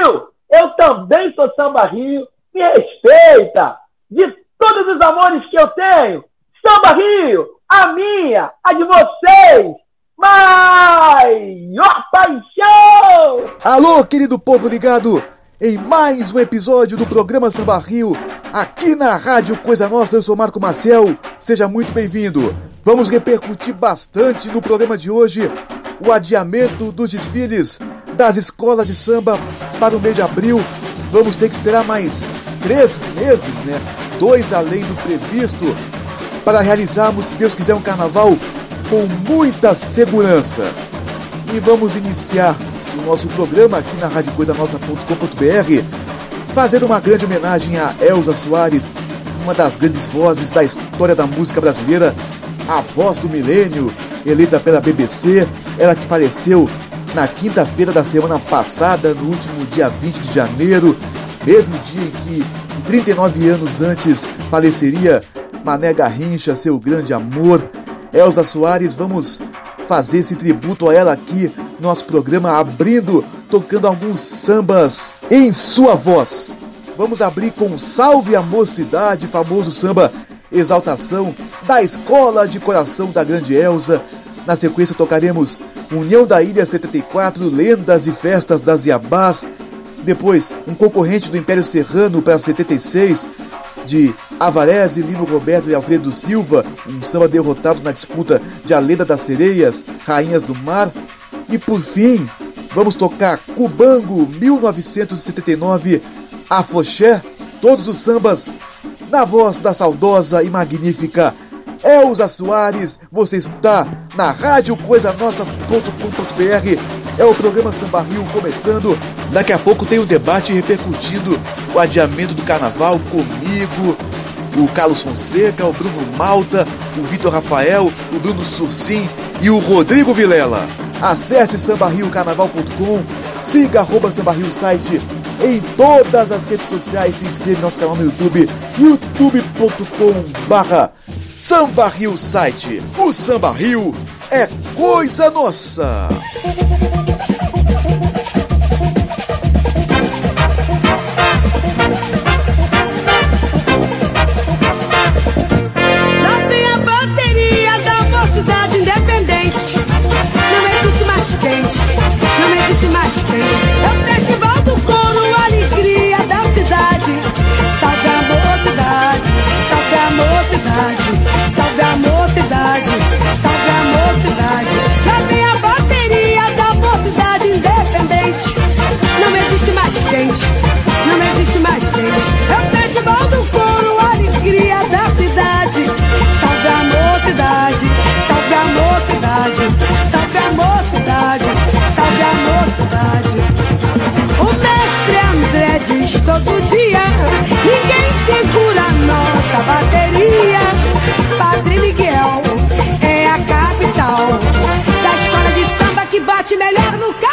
Rio, eu também sou Samba Rio, me respeita. De todos os amores que eu tenho, Samba Rio, a minha, a de vocês, maior paixão! Alô, querido povo ligado em mais um episódio do programa Samba Rio, aqui na Rádio Coisa Nossa. Eu sou Marco Marcel, seja muito bem-vindo. Vamos repercutir bastante no programa de hoje o adiamento dos desfiles das escolas de samba para o mês de abril. Vamos ter que esperar mais três meses, né? Dois além do previsto, para realizarmos, se Deus quiser, um carnaval com muita segurança. E vamos iniciar o nosso programa aqui na radiocoisanossa.com.br fazendo uma grande homenagem a Elza Soares, uma das grandes vozes da história da música brasileira, a voz do milênio, eleita pela BBC, ela que faleceu na quinta-feira da semana passada, no último dia 20 de janeiro, mesmo dia em que, 39 anos antes, faleceria Mané Garrincha, seu grande amor. Elza Soares, vamos fazer esse tributo a ela aqui no nosso programa, abrindo, tocando alguns sambas em sua voz. Vamos abrir com Salve a Mocidade, famoso samba Exaltação da Escola de Coração da Grande Elza. Na sequência tocaremos União da Ilha 74, Lendas e Festas das Iabás. Depois, um concorrente do Império Serrano para 76, de Avarese, Lino Roberto e Alfredo Silva, um samba derrotado na disputa de A Lenda das Sereias, Rainhas do Mar. E por fim, vamos tocar Cubango 1979, Afoxé, todos os sambas na voz da saudosa e magnífica Elza Soares. Você está na Rádio Coisa Nossa.com.br. É o programa Samba Rio começando. Daqui a pouco tem o um debate repercutindo o adiamento do carnaval comigo, o Carlos Fonseca, o Bruno Malta, o Vitor Rafael, o Bruno Sursim e o Rodrigo Vilela. Acesse sambarriocarnaval.com, siga arroba Samba Rio site em todas as redes sociais, se inscreva no nosso canal no YouTube, youtube.com barra Samba Rio site. O Samba Rio é coisa nossa. bate melhor no carro.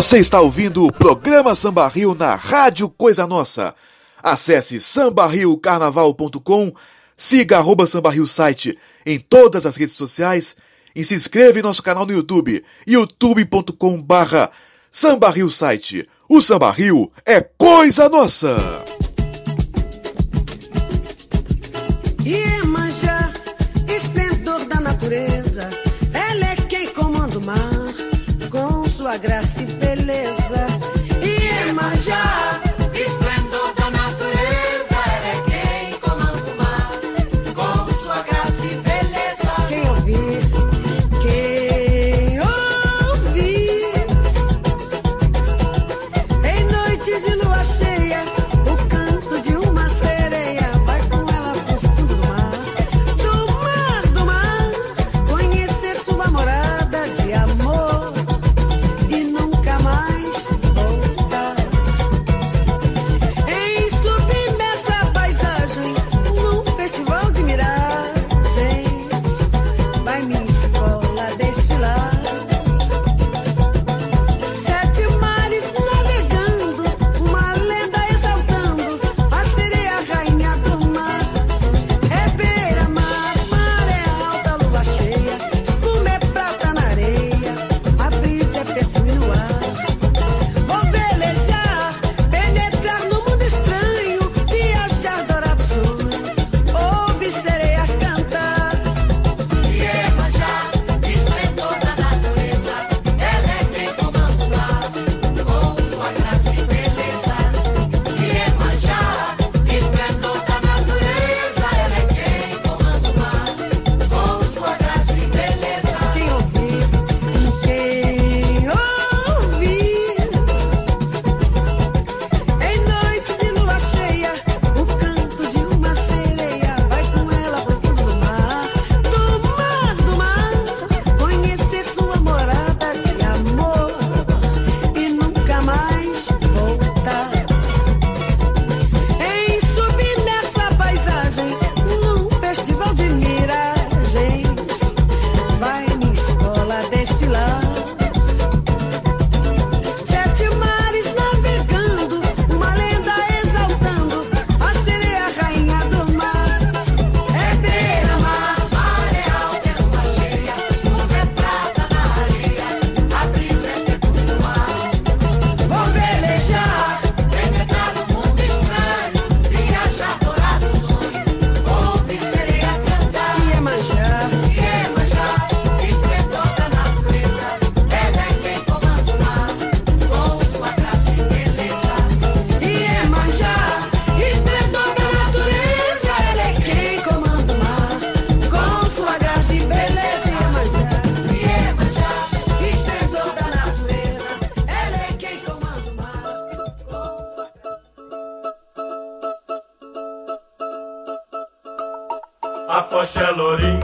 Você está ouvindo o programa Samba Rio na Rádio Coisa Nossa. Acesse sambarriocarnaval.com, siga arroba site em todas as redes sociais e se inscreva em nosso canal no YouTube, youtube.com barra Sambarrio site. O Samba Rio é coisa nossa! É Iemanjá, esplendor da natureza, ela é quem comanda o mar com sua graça Apoxa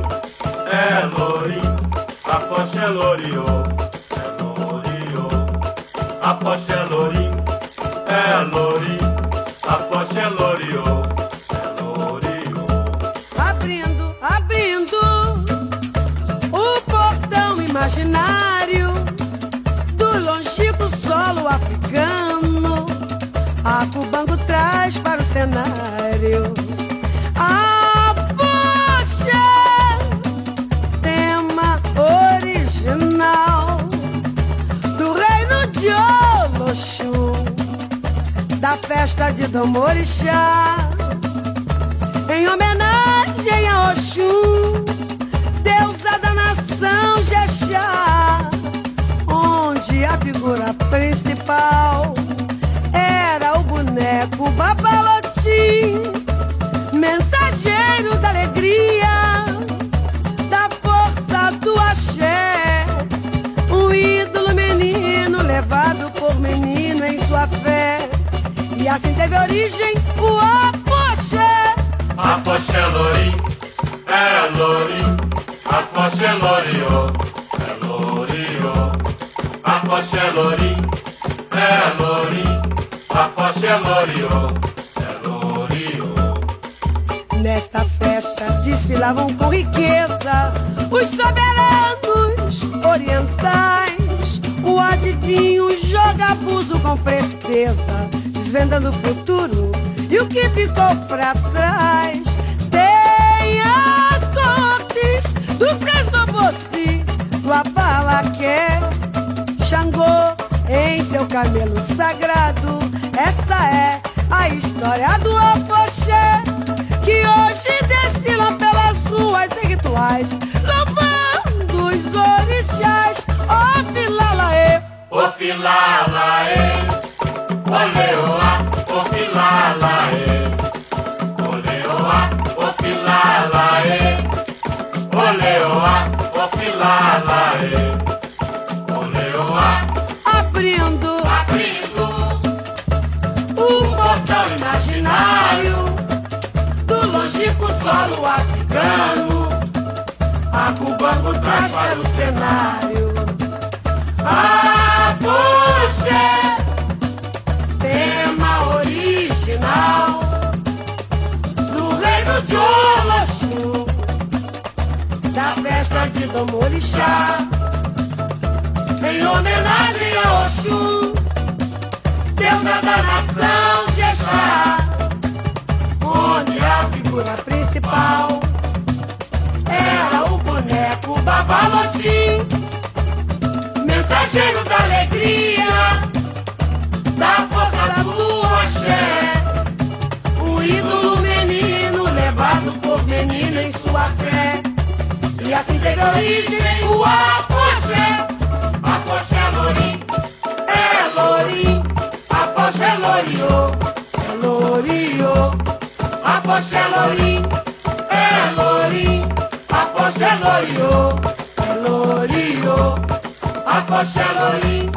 Apoxa é lorim,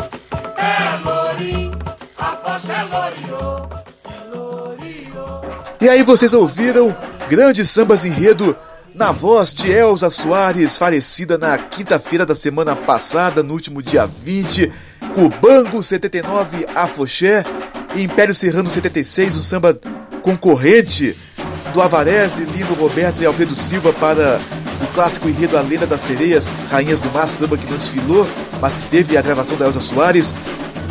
é lorim. Apoxa é loriô, é loriô. E aí vocês ouviram grandes sambas enredo na voz de Elza Soares, falecida na quinta-feira da semana passada, no último dia 20, Cubango 79, Afoxé, Império Serrano 76, um samba concorrente do Avarese, Lino Roberto e Alfredo Silva para o clássico enredo A Lenda das Sereias, Rainhas do Mar, samba que não desfilou, mas que teve a gravação da Elza Soares,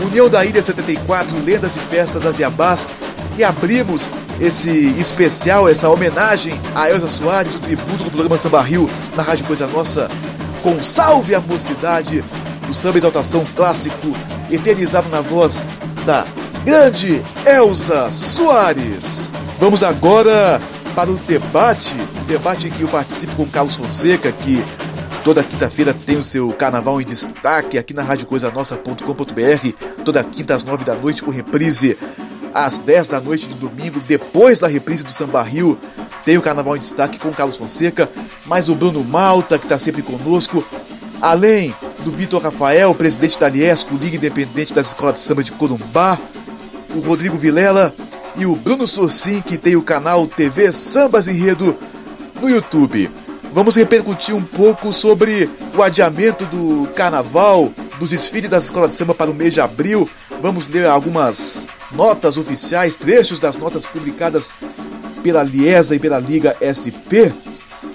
União da Ilha 74, Lendas e Festas das Iabás, e abrimos esse especial, essa homenagem a Elza Soares, o tributo do programa Samba Rio na Rádio Coisa Nossa, com Salve a Mocidade, o samba exaltação clássico, eternizado na voz da grande Elza Soares. Vamos agora para o debate, debate em que eu participo com Carlos Fonseca, que toda quinta-feira tem o seu carnaval em destaque aqui na radiocoisanossa.com.br, toda quinta às nove da noite com reprise. Às 10 da noite de domingo, depois da reprise do Samba Rio, tem o Carnaval em Destaque com Carlos Fonseca, mais o Bruno Malta, que está sempre conosco, além do Vitor Rafael, presidente da Liesco, Liga Independente das Escolas de Samba de Corumbá, o Rodrigo Vilela e o Bruno Sorsim, que tem o canal TV Sambas Enredo no YouTube. Vamos repercutir um pouco sobre o adiamento do carnaval, dos desfiles das escolas de samba para o mês de abril. Vamos ler algumas notas oficiais, trechos das notas publicadas pela Liesa e pela Liga SP.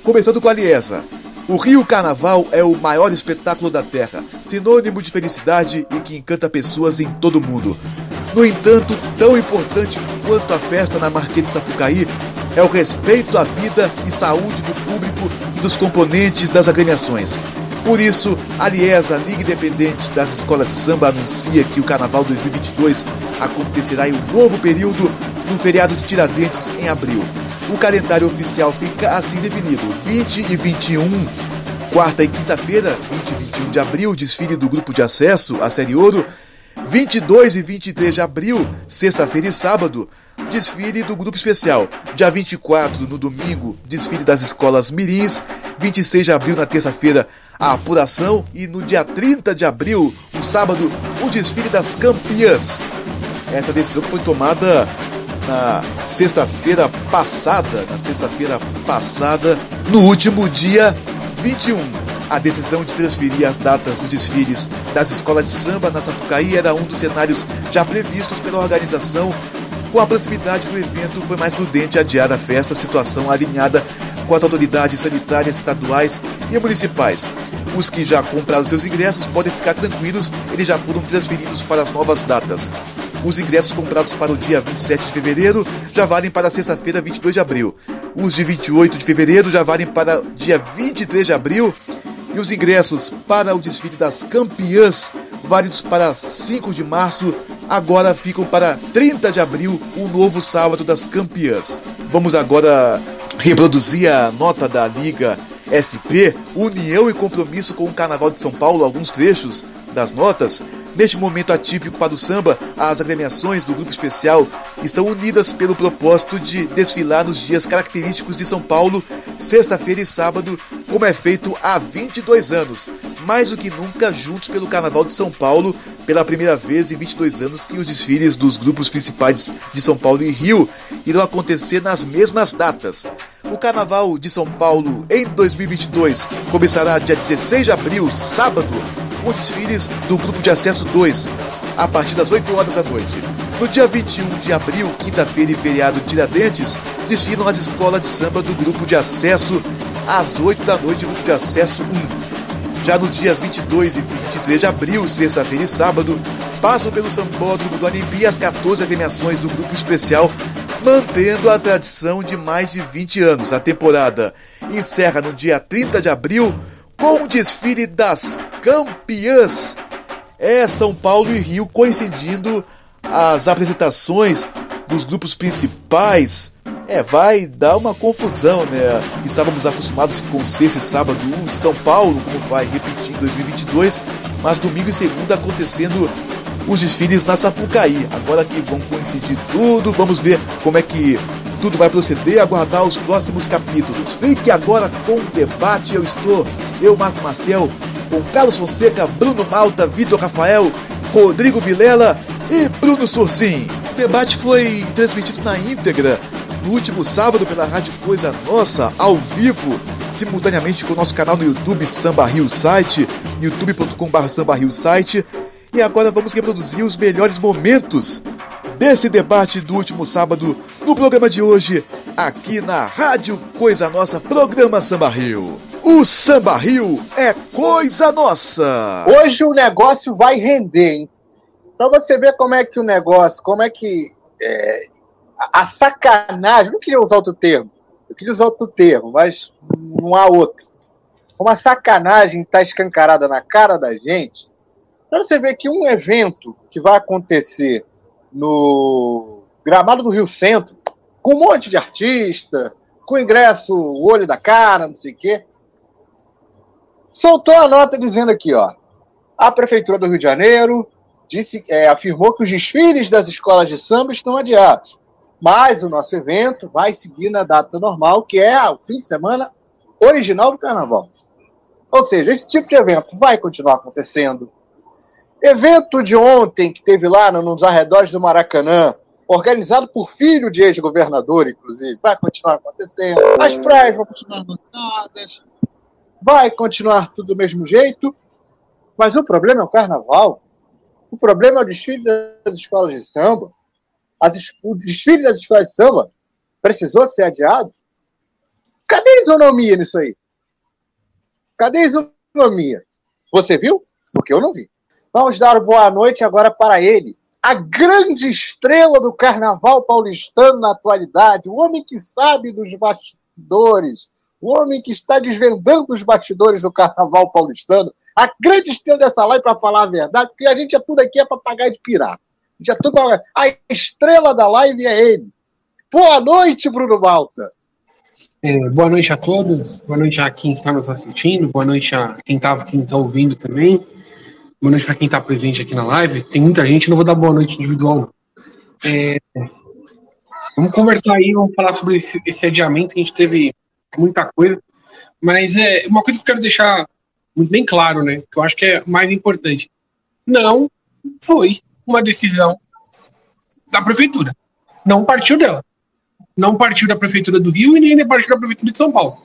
Começando com a Liesa. O Rio Carnaval é o maior espetáculo da Terra, sinônimo de felicidade e que encanta pessoas em todo o mundo. No entanto, tão importante quanto a festa na Marquês de Sapucaí é o respeito à vida e saúde do público e dos componentes das agremiações. Por isso, a Liesa, Liga Independente das Escolas de Samba, anuncia que o Carnaval 2022 acontecerá em um novo período no feriado de Tiradentes em abril. O calendário oficial fica assim definido: 20 e 21, quarta e quinta-feira, 20 e 21 de abril, desfile do grupo de acesso, a Série Ouro. 22 e 23 de abril, sexta-feira e sábado, desfile do grupo especial. Dia 24, no domingo, desfile das escolas Mirins. 26 de abril, na terça-feira, a apuração. E no dia 30 de abril, o sábado, o desfile das campeãs. Essa decisão foi tomada na sexta-feira passada, na sexta-feira passada, no último dia 21. A decisão de transferir as datas dos desfiles das escolas de samba na Sapucaí era um dos cenários já previstos pela organização. Com a proximidade do evento, foi mais prudente adiar a festa, situação alinhada com as autoridades sanitárias estaduais e municipais. Os que já compraram seus ingressos podem ficar tranquilos, eles já foram transferidos para as novas datas. Os ingressos comprados para o dia 27 de fevereiro já valem para sexta-feira, 22 de abril. Os de 28 de fevereiro já valem para dia 23 de abril. E os ingressos para o desfile das campeãs, válidos para 5 de março, agora ficam para 30 de abril, o novo sábado das campeãs. Vamos agora reproduzir a nota da Liga SP, União e Compromisso com o Carnaval de São Paulo, alguns trechos das notas. Neste momento atípico para o samba, as agremiações do grupo especial estão unidas pelo propósito de desfilar nos dias característicos de São Paulo, sexta-feira e sábado, como é feito há 22 anos. Mais do que nunca juntos pelo Carnaval de São Paulo, pela primeira vez em 22 anos que os desfiles dos grupos principais de São Paulo e Rio irão acontecer nas mesmas datas. O Carnaval de São Paulo em 2022 começará dia 16 de abril, sábado, com desfiles do grupo de acesso 2, a partir das 8 horas da noite. No dia 21 de abril, quinta-feira e feriado de Tiradentes, desfilam as escolas de samba do grupo de acesso às 8 da noite, grupo de acesso 1. Já nos dias 22 e 23 de abril, sexta-feira e sábado, passam pelo Sambódromo do Anembi as 14 agremiações do grupo especial, mantendo a tradição de mais de 20 anos. A temporada encerra no dia 30 de abril com o desfile das campeãs. É São Paulo e Rio coincidindo as apresentações dos grupos principais. É, vai dar uma confusão, né? Estávamos acostumados com sexta e sábado um em São Paulo, como vai repetir em 2022, mas domingo e segunda acontecendo os desfiles na Sapucaí. Agora que vão coincidir tudo, vamos ver como é que tudo vai proceder, aguardar os próximos capítulos. Fique agora com o debate. Eu estou, eu, Marco Marcel, com Carlos Fonseca, Bruno Malta, Vitor Rafael, Rodrigo Vilela e Bruno Sursim. O debate foi transmitido na íntegra no último sábado pela Rádio Coisa Nossa, ao vivo, simultaneamente com o nosso canal no YouTube Samba Rio Site, youtube.com.br Samba Rio Site. E agora vamos reproduzir os melhores momentos desse debate do último sábado no programa de hoje, aqui na Rádio Coisa Nossa, programa Samba Rio. O Samba Rio é coisa nossa! Hoje o negócio vai render, hein? Pra você ver como é que o negócio, como é que é, a sacanagem, não queria usar outro termo, eu queria usar outro termo, mas não há outro. Uma sacanagem está escancarada na cara da gente, para você ver que um evento que vai acontecer no gramado do Rio Centro, com um monte de artista, com ingresso, olho da cara, não sei o quê, soltou a nota dizendo aqui, ó, a Prefeitura do Rio de Janeiro disse, é, afirmou que os desfiles das escolas de samba estão adiados, mas o nosso evento vai seguir na data normal, que é o fim de semana original do Carnaval. Ou seja, esse tipo de evento vai continuar acontecendo, Evento de ontem que teve lá nos arredores do Maracanã, organizado por filho de ex-governador, inclusive. Vai continuar acontecendo. As praias vão continuar lotadas. Vai continuar tudo do mesmo jeito. Mas o problema é o carnaval. O problema é o desfile das escolas de samba. As, o desfile das escolas de samba precisou ser adiado. Cadê a isonomia nisso aí? Cadê a isonomia? Você viu? Porque eu não vi. Vamos dar boa noite agora para ele, a grande estrela do carnaval paulistano na atualidade, o homem que sabe dos bastidores, o homem que está desvendando os bastidores do carnaval paulistano, a grande estrela dessa live para falar a verdade, porque a gente é tudo aqui é papagaio de pirata. A, é tudo... a estrela da live é ele. Boa noite, Bruno Malta. É, boa noite a todos, boa noite a quem está nos assistindo, boa noite a quem está quem tá ouvindo também. Boa noite para quem está presente aqui na live. Tem muita gente, não vou dar boa noite individual. É, vamos conversar aí, vamos falar sobre esse, esse, adiamento. A gente teve muita coisa, mas é uma coisa que eu quero deixar bem claro, né? Que eu acho que é mais importante. Não foi uma decisão da prefeitura. Não partiu dela. Não partiu da prefeitura do Rio e nem partiu da prefeitura de São Paulo.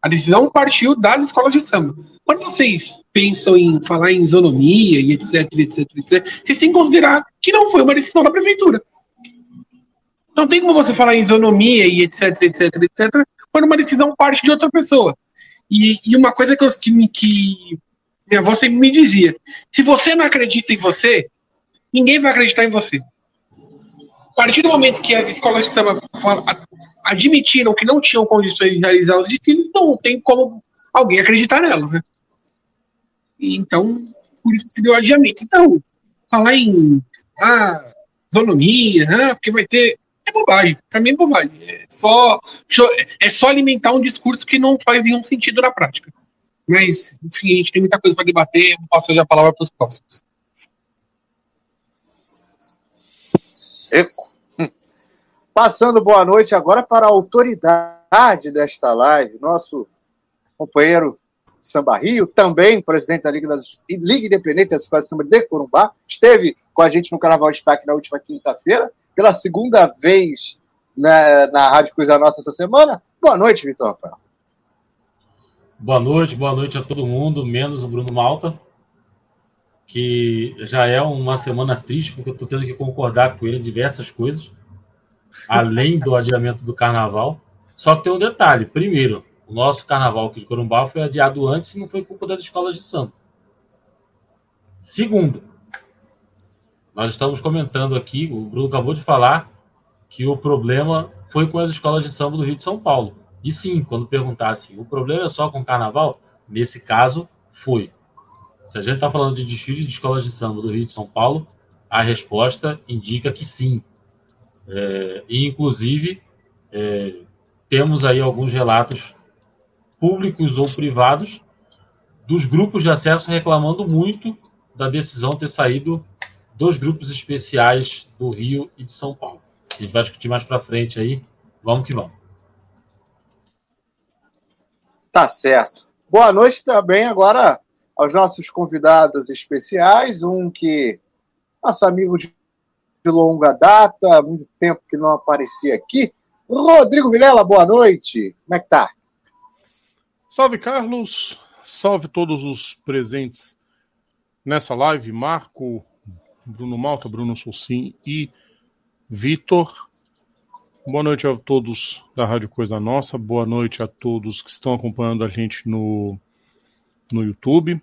A decisão partiu das escolas de samba. Quando vocês pensam em falar em isonomia e etc, etc, etc, vocês têm que considerar que não foi uma decisão da prefeitura. Não tem como você falar em isonomia e etc, etc, etc, quando uma decisão parte de outra pessoa. E, e uma coisa que, eu, que, que minha avó sempre me dizia: se você não acredita em você, ninguém vai acreditar em você. A partir do momento que as escolas de samba admitiram que não tinham condições de realizar os desfiles, não tem como alguém acreditar nelas, né? Então, por isso se deu adiamento. Então, falar em ah, isonomia, ah, porque vai ter. É bobagem. Para mim é bobagem. É só, é só alimentar um discurso que não faz nenhum sentido na prática. Mas, enfim, a gente tem muita coisa para debater. Vou passar já a palavra para os próximos. Seco. Passando boa noite agora para a autoridade desta live, nosso companheiro Samba Rio, também presidente da Liga, das, Liga Independente das Escolas de Samba de Corumbá, esteve com a gente no Carnaval Destaque na última quinta-feira, pela segunda vez na, na Rádio Coisa Nossa essa semana. Boa noite, Vitor Rafael. Boa noite, boa noite a todo mundo, menos o Bruno Malta, que já é uma semana triste, porque eu estou tendo que concordar com ele em diversas coisas além do adiamento do carnaval. Só que tem um detalhe: primeiro, o nosso carnaval aqui de Corumbá foi adiado antes e não foi culpa das escolas de samba. Segundo, nós estamos comentando aqui, o Bruno acabou de falar que o problema foi com as escolas de samba do Rio de São Paulo. E sim, quando perguntasse, o problema é só com o carnaval? Nesse caso, foi. Se a gente está falando de desfile de escolas de samba do Rio de São Paulo, a resposta indica que sim, é, e, inclusive, é, temos aí alguns relatos públicos ou privados dos grupos de acesso reclamando muito da decisão ter saído dos grupos especiais do Rio e de São Paulo. A gente vai discutir mais para frente aí. Vamos que vamos. Tá certo. Boa noite também agora aos nossos convidados especiais, um que nosso amigo de de longa data, muito tempo que não aparecia aqui. Rodrigo Vilela, boa noite. Como é que tá? Salve, Carlos. Salve todos os presentes nessa live. Marco, Bruno Malta, Bruno Sulcim e Vitor. Boa noite a todos da Rádio Coisa Nossa. Boa noite a todos que estão acompanhando a gente no, no YouTube.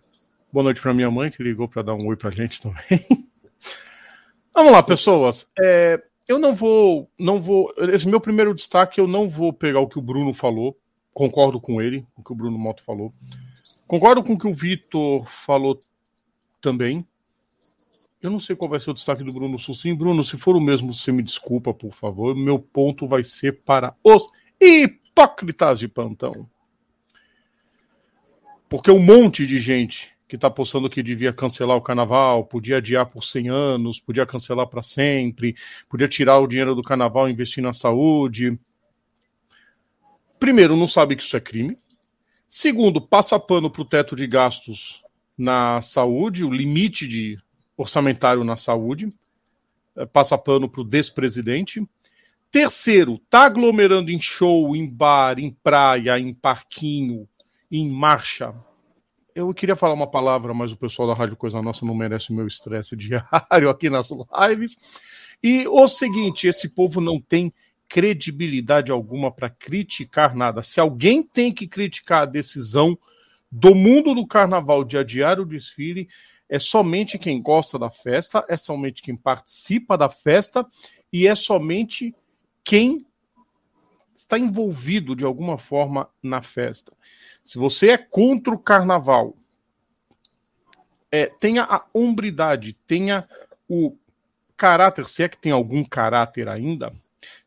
Boa noite para minha mãe, que ligou para dar um oi para a gente também. Vamos lá, pessoas. É, eu não vou, não vou. Esse meu primeiro destaque, eu não vou pegar o que o Bruno falou. Concordo com ele, o que o Bruno Moto falou. Concordo com o que o Vitor falou também. Eu não sei qual vai ser o destaque do Bruno Sim, Bruno, se for o mesmo, você me desculpa, por favor. Meu ponto vai ser para os hipócritas de plantão. Porque um monte de gente que está postando que devia cancelar o carnaval, podia adiar por 100 anos, podia cancelar para sempre, podia tirar o dinheiro do carnaval e investir na saúde. Primeiro, não sabe que isso é crime. Segundo, passa pano para o teto de gastos na saúde, o limite de orçamentário na saúde. eh, passa pano para o despresidente. Terceiro, tá aglomerando em show, em bar, em praia, em parquinho, em marcha. Eu queria falar uma palavra, mas o pessoal da Rádio Coisa Nossa não merece o meu estresse diário aqui nas lives. E o seguinte, esse povo não tem credibilidade alguma para criticar nada. Se alguém tem que criticar a decisão do mundo do carnaval de adiar o desfile, é somente quem gosta da festa, é somente quem participa da festa e é somente quem está envolvido de alguma forma na festa. Se você é contra o carnaval, é, tenha a hombridade, tenha o caráter, se é que tem algum caráter ainda,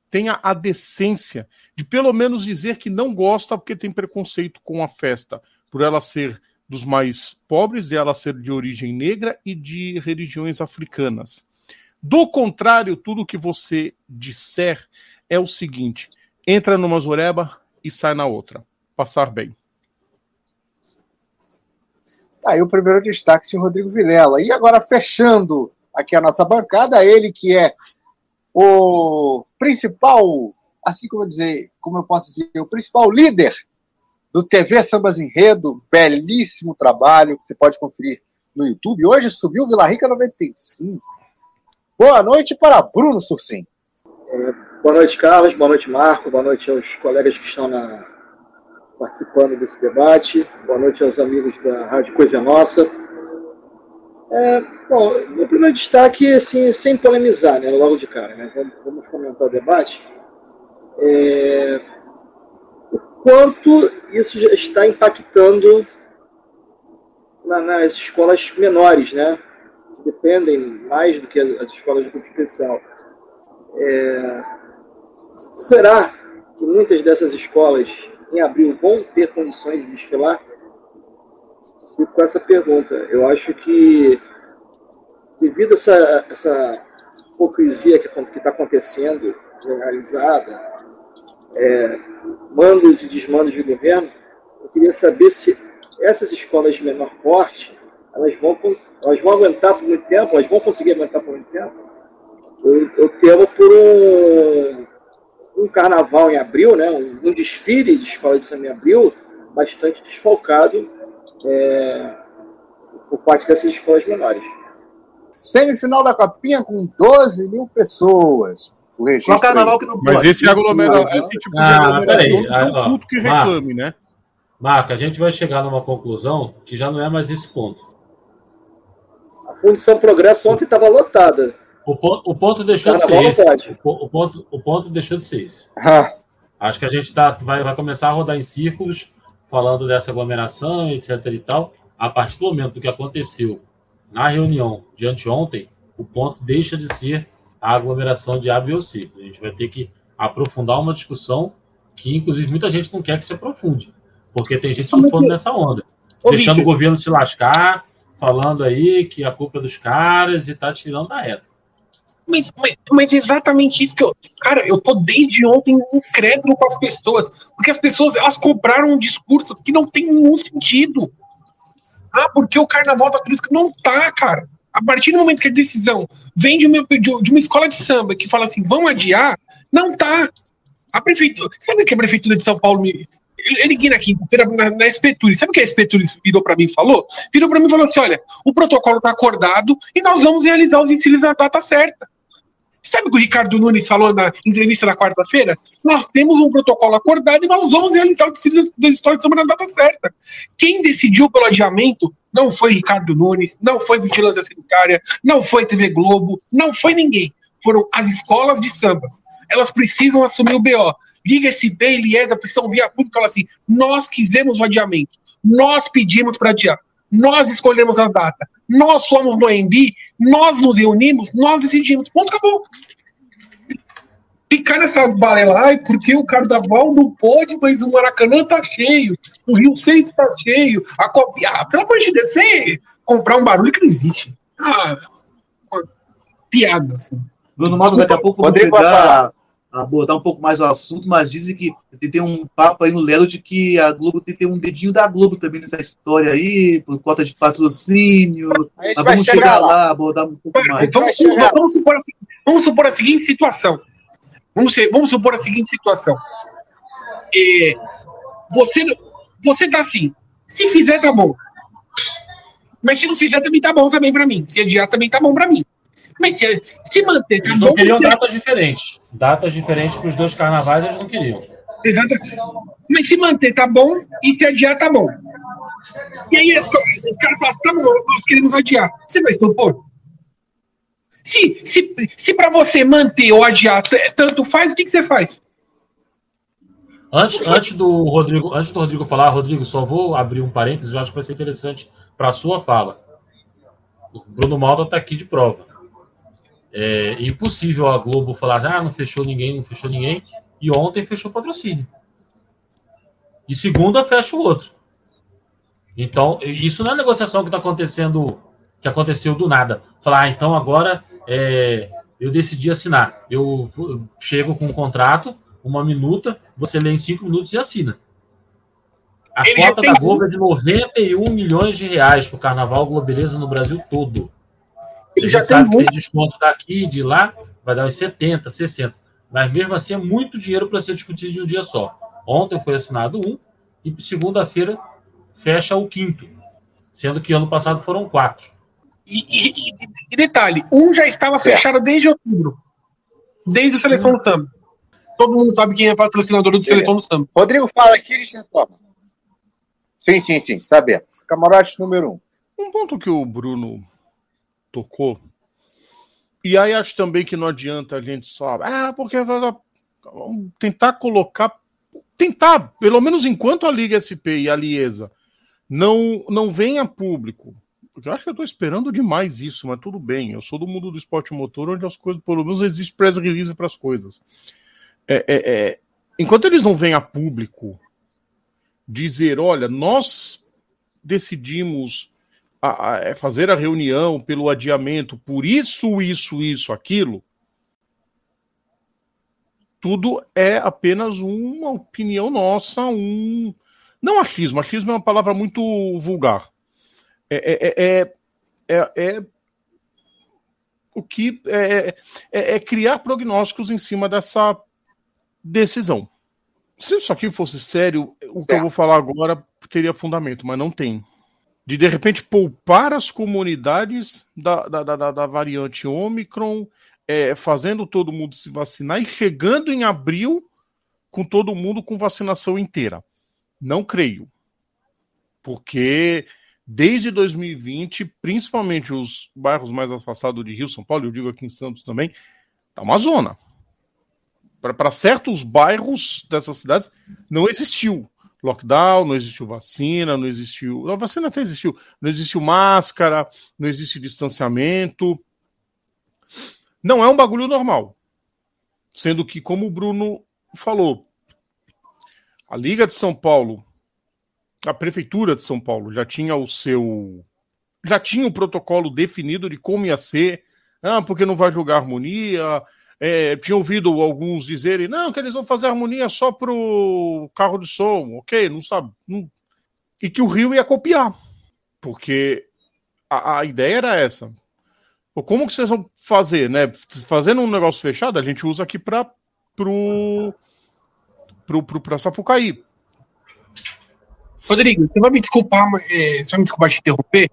tenha a decência de pelo menos dizer que não gosta porque tem preconceito com a festa, por ela ser dos mais pobres, de ela ser de origem negra e de religiões africanas. Do contrário, tudo que você disser é o seguinte: entra numa zoreba e sai na outra. Passar bem. Tá aí o primeiro destaque de Rodrigo Vilela. E agora, fechando aqui a nossa bancada, ele que é o principal, assim como eu dizer, como eu posso dizer, o principal líder do TV Sambas Enredo, belíssimo trabalho que você pode conferir no YouTube. Hoje subiu Vila Rica 95. Boa noite para Bruno Sursim. É, boa noite, Carlos. Boa noite, Marco. Boa noite aos colegas que estão na, participando desse debate. Boa noite aos amigos da Rádio Coisa Nossa. É, bom, meu primeiro destaque, assim, sem polemizar, né, logo de cara, né, vamos, vamos comentar o debate. É, o quanto isso já está impactando na, nas escolas menores, né, que dependem mais do que as escolas de grupo especial. É, será que muitas dessas escolas em abril vão ter condições de desfilar? Fico com essa pergunta. Eu acho que, devido a essa, essa hipocrisia que está acontecendo, generalizada, é, mandos e desmandos de governo, eu queria saber se essas escolas de menor porte elas vão, elas vão aguentar por muito tempo, elas vão conseguir aguentar por muito tempo. Eu, eu temo por um, um carnaval em abril, né, um, um desfile de escola de samba em abril, bastante desfalcado é, por parte dessas escolas menores. Semifinal da Copinha com 12 mil pessoas. O registro Qual carnaval que não Mas pode? esse aglomeração, esse tipo de Ah, peraí, não ah, ó, culto que Marco. reclame, né? Marco, a gente vai chegar numa conclusão que já não é mais esse ponto. A Fundição Progresso ontem estava lotada. O ponto, o ponto deixou de ser esse. O, o ponto, o ponto deixou de ser esse. Ah, Acho que a gente tá, vai, vai começar a rodar em círculos falando dessa aglomeração, etc. e tal. A partir do momento do que aconteceu na reunião de anteontem, o ponto deixa de ser a aglomeração de A, B ou C. A gente vai ter que aprofundar uma discussão que, inclusive, muita gente não quer que se aprofunde. Porque tem gente surfando nessa onda. Ô, deixando o governo se lascar, falando aí que a culpa é dos caras e tá tirando da reta. Mas, mas, mas exatamente isso que eu. Cara, eu tô desde ontem incrédulo com as pessoas. Porque as pessoas elas compraram um discurso que não tem nenhum sentido. Ah, porque o carnaval tá sendo. Não tá, cara. A partir do momento que a decisão vem de uma, de, uma escola de samba que fala assim, vamos adiar, não tá. A prefeitura. Sabe o que a prefeitura de São Paulo me. Eu liguei na quinta-feira na, na Espeturi. Sabe o que a Espeturi virou pra mim e falou? Virou pra mim e falou assim: olha, o protocolo tá acordado e nós vamos realizar os desfiles na data certa. Sabe o que o Ricardo Nunes falou na entrevista na quarta-feira? Nós temos um protocolo acordado e nós vamos realizar o desfile das- de samba na data certa. Quem decidiu pelo adiamento não foi Ricardo Nunes, não foi Vigilância Sanitária, não foi TV Globo, não foi ninguém. Foram as escolas de samba. Elas precisam assumir o BO. Liga SB e Liesa precisam vir a público e falar assim: nós quisemos o adiamento, nós pedimos para adiar, nós escolhemos a data, nós fomos no AMB, nós nos reunimos, nós decidimos. Ponto, acabou. Ficar nessa balela, ai, porque o carnaval não pode, mas o Maracanã tá cheio, o Rio Centro tá cheio, a copia. Ah, pelo amor de Deus, você comprar um barulho que não existe. Ah, uma piada, assim. Bruno Malta, daqui a pouco Rodrigo vai pegar. Abordar um pouco mais o assunto, mas dizem que tem um papo aí no Lelo de que a Globo tem, tem um dedinho da Globo também nessa história aí, por cota de patrocínio. Mas vai vamos chegar chegar lá. lá, abordar um pouco mais. Vamos, vamos- vamos supor a, vamos supor a seguinte situação. Vamos, ser- vamos supor a seguinte situação. É, você, você tá assim, se fizer, tá bom. Mas se não fizer, também tá bom também pra mim. Se adiar, também tá bom pra mim. Mas se, se manter, tá Eles não queriam datas diferentes. Datas diferentes para os dois carnavais eles não queriam. Exato. Mas se manter, tá bom. E se adiar, tá bom. E aí os, os caras falam, assim, tá bom, nós queremos adiar. Você vai se opor? Se, se, se pra você manter ou adiar tanto faz, o que, que você faz? Antes, antes do Rodrigo, antes do Rodrigo falar, Rodrigo, só vou abrir um parênteses, eu acho que vai ser interessante para a sua fala. O Bruno Malta está aqui de prova. É impossível a Globo falar, ah, não fechou ninguém, não fechou ninguém, e ontem fechou o patrocínio. E segunda fecha o outro. Então, isso não é negociação que está acontecendo, que aconteceu do nada. Falar, ah, então agora é, eu decidi assinar. Eu chego com um contrato, uma minuta, você lê em cinco minutos e assina. A Ele cota da Globo é de 91 milhões de reais para o Carnaval Globeleza no Brasil todo. Ele a já sabe que muito. tem desconto daqui, de lá, vai dar uns 70, 60. Mas mesmo assim é muito dinheiro para ser discutido em um dia só. Ontem foi assinado um, e segunda-feira fecha o quinto. Sendo que ano passado foram quatro. E, e- e- e detalhe, um já estava fechado desde outubro. Desde o Seleção do Samba. Todo mundo sabe quem é patrocinador do Seleção do Samba. Rodrigo fala aqui, a gente retoma. Sim, sim, sim, sabemos. Camarote número um. Um ponto que o Bruno tocou, e aí acho também que não adianta a gente só, ah, porque vamos tentar colocar, tentar, pelo menos enquanto a Liga SP e a Liesa não, não vem a público, porque eu acho que eu estou esperando demais isso, mas tudo bem, eu sou do mundo do esporte motor, onde as coisas, pelo menos existe press release para as coisas. É, é, é, enquanto eles não vêm a público dizer, olha, nós decidimos a- a- é fazer a reunião pelo adiamento por isso, isso, isso, aquilo, tudo é apenas uma opinião nossa, um. Não achismo, achismo é uma palavra muito vulgar. É, é, é, é, é o que é, é, é criar prognósticos em cima dessa decisão. Se isso aqui fosse sério, o que eu vou falar agora teria fundamento, mas não tem de de repente poupar as comunidades da, da, da, da variante Omicron, é, fazendo todo mundo se vacinar e chegando em abril com todo mundo com vacinação inteira. Não creio. Porque desde 2020, principalmente os bairros mais afastados de Rio, São Paulo, eu digo aqui em Santos também, tá uma zona. Para certos bairros dessas cidades não existiu lockdown, não existiu vacina, não existiu. A vacina até existiu. Não existiu máscara, não existe distanciamento. Não é um bagulho normal. Sendo que, como o Bruno falou, a Liga de São Paulo, a Prefeitura de São Paulo já tinha o seu. Já tinha o protocolo definido de como ia ser. Ah, porque não vai jogar harmonia, é, tinha ouvido alguns dizerem, não, que eles vão fazer harmonia só pro carro de som, ok, não sabe. Não... E que o Rio ia copiar. Porque a, a ideia era essa. Como que vocês vão fazer, né? Fazendo um negócio fechado, a gente usa aqui para pro, pro, pro, Sapucaí. Rodrigo, você vai me desculpar, é, você vai me desculpar te interromper,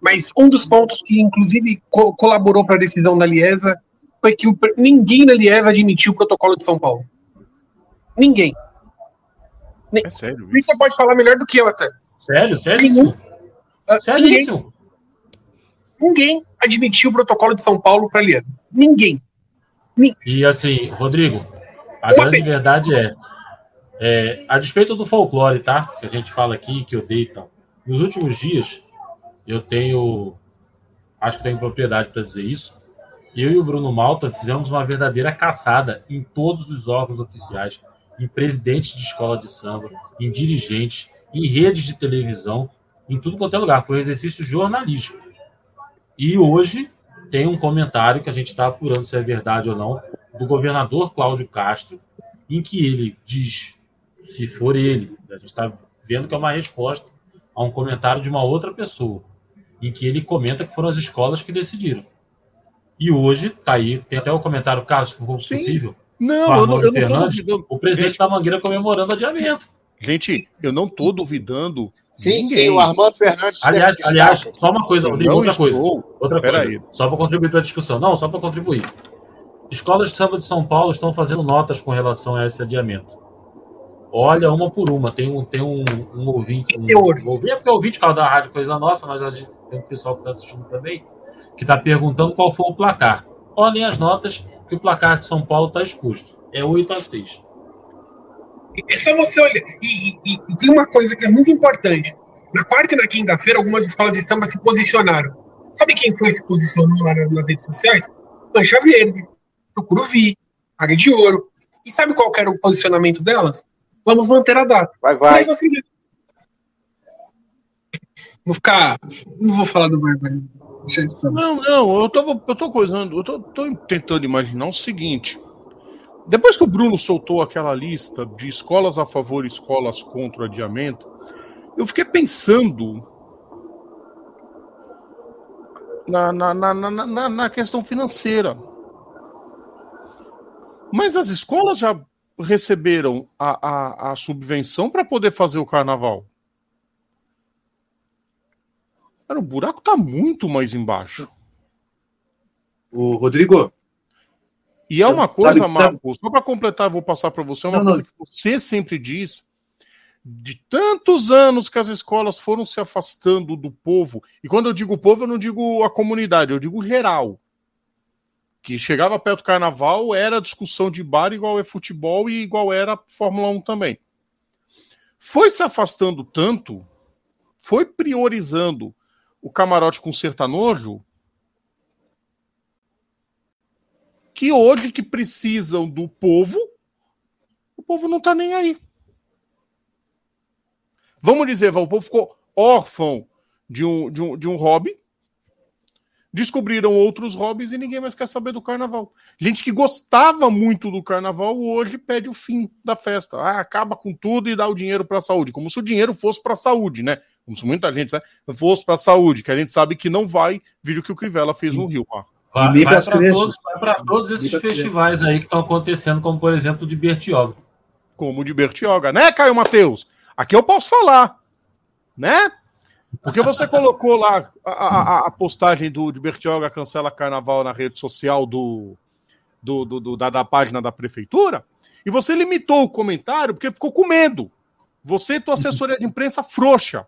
mas um dos pontos que, inclusive, co- colaborou para a decisão da Liesa foi que o ninguém na Liesa admitiu o protocolo de São Paulo. Ninguém. É sério. Você pode falar melhor do que eu até. Sério? Sério? Ah, Seríssimo. Ninguém, ninguém admitiu o protocolo de São Paulo para a Liesa. Ninguém. E assim, Rodrigo, a Uma grande vez. verdade é, é, a despeito do folclore, tá? Que a gente fala aqui, que eu dei e tal. Nos últimos dias, eu tenho, acho que tenho propriedade para dizer isso. Eu e o Bruno Malta fizemos uma verdadeira caçada em todos os órgãos oficiais, em presidentes de escola de samba, em dirigentes, em redes de televisão, em tudo quanto é lugar. Foi um exercício jornalístico. E hoje tem um comentário que a gente está apurando se é verdade ou não, do governador Cláudio Castro, em que ele diz, se for ele, a gente está vendo que é uma resposta a um comentário de uma outra pessoa, em que ele comenta que foram as escolas que decidiram. E hoje, tá aí, tem até o comentário, caso for Sim. possível, Não, eu não, eu não tô duvidando. o presidente Gente, da Mangueira comemorando o adiamento. gente, eu não tô duvidando. Sim, ninguém. sim, o Armando Fernandes. Aliás, aliás, só uma coisa, Eu Rodrigo, outra coisa. estou. Outra Pera coisa, aí. só para contribuir para a discussão. Não, só para contribuir. Escolas de samba de São Paulo estão fazendo notas com relação a esse adiamento. Olha, uma por uma. Tem um, tem um, um ouvinte. Um, um ouvinte, é porque é ouvinte cara da Rádio Coisa Nossa, mas tem um pessoal que está assistindo também, que está perguntando qual foi o placar. Olhem as notas que o placar de São Paulo está exposto. É 8 a 6. É só você olhar. E, e- e tem uma coisa que é muito importante. Na quarta e na quinta-feira, algumas escolas de samba se posicionaram. Sabe quem foi que se posicionou lá nas redes sociais? Mancha Verde, Tucuruvi, Águia de Ouro. E sabe qual era o posicionamento delas? Vamos manter a data. Vai, vai. Vou ficar. Não vou falar do vai, vai. Não, não, eu tô, eu tô coisando, eu tô, tô tentando imaginar o seguinte. Depois que o Bruno soltou aquela lista de escolas a favor e escolas contra o adiamento, eu fiquei pensando na, na, na, na, na, na questão financeira. Mas as escolas já receberam a, a, a subvenção para poder fazer o carnaval. Cara, o buraco tá muito mais embaixo. O Rodrigo, E é uma coisa, sabe- Marcos, só para completar, vou passar para você, é uma Não, não. coisa que você sempre diz, de tantos anos que as escolas foram se afastando do povo, e quando eu digo povo, eu não digo a comunidade, eu digo geral. Que chegava perto do carnaval, era discussão de bar igual é futebol e igual era Fórmula 1 também. Foi se afastando tanto, foi priorizando o camarote com sertanojo, que hoje que precisam do povo, o povo não tá nem aí. Vamos dizer, o povo ficou órfão de um, de um, de um hobby, descobriram outros hobbies e ninguém mais quer saber do carnaval. Gente que gostava muito do carnaval hoje pede o fim da festa. Ah, acaba com tudo e dá o dinheiro para a saúde. Como se o dinheiro fosse para a saúde, né? Como se muita gente né, fosse para a saúde, que a gente sabe que não vai. Vídeo que o Crivella fez no Rio, Marco. Vai, vai para todos, todos esses festivais aí que estão acontecendo, como por exemplo o de Bertioga. como o de Bertioga, né, Caio Matheus? Aqui eu posso falar, né? Porque você colocou lá a, a- a postagem do de Bertioga cancela carnaval na rede social do, do, do- do- da, da página da prefeitura, e você limitou o comentário porque ficou com medo. Você e tua assessoria de imprensa frouxa.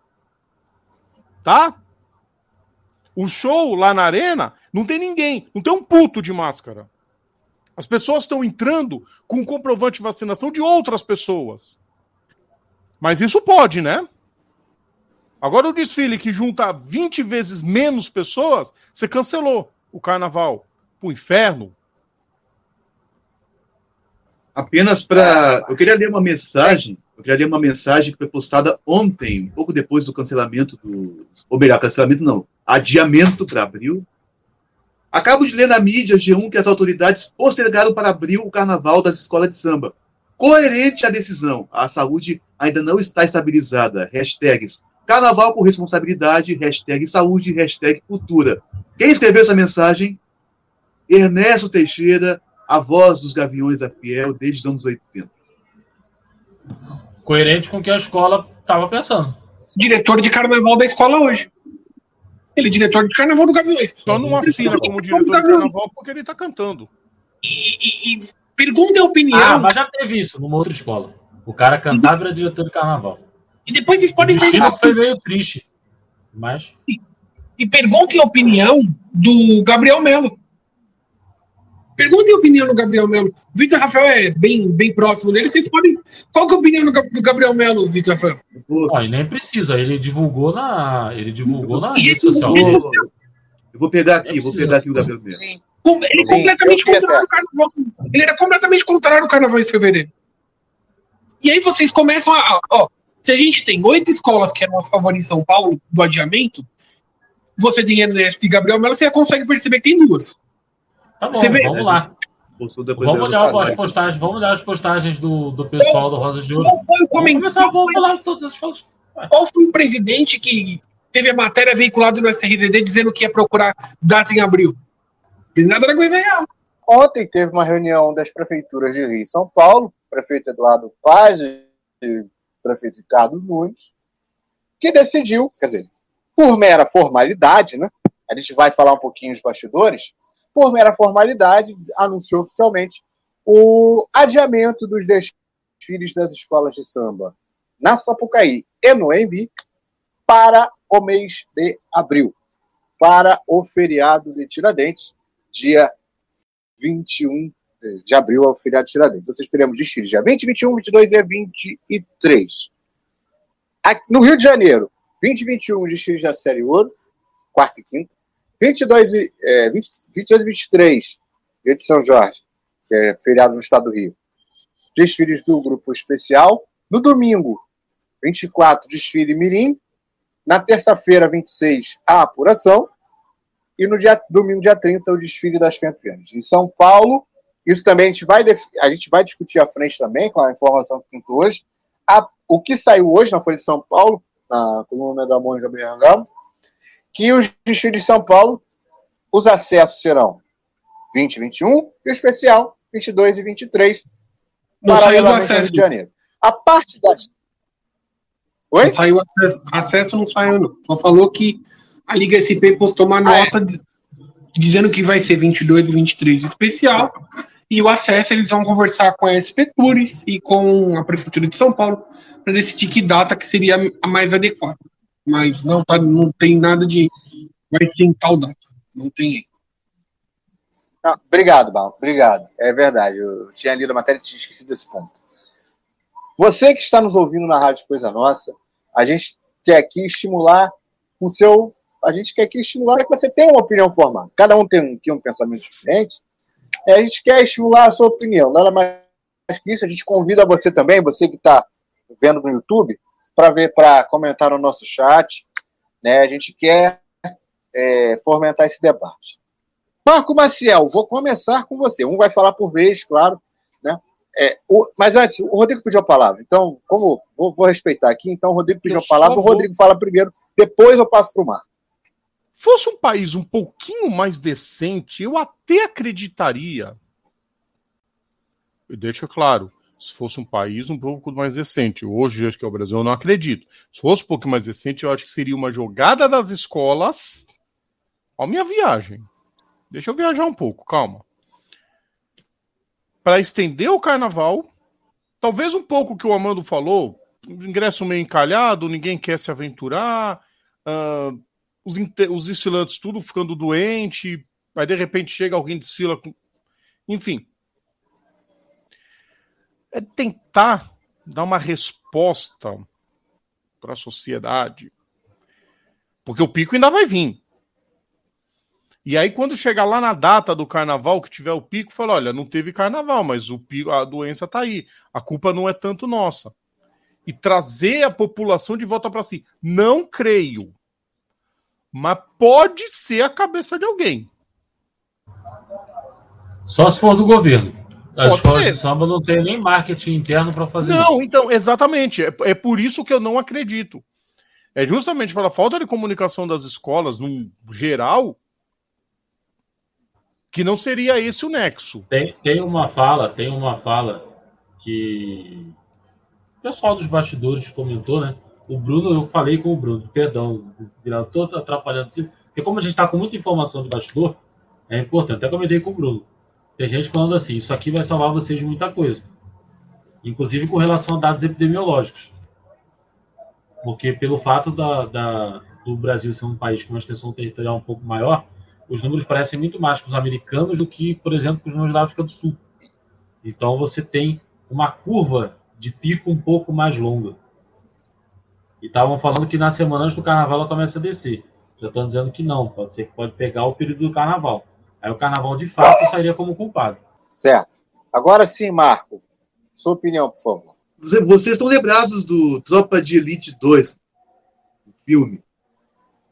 Tá? O show lá na arena não tem ninguém, não tem um puto de máscara. As pessoas estão entrando com comprovante de vacinação de outras pessoas. Mas isso pode, né? Agora o desfile que junta 20 vezes menos pessoas, você cancelou o carnaval pro inferno. Apenas para. Eu queria ler uma mensagem. Eu queria ler uma mensagem que foi postada ontem, um pouco depois do cancelamento do. Ou melhor, cancelamento não. Adiamento para abril. Acabo de ler na mídia G1 que as autoridades postergaram para abril o carnaval das escolas de samba. Coerente à decisão. A saúde ainda não está estabilizada. Hashtags Carnaval com responsabilidade, hashtag saúde, hashtag cultura. Quem escreveu essa mensagem? Ernesto Teixeira, a voz dos Gaviões da Fiel desde os anos 80. Coerente com o que a escola estava pensando. Diretor de carnaval da escola hoje. Ele é diretor de carnaval do Gaviões. Só não assina como diretor de carnaval porque ele tá cantando. E, e- e pergunta a opinião. Ah, mas já teve isso numa outra escola. O cara cantava e era diretor de carnaval. E depois vocês podem perguntar. foi meio triste. Mas E perguntem a opinião do Gabriel Melo. Perguntem a opinião do Gabriel Melo. O Vitor Rafael é bem, bem próximo dele. Vocês podem. Qual que é a opinião do Ga- do Gabriel Melo, Vitor Rafael? e nem precisa. Ele divulgou na, ele divulgou na E rede social. Eu vou pegar aqui, vou pegar aqui o Gabriel Melo. Ele é Sim, completamente contrário ao carnaval. Ele era completamente contrário ao carnaval em fevereiro. E aí vocês começam a. Ó, se a gente tem oito escolas que eram a favor em São Paulo do adiamento, você tem Ernesto e Gabriel Melo, você consegue perceber que tem duas. Tá bom, vê- vamos lá. Vamos olhar as postagens, vamos olhar as postagens do, do pessoal do Rosa de Ouro. Qual foi o Vamos comentário? vamos falar de todas as escolas. Qual foi o presidente que teve a matéria veiculada no SRDD dizendo que ia procurar data em abril? Tem nada da coisa real. Ontem teve uma reunião das prefeituras de Rio e São Paulo, prefeito Eduardo Paz e prefeito Ricardo Nunes, que decidiu, quer dizer, por mera formalidade, né? A gente vai falar um pouquinho dos bastidores. Por mera formalidade, anunciou oficialmente o adiamento dos desfiles das escolas de samba na Sapucaí e no Embi para o mês de abril, para o feriado de Tiradentes, dia 21 de abril, é o feriado de Tiradentes. Vocês teremos desfiles dia 20, 21, 22 e 23. Aqui, no Rio de Janeiro, 20 e 21, desfiles da série Ouro, quarta e quinta. 22 e, é, 20, 22 e 23, dia de São Jorge, que é feriado no estado do Rio. Desfiles do grupo especial. No domingo, 24, desfile Mirim. Na terça-feira, 26, a apuração. E no dia, domingo, dia 30, o desfile das campeãs. Em São Paulo, isso também a gente vai, a gente vai discutir à frente também, com a informação que pintou hoje. A, o que saiu hoje na Folha de São Paulo, na coluna da Mônica Bergamo, que os desfiles de São Paulo, os acessos serão 20 e 21, e o especial 22 e 23, Não saiu ao acesso. Rio de Janeiro. A parte das... Oi? Não saiu acesso, acesso não saiu, não. Só falou que a Liga SP postou uma Ah, é? nota dizendo que vai ser 22 e 23 de especial. E o acesso eles vão conversar com a SP Tours e com a Prefeitura de São Paulo para decidir que data que seria a mais adequada. Mas não, tá, não tem nada de. Vai ser em tal data. Não tem. Ah, obrigado, Bal. Obrigado. É verdade. Eu tinha lido a matéria e tinha esquecido desse ponto. Você que está nos ouvindo na Rádio Coisa Nossa, a gente quer aqui estimular o seu. A gente quer aqui estimular que você tenha uma opinião formada. Cada um tem aqui um pensamento diferente. A gente quer estimular a sua opinião. Nada mais que isso. A gente convida você também, você que está vendo no YouTube, para ver, para comentar no nosso chat. Né? A gente quer é, fomentar esse debate. Marco Maciel, vou começar com você. Um vai falar por vez, claro. Né? É, o- mas antes, o Rodrigo pediu a palavra. Então, como vou, vou respeitar aqui, então o Rodrigo pediu a palavra, o Rodrigo fala primeiro, depois eu passo para o Marco. Fosse um país um pouquinho mais decente, eu até acreditaria. E deixa claro, se fosse um país um pouco mais decente. Hoje, acho que é o Brasil, eu não acredito. Se fosse um pouco mais decente, eu acho que seria uma jogada das escolas. Ó, minha viagem. Deixa eu viajar um pouco, calma. Para estender o carnaval, talvez um pouco que o Amando falou, ingresso meio encalhado, ninguém quer se aventurar, ah, os, os desfilantes tudo ficando doente, aí de repente chega alguém desfila com. Enfim. É tentar dar uma resposta para a sociedade. Porque o pico ainda vai vir. E aí, quando chegar lá na data do carnaval, que tiver o pico, fala: olha, não teve carnaval, mas o pico, a doença tá aí. A culpa não é tanto nossa. E trazer a população de volta para si. Não creio. Mas pode ser a cabeça de alguém. Só se for do governo. As Pode escolas ser. de samba não tem nem marketing interno para fazer Não, isso. então, exatamente. É, é por isso que eu não acredito. É justamente pela falta de comunicação das escolas, num geral, que não seria esse o nexo. Tem, tem uma fala, tem uma fala que o pessoal dos bastidores comentou, né? O Bruno, eu falei com o Bruno, perdão, todo atrapalhando assim, porque como a gente está com muita informação de bastidor, é importante. Até comentei com o Bruno. Tem gente falando assim, isso aqui vai salvar vocês de muita coisa. Inclusive com relação a dados epidemiológicos. Porque pelo fato da, da- do Brasil ser um país com uma extensão territorial um pouco maior, os números parecem muito mais com os americanos do que, por exemplo, com os números da África do Sul. Então você tem uma curva de pico um pouco mais longa. E estavam falando que na semana antes do carnaval ela começa a descer. Já estão dizendo que não, pode ser que pode pegar o período do carnaval. Aí o carnaval de fato sairia como culpado. Certo. Agora sim, Marco, sua opinião, por favor. Você- Vocês estão lembrados do Tropa de Elite 2, o filme?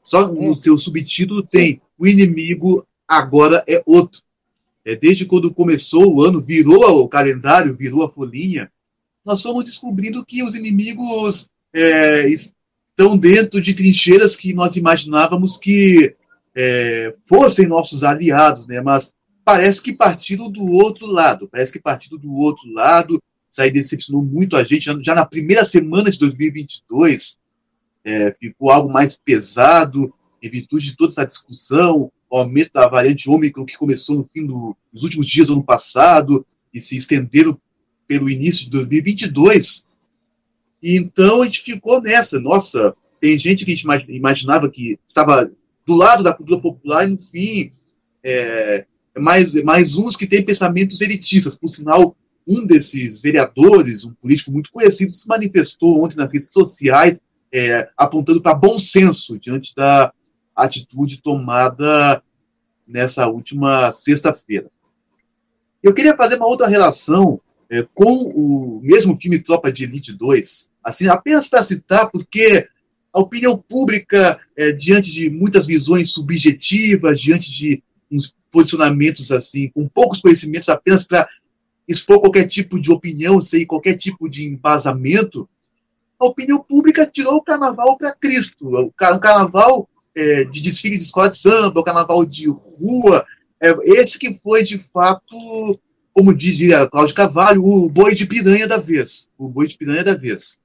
Só no seu subtítulo tem O inimigo agora é outro. é, desde quando começou o ano, virou o calendário, virou a folhinha, nós fomos descobrindo que os inimigos é, estão dentro de trincheiras que nós imaginávamos que é, fossem nossos aliados, né? mas parece que partiram do outro lado, parece que partiram do outro lado, isso aí decepcionou muito a gente, já na primeira semana de 2022, é, ficou algo mais pesado, em virtude de toda essa discussão, o aumento da variante Ômicron que começou no fim do, nos últimos dias do ano passado e se estenderam pelo início de 2022. E então a gente ficou nessa. Nossa, tem gente que a gente imaginava que estava do lado da cultura popular e, no fim, é, mais, mais uns que têm pensamentos elitistas. Por sinal, um desses vereadores, um político muito conhecido, se manifestou ontem nas redes sociais é, apontando para bom senso diante da atitude tomada nessa última sexta-feira. Eu queria fazer uma outra relação é, com o mesmo filme Tropa de Elite 2, assim, apenas para citar, porque a opinião pública, é, diante de muitas visões subjetivas, diante de uns posicionamentos assim, com poucos conhecimentos, apenas para expor qualquer tipo de opinião, sem qualquer tipo de embasamento, a opinião pública tirou o carnaval para Cristo. O carnaval é, de desfile de escola de samba, o carnaval de rua, é, esse que foi de fato, como diria Cláudio Cavalho, o boi de piranha da vez. O boi de piranha da vez.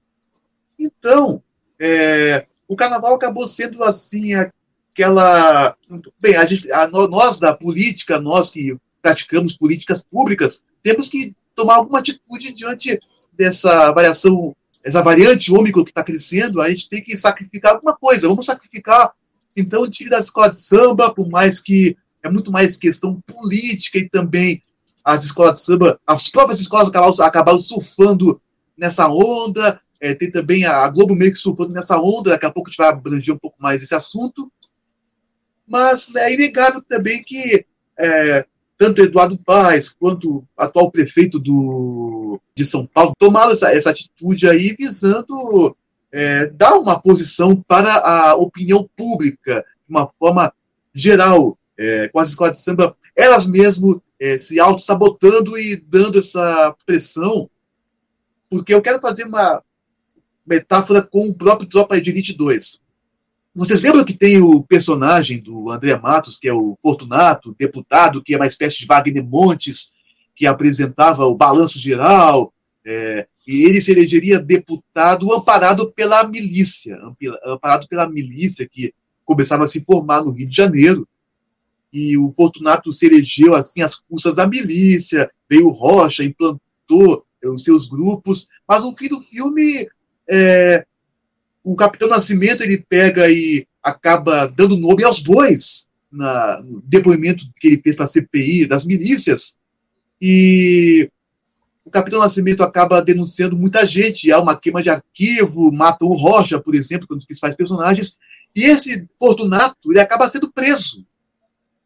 Então, é, o carnaval acabou sendo assim aquela. Bem, a gente, a, nós da política, nós que praticamos políticas públicas, temos que tomar alguma atitude diante dessa variação essa variante ômicron que está crescendo, a gente tem que sacrificar alguma coisa. Vamos sacrificar, então, o time da escola de samba, por mais que é muito mais questão política e também as escolas de samba, as próprias escolas acabaram, acabaram surfando nessa onda. É, tem também a Globo meio que surfando nessa onda, daqui a pouco a gente vai abranger um pouco mais esse assunto. Mas é inegável também que é, tanto Eduardo Paes quanto atual prefeito do, de São Paulo tomaram essa, essa atitude aí visando é, dar uma posição para a opinião pública de uma forma geral, é, com as escolas de samba, elas mesmo é, se auto-sabotando e dando essa pressão, porque eu quero fazer uma metáfora com o próprio Tropa de Elite 2. Vocês lembram que tem o personagem do André Matos, que é o Fortunato, deputado, que é uma espécie de Wagner Montes, que apresentava o balanço geral, é, e ele se elegeria deputado amparado pela milícia, amparado pela milícia que começava a se formar no Rio de Janeiro. E o Fortunato se elegeu assim às custas da milícia, veio Rocha, implantou os seus grupos, mas no fim do filme é, o Capitão Nascimento ele pega e acaba dando nome aos bois na, no depoimento que ele fez para a CPI das milícias. E o Capitão Nascimento acaba denunciando muita gente. Há uma queima de arquivo, matam o Rocha, por exemplo, que principais personagens. E esse Fortunato ele acaba sendo preso.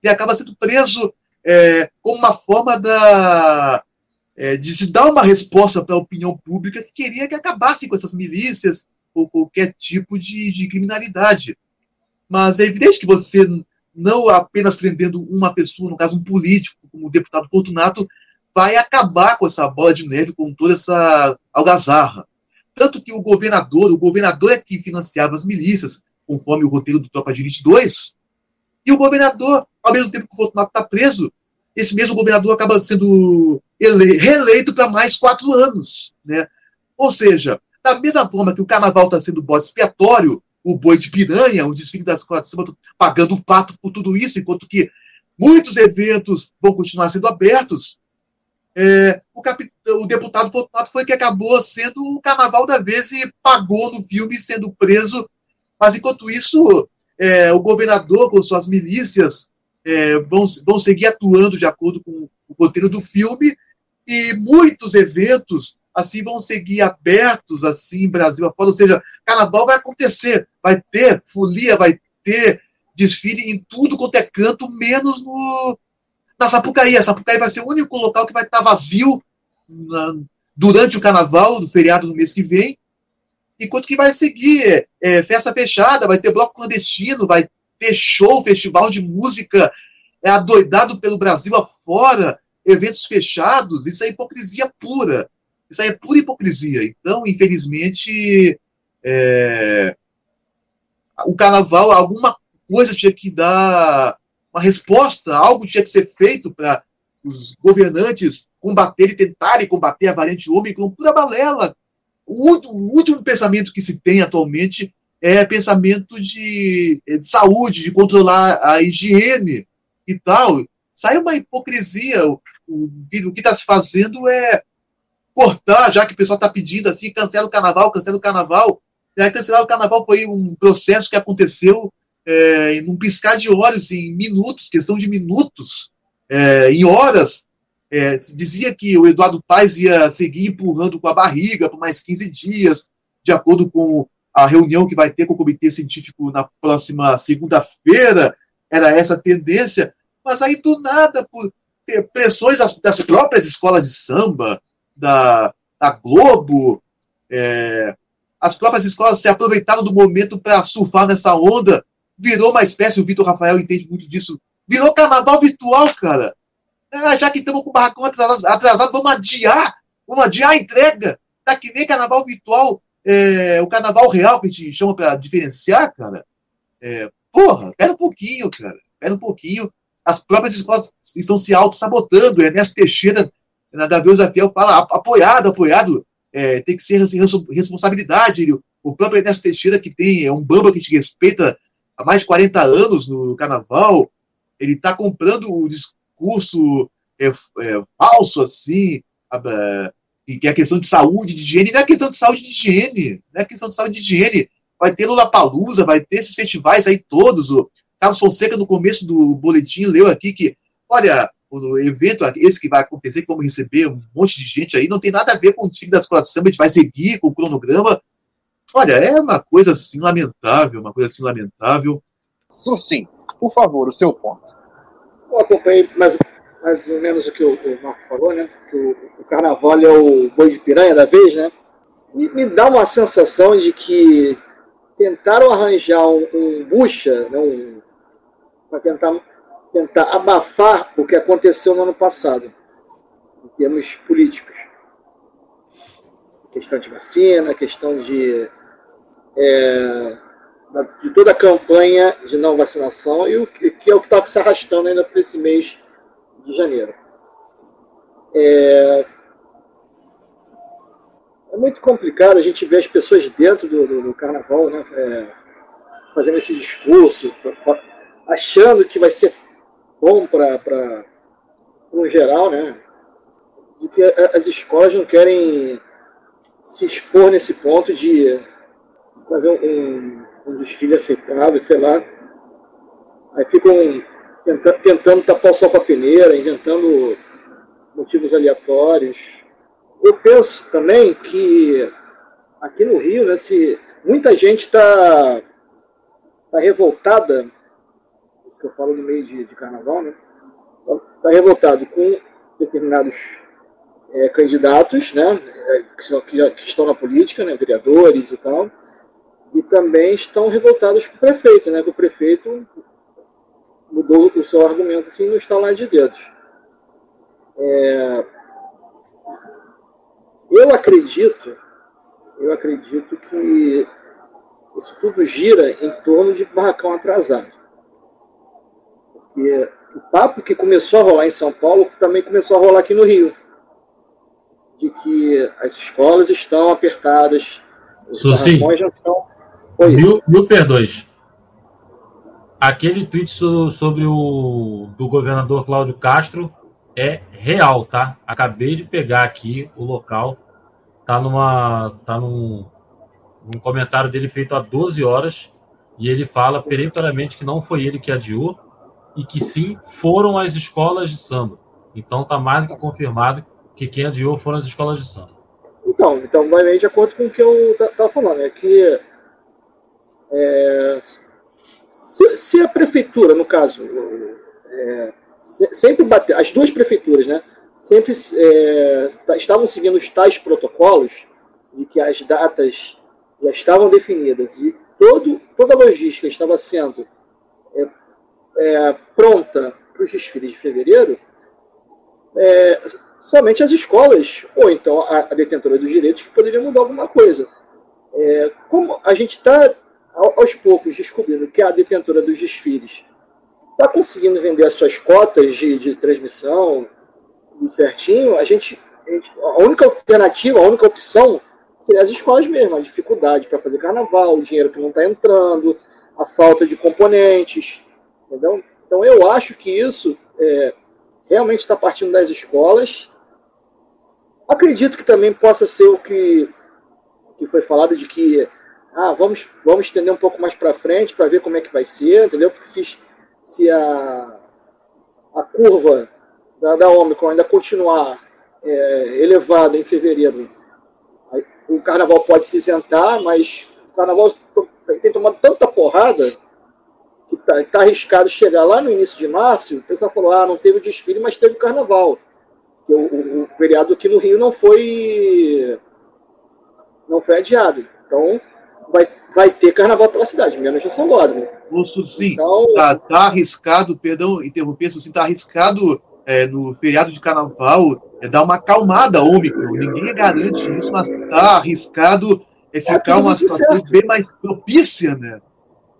Ele acaba sendo preso é, como uma forma da, é, de se dar uma resposta para a opinião pública que queria que acabassem com essas milícias, ou qualquer tipo de, de criminalidade. Mas é evidente que você, não apenas prendendo uma pessoa, no caso um político, como o deputado Fortunato, vai acabar com essa bola de neve, com toda essa algazarra. Tanto que o governador, o governador é que financiava as milícias, conforme o roteiro do Tropa de Elite 2, e o governador, ao mesmo tempo que o Fortunato está preso, esse mesmo governador acaba sendo ele, reeleito para mais quatro anos. Né? Ou seja, da mesma forma que o carnaval está sendo bode expiatório, o boi de piranha, o desfile das samba pagando um pato por tudo isso, enquanto que muitos eventos vão continuar sendo abertos, é, o, capitão, o, deputado Fortunato foi que acabou sendo o carnaval da vez e pagou no filme sendo preso. Mas enquanto isso, é, o governador com suas milícias é, vão, vão seguir atuando de acordo com o roteiro do filme e muitos eventos assim vão seguir abertos assim Brasil afora, ou seja, carnaval vai acontecer, vai ter folia, vai ter desfile em tudo quanto é canto, menos no na Sapucaí. A Sapucaí vai ser o único local que vai estar vazio na, durante o carnaval, do feriado do mês que vem, enquanto que vai seguir é, festa fechada, vai ter bloco clandestino, vai ter show, festival de música é adoidado pelo Brasil afora, eventos fechados, isso é hipocrisia pura. Isso aí é pura hipocrisia. Então, infelizmente, é, o carnaval, alguma coisa tinha que dar uma resposta, algo tinha que ser feito para os governantes combaterem, tentarem combater a variante Ômicron, pura balela. O, o, último pensamento que se tem atualmente é pensamento de, de saúde, de controlar a higiene e tal. Sai uma hipocrisia. O, o, o que está se fazendo é cortar, já que o pessoal está pedindo assim, cancela o carnaval, cancela o carnaval. Aí, cancelar o carnaval foi um processo que aconteceu é, em um piscar de olhos, em minutos, questão de minutos, é, em horas. É, dizia que o Eduardo Paes ia seguir empurrando com a barriga por mais 15 dias, de acordo com a reunião que vai ter com o Comitê Científico na próxima segunda-feira. Era essa a tendência. Mas aí, do nada, por pressões das, das próprias escolas de samba, da, da Globo, é, as próprias escolas se aproveitaram do momento para surfar nessa onda, virou uma espécie, o Vitor Rafael entende muito disso, virou carnaval virtual, cara. Ah, já que estamos com o barracão atrasado, atrasado, vamos adiar, vamos adiar a entrega. Tá que nem carnaval virtual, é, o carnaval real que a gente chama para diferenciar, cara. É, porra, pera um pouquinho, cara, pera um pouquinho. As próprias escolas estão se auto-sabotando. Ernesto Teixeira na Davi Fiel fala apoiado, apoiado, é, tem que ser responsabilidade. O próprio Ernesto Teixeira, que tem, é um bamba que te respeita há mais de 40 anos no carnaval, ele está comprando o discurso é, é, falso, assim, que é a questão de saúde, de higiene, não é questão de saúde de higiene, não é questão de saúde de higiene. Vai ter Lula Palusa, vai ter esses festivais aí todos. Carlos Fonseca, no começo do boletim, leu aqui que, olha, o evento esse que vai acontecer, que vamos receber um monte de gente aí, não tem nada a ver com o desfile da escola de samba, a gente vai seguir com o cronograma. Olha, é uma coisa assim lamentável, uma coisa assim lamentável. Sim, por favor, o seu ponto. Eu acompanhei mais, mais ou menos o que o, o Marco falou, né? Que o, o, carnaval é o boi de piranha da vez, né? E me dá uma sensação de que tentaram arranjar um, um bucha, né? um, para tentar tentar abafar o que aconteceu no ano passado, em termos políticos. Questão de vacina, questão de, é, de toda a campanha de não vacinação, e o que é o que está se arrastando ainda para esse mês de janeiro. É, é muito complicado a gente ver as pessoas dentro do, do, do carnaval, né, é, fazendo esse discurso, achando que vai ser bom para o geral, né? De que as escolas não querem se expor nesse ponto de fazer um, um desfile aceitável, sei lá. Aí ficam tenta, tentando tapar o sol com a peneira, inventando motivos aleatórios. Eu penso também que aqui no Rio, né, se muita gente está tá revoltada que eu falo no meio de, de carnaval, né? Está então, revoltado com determinados é, candidatos, né? É, que, são, que, que, estão na política, né? Vereadores e tal. E também estão revoltados com o prefeito, né? Que o prefeito mudou o seu argumento assim no estalar de dedos. É, eu acredito, eu acredito que isso tudo gira em torno de barracão atrasado. Porque o papo que começou a rolar em São Paulo também começou a rolar aqui no Rio. De que as escolas estão apertadas, os Suci, já estão. Oi. Mil, mil perdões. Aquele tweet sobre o do governador Cláudio Castro é real, tá? Acabei de pegar aqui o local. Tá numa. tá num, num comentário dele feito há 12 horas. E ele fala peremptoriamente que não foi ele que adiou, e que sim foram as escolas de samba. Então está mais do que confirmado que quem adiou foram as escolas de samba. Então, então vai de acordo com o que eu estava falando, é que é, se, se, a prefeitura, no caso, é, sempre bater, as duas prefeituras, né, sempre é, estavam seguindo os tais protocolos de que as datas já estavam definidas e todo, toda a logística estava sendo é, pronta os desfiles de fevereiro, é, somente as escolas, ou então a, a, detentora dos direitos, que poderia mudar alguma coisa. É, como a gente está, aos poucos, descobrindo que a detentora dos desfiles está conseguindo vender as suas cotas de, de transmissão certinho, a gente, a gente, a única alternativa, a única opção seria as escolas mesmo, a dificuldade para fazer carnaval, o dinheiro que não está entrando, a falta de componentes, entendeu? Então eu acho que isso é, realmente está partindo das escolas. Acredito que também possa ser o que, que foi falado de que ah, vamos, vamos estender um pouco mais para frente para ver como é que vai ser, entendeu? Porque se, se a, a curva da, da Omicron ainda continuar é, elevada em fevereiro, o carnaval pode se isentar, mas o carnaval tem tomado tanta porrada está tá arriscado chegar lá no início de março. O pessoal falou: ah, não teve o desfile, mas teve o carnaval. O, o, o feriado aqui no Rio não foi não foi adiado. Então vai, vai ter carnaval pela cidade, menos em São Bordo. Né? Sim, então, tá, tá arriscado, perdão, interromper, sim, tá arriscado é, no feriado de carnaval é dar uma acalmada Ômicron. Ninguém garante isso, mas tá arriscado é ficar é uma situação bem mais propícia né,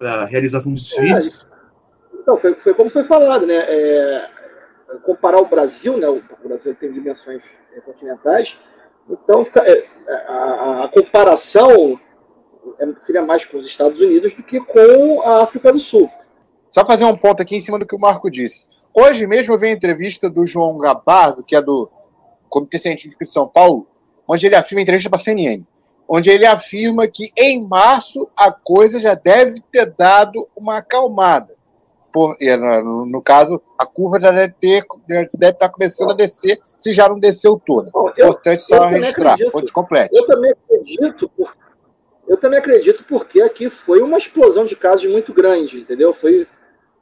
para a realização dos desfiles. É, então, foi, foi, como foi falado, né? É, comparar o Brasil, né? O Brasil tem dimensões é, continentais, então é, a, a, comparação seria mais com os Estados Unidos do que com a África do Sul. Só fazer um ponto aqui em cima do que o Marco disse. Hoje mesmo eu vi a entrevista do João Gabardo, que é do Comitê Científico de São Paulo, onde ele afirma, entrevista para a CNN, onde ele afirma que em março a coisa já deve ter dado uma acalmada. Por, no, no, caso, a curva já deve, ter, deve estar começando a descer, se já não desceu toda. Bom, eu, Importante só registrar. Ponto completo. Eu também acredito, eu também acredito porque aqui foi uma explosão de casos muito grande, entendeu? Foi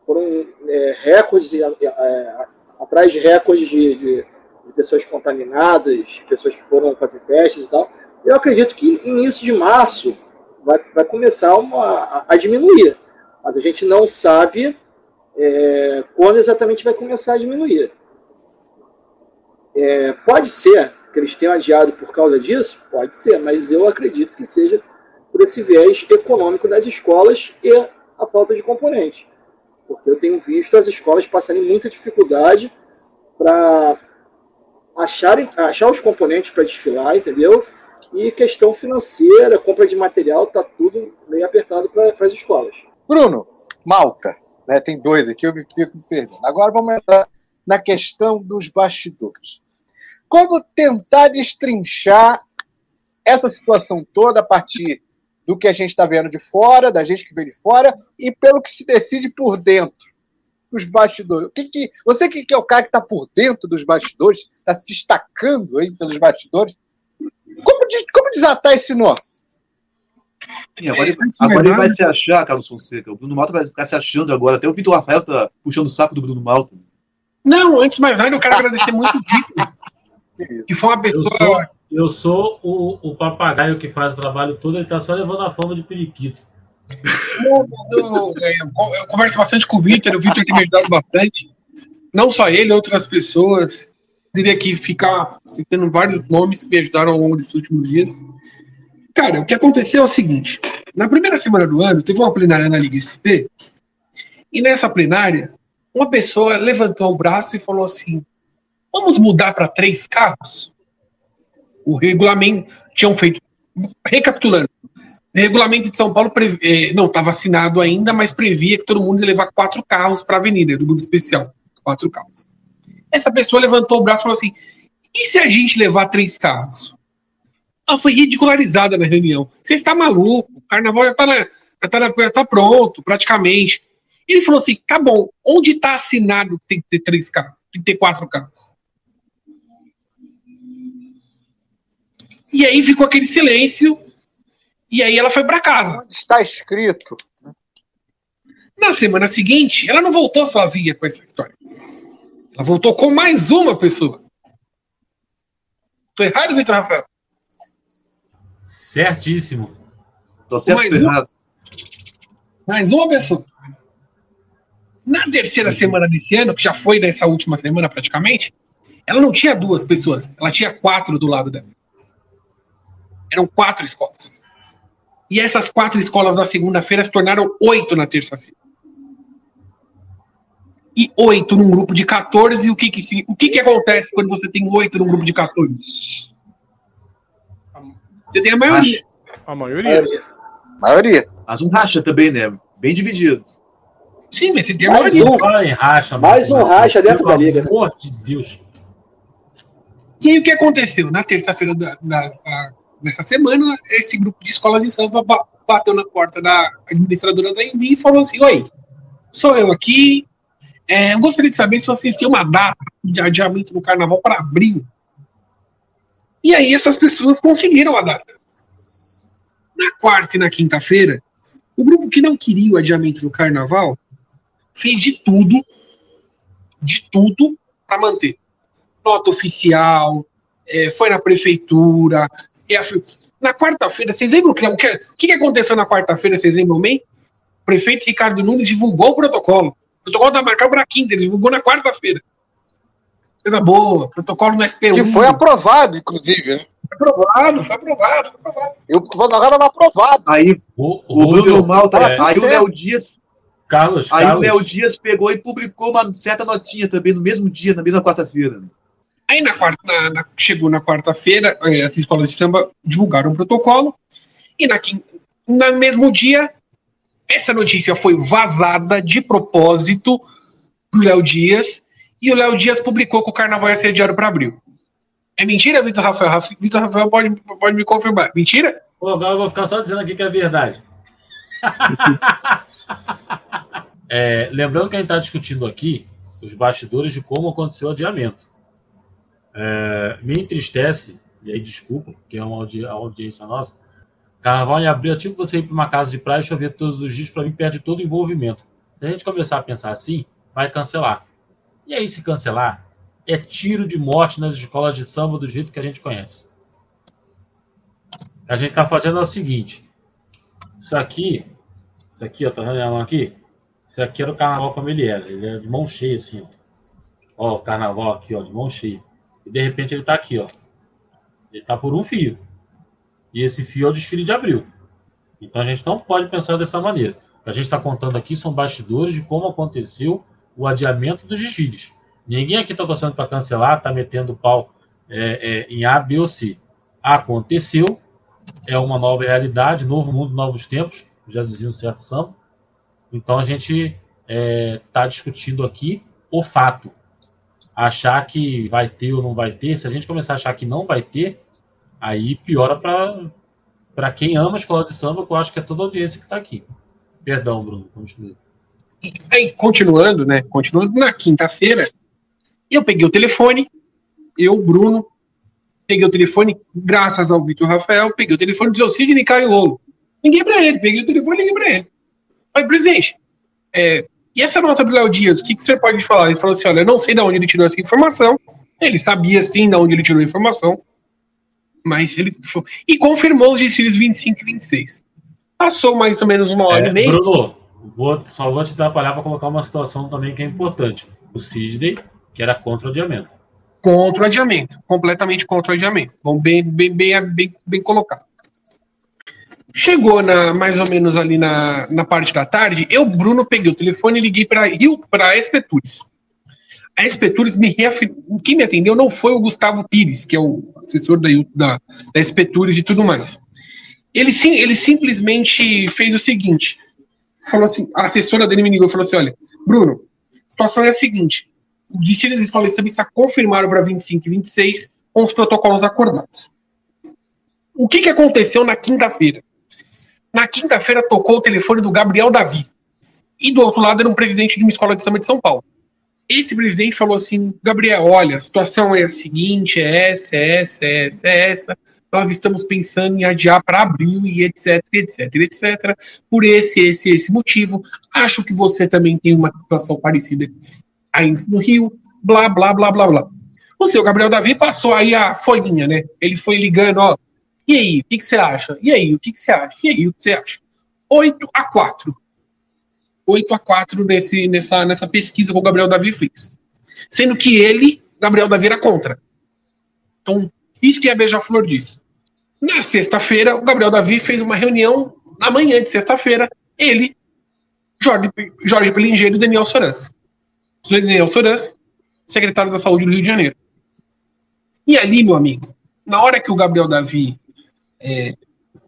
foram é, recordes é, é, atrás de recordes de, de, de, pessoas contaminadas, pessoas que foram fazer testes e tal. Eu acredito que início de março vai, vai começar uma, a, a diminuir, mas a gente não sabe é, quando exatamente vai começar a diminuir. É, pode ser que eles tenham adiado por causa disso? Pode ser, mas eu acredito que seja por esse viés econômico das escolas e a falta de componentes porque eu tenho visto as escolas passarem muita dificuldade para acharem, achar os componentes para desfilar, entendeu? E questão financeira, compra de material, tá tudo meio apertado para as escolas. Bruno, Malta, né, tem dois aqui, eu me fico me perdendo. Agora vamos entrar na questão dos bastidores. Como tentar destrinchar essa situação toda a partir do que a gente está vendo de fora, da gente que vê de fora, e pelo que se decide por dentro dos bastidores. O que que, você que, que é o cara que está por dentro dos bastidores, está se destacando aí pelos bastidores, como, como desatar esse nó? Sim, agora, ele, agora ele vai se achar, Carlos Fonseca. O Bruno Malta vai ficar se achando agora. Até o Vitor Rafael tá puxando o saco do Bruno Malta. Não, antes de mais nada, eu quero agradecer muito o Vitor, que foi uma pessoa eu sou o, o papagaio que faz o trabalho todo, ele está só levando a forma de periquito. Eu, eu, eu, converso bastante com o Vitor, o Vitor tem me ajudado bastante. Não só ele, outras pessoas. Diria que ficar citando vários nomes que me ajudaram ao longo desses últimos dias. Cara, o que aconteceu é o seguinte: na primeira semana do ano, teve uma plenária na Liga SP, e nessa plenária, uma pessoa levantou o braço e falou assim: vamos mudar para três carros? o regulamento tinham feito. Recapitulando, o regulamento de São Paulo eh, não estava assinado ainda, mas previa que todo mundo ia levar quatro carros para a avenida do grupo especial. Quatro carros. Essa pessoa levantou o braço e falou assim: e se a gente levar três carros? Ela foi ridicularizada na reunião. Você está maluco, o carnaval já está já tá, já tá pronto, praticamente. Ele falou assim: tá bom, onde está assinado que tem que ter três carros, tem que ter quatro carros? E aí ficou aquele silêncio. E aí ela foi para casa. Onde está escrito? Na semana seguinte, ela não voltou sozinha com essa história. Ela voltou com mais uma pessoa. Tô errado, Vitor Rafael? Certíssimo. Tô certo mais errado. Uma, mais uma pessoa. Na terceira semana desse ano, que já foi dessa última semana praticamente, ela não tinha duas pessoas, ela tinha quatro do lado dela. Eram quatro escolas. E essas quatro escolas na segunda-feira se tornaram oito na terça-feira. E oito num grupo de 14, o que que, o que que acontece quando você tem oito num grupo de 14? Você tem a maioria. A maioria. Maioria. Mas um racha também, né? Bem dividido. Sim, mas você tem a Mais maioria. um. Racha, Mais um racha dentro pelo da liga, né? amor de Deus. E aí o que aconteceu? Na terça-feira da, da- da- dessa semana, esse grupo de escolas de Santos ba- bateu na porta da administradora da Embi e falou assim: Oi, sou eu aqui. É, eu gostaria de saber se vocês têm uma data de adiamento do carnaval para abril. E aí essas pessoas conseguiram a data. Na quarta e na quinta-feira, o grupo que não queria o adiamento do carnaval fez de tudo, de tudo para manter nota oficial, é, foi na prefeitura. a na quarta-feira, vocês lembram o que, o que aconteceu na quarta-feira? Vocês lembram bem? O prefeito Ricardo Nunes divulgou o protocolo. O protocolo está marcado para quinta, ele divulgou na quarta-feira. Coisa boa, protocolo no SP1. Que foi aprovado, inclusive, né? Foi aprovado, foi aprovado, foi aprovado. E o protocolo estava aprovado. Aí O, o Bruno Malta, é, aí o Léo Dias, Carlos, aí o Carlos, Léo Dias pegou e publicou uma certa notinha também no mesmo dia, na mesma quarta-feira. Aí na quarta, na- na- chegou na quarta-feira, eh, as escolas de samba divulgaram o protocolo, e na quinta, no mesmo dia, essa notícia foi vazada de propósito pro Léo Dias, e o Léo Dias publicou que o carnaval ia ser adiado para abril. É mentira, Vitor Rafael? Rafa- Vitor Rafael pode, pode me confirmar. Mentira? Pô, agora eu vou ficar só dizendo aqui que é verdade. É, lembrando que a gente está discutindo aqui os bastidores de como aconteceu o adiamento. É, me entristece, e aí desculpa, porque é uma audi- a audiência nossa. Carnaval em abril é tipo você ir para uma casa de praia e chover todos os dias para mim perde todo o envolvimento. Se a gente começar a pensar assim, vai cancelar. E aí, se cancelar, é tiro de morte nas escolas de samba do jeito que a gente conhece. A gente está fazendo é o seguinte: isso aqui, isso aqui, ó, tá vendo aqui? Isso aqui era o carnaval como ele era. Ele era de mão cheia, assim, ó. Ó, o carnaval aqui, ó, de mão cheia. E de repente ele tá aqui, ó. Ele tá por um fio. E esse fio é o desfile de abril. Então a gente não pode pensar dessa maneira. O que a gente está contando aqui são bastidores de como aconteceu o adiamento dos desfiles. Ninguém aqui está torcendo para cancelar, está metendo pau é, é, em A, B ou C. Aconteceu, é uma nova realidade, novo mundo, novos tempos, já dizia um certo samba. Então a gente está discutindo aqui o fato. Achar que vai ter ou não vai ter, se a gente começar a achar que não vai ter, aí piora para quem ama a escola de samba, que eu acho que é toda a audiência que está aqui. Perdão, Bruno, continue. Aí, continuando, né? Continuando, na quinta-feira, eu peguei o telefone, eu, Bruno, peguei o telefone, graças ao Vitor Rafael, peguei o telefone do Sidney Caiolo. Liguei pra ele, peguei o telefone e liguei pra ele. Falei, presidente, é, e essa nota do Léo Dias, o que, que você pode falar? Ele falou assim: olha, eu não sei de onde ele tirou essa informação. Ele sabia sim de onde ele tirou a informação, mas ele. fo- E confirmou os desfiles 25 e 26. Passou mais ou menos uma hora É, e meia. Bruno, vou, só vou te atrapalhar para colocar uma situação também que é importante. O Sidney, que era contra o adiamento. contra o adiamento, completamente contra o adiamento. Bom, bem, bem, bem, bem, bem colocado. Chegou na, mais ou menos ali na, na parte da tarde, eu, Bruno, peguei o telefone e liguei para Rio, para a Espetures. A Espetures me reafirmou. Quem me atendeu não foi o Gustavo Pires, que é o assessor da, da, da Espetures e tudo mais. Ele, sim, ele simplesmente fez o seguinte: falou assim, a assessora dele me ligou e falou assim: olha, Bruno, a situação é a seguinte: o desfile das escolas também confirmaram para 25 e 26 com os protocolos acordados. O que, que aconteceu na quinta-feira? Na quinta-feira tocou o telefone do Gabriel Davi. E do outro lado era um presidente de uma escola de samba de São Paulo. Esse presidente falou assim: Gabriel, olha, a situação é a seguinte, é essa, é essa, é essa, é essa. Nós estamos pensando em adiar para abril e etc, etc, etc. Por esse, esse, esse motivo. Acho que você também tem uma situação parecida aí no Rio, blá, blá, blá, blá, blá. O seu Gabriel Davi passou aí a folhinha, né? Ele foi ligando, ó. E aí, o que, que você acha? E aí, o que, que você acha? E aí, o que você acha? 8 a 4. 8 a 4 nesse, nessa, nessa pesquisa que o Gabriel Davi fez. Sendo que ele, Gabriel Davi, era contra. Então, isso que a Beija-Flor disse. Na sexta-feira, o Gabriel Davi fez uma reunião na manhã de sexta-feira, ele, Jorge, Jorge Pelingeiro e Daniel Sorans. Daniel Sorans, secretário da Saúde do Rio de Janeiro. E ali, meu amigo, na hora que o Gabriel Davi é,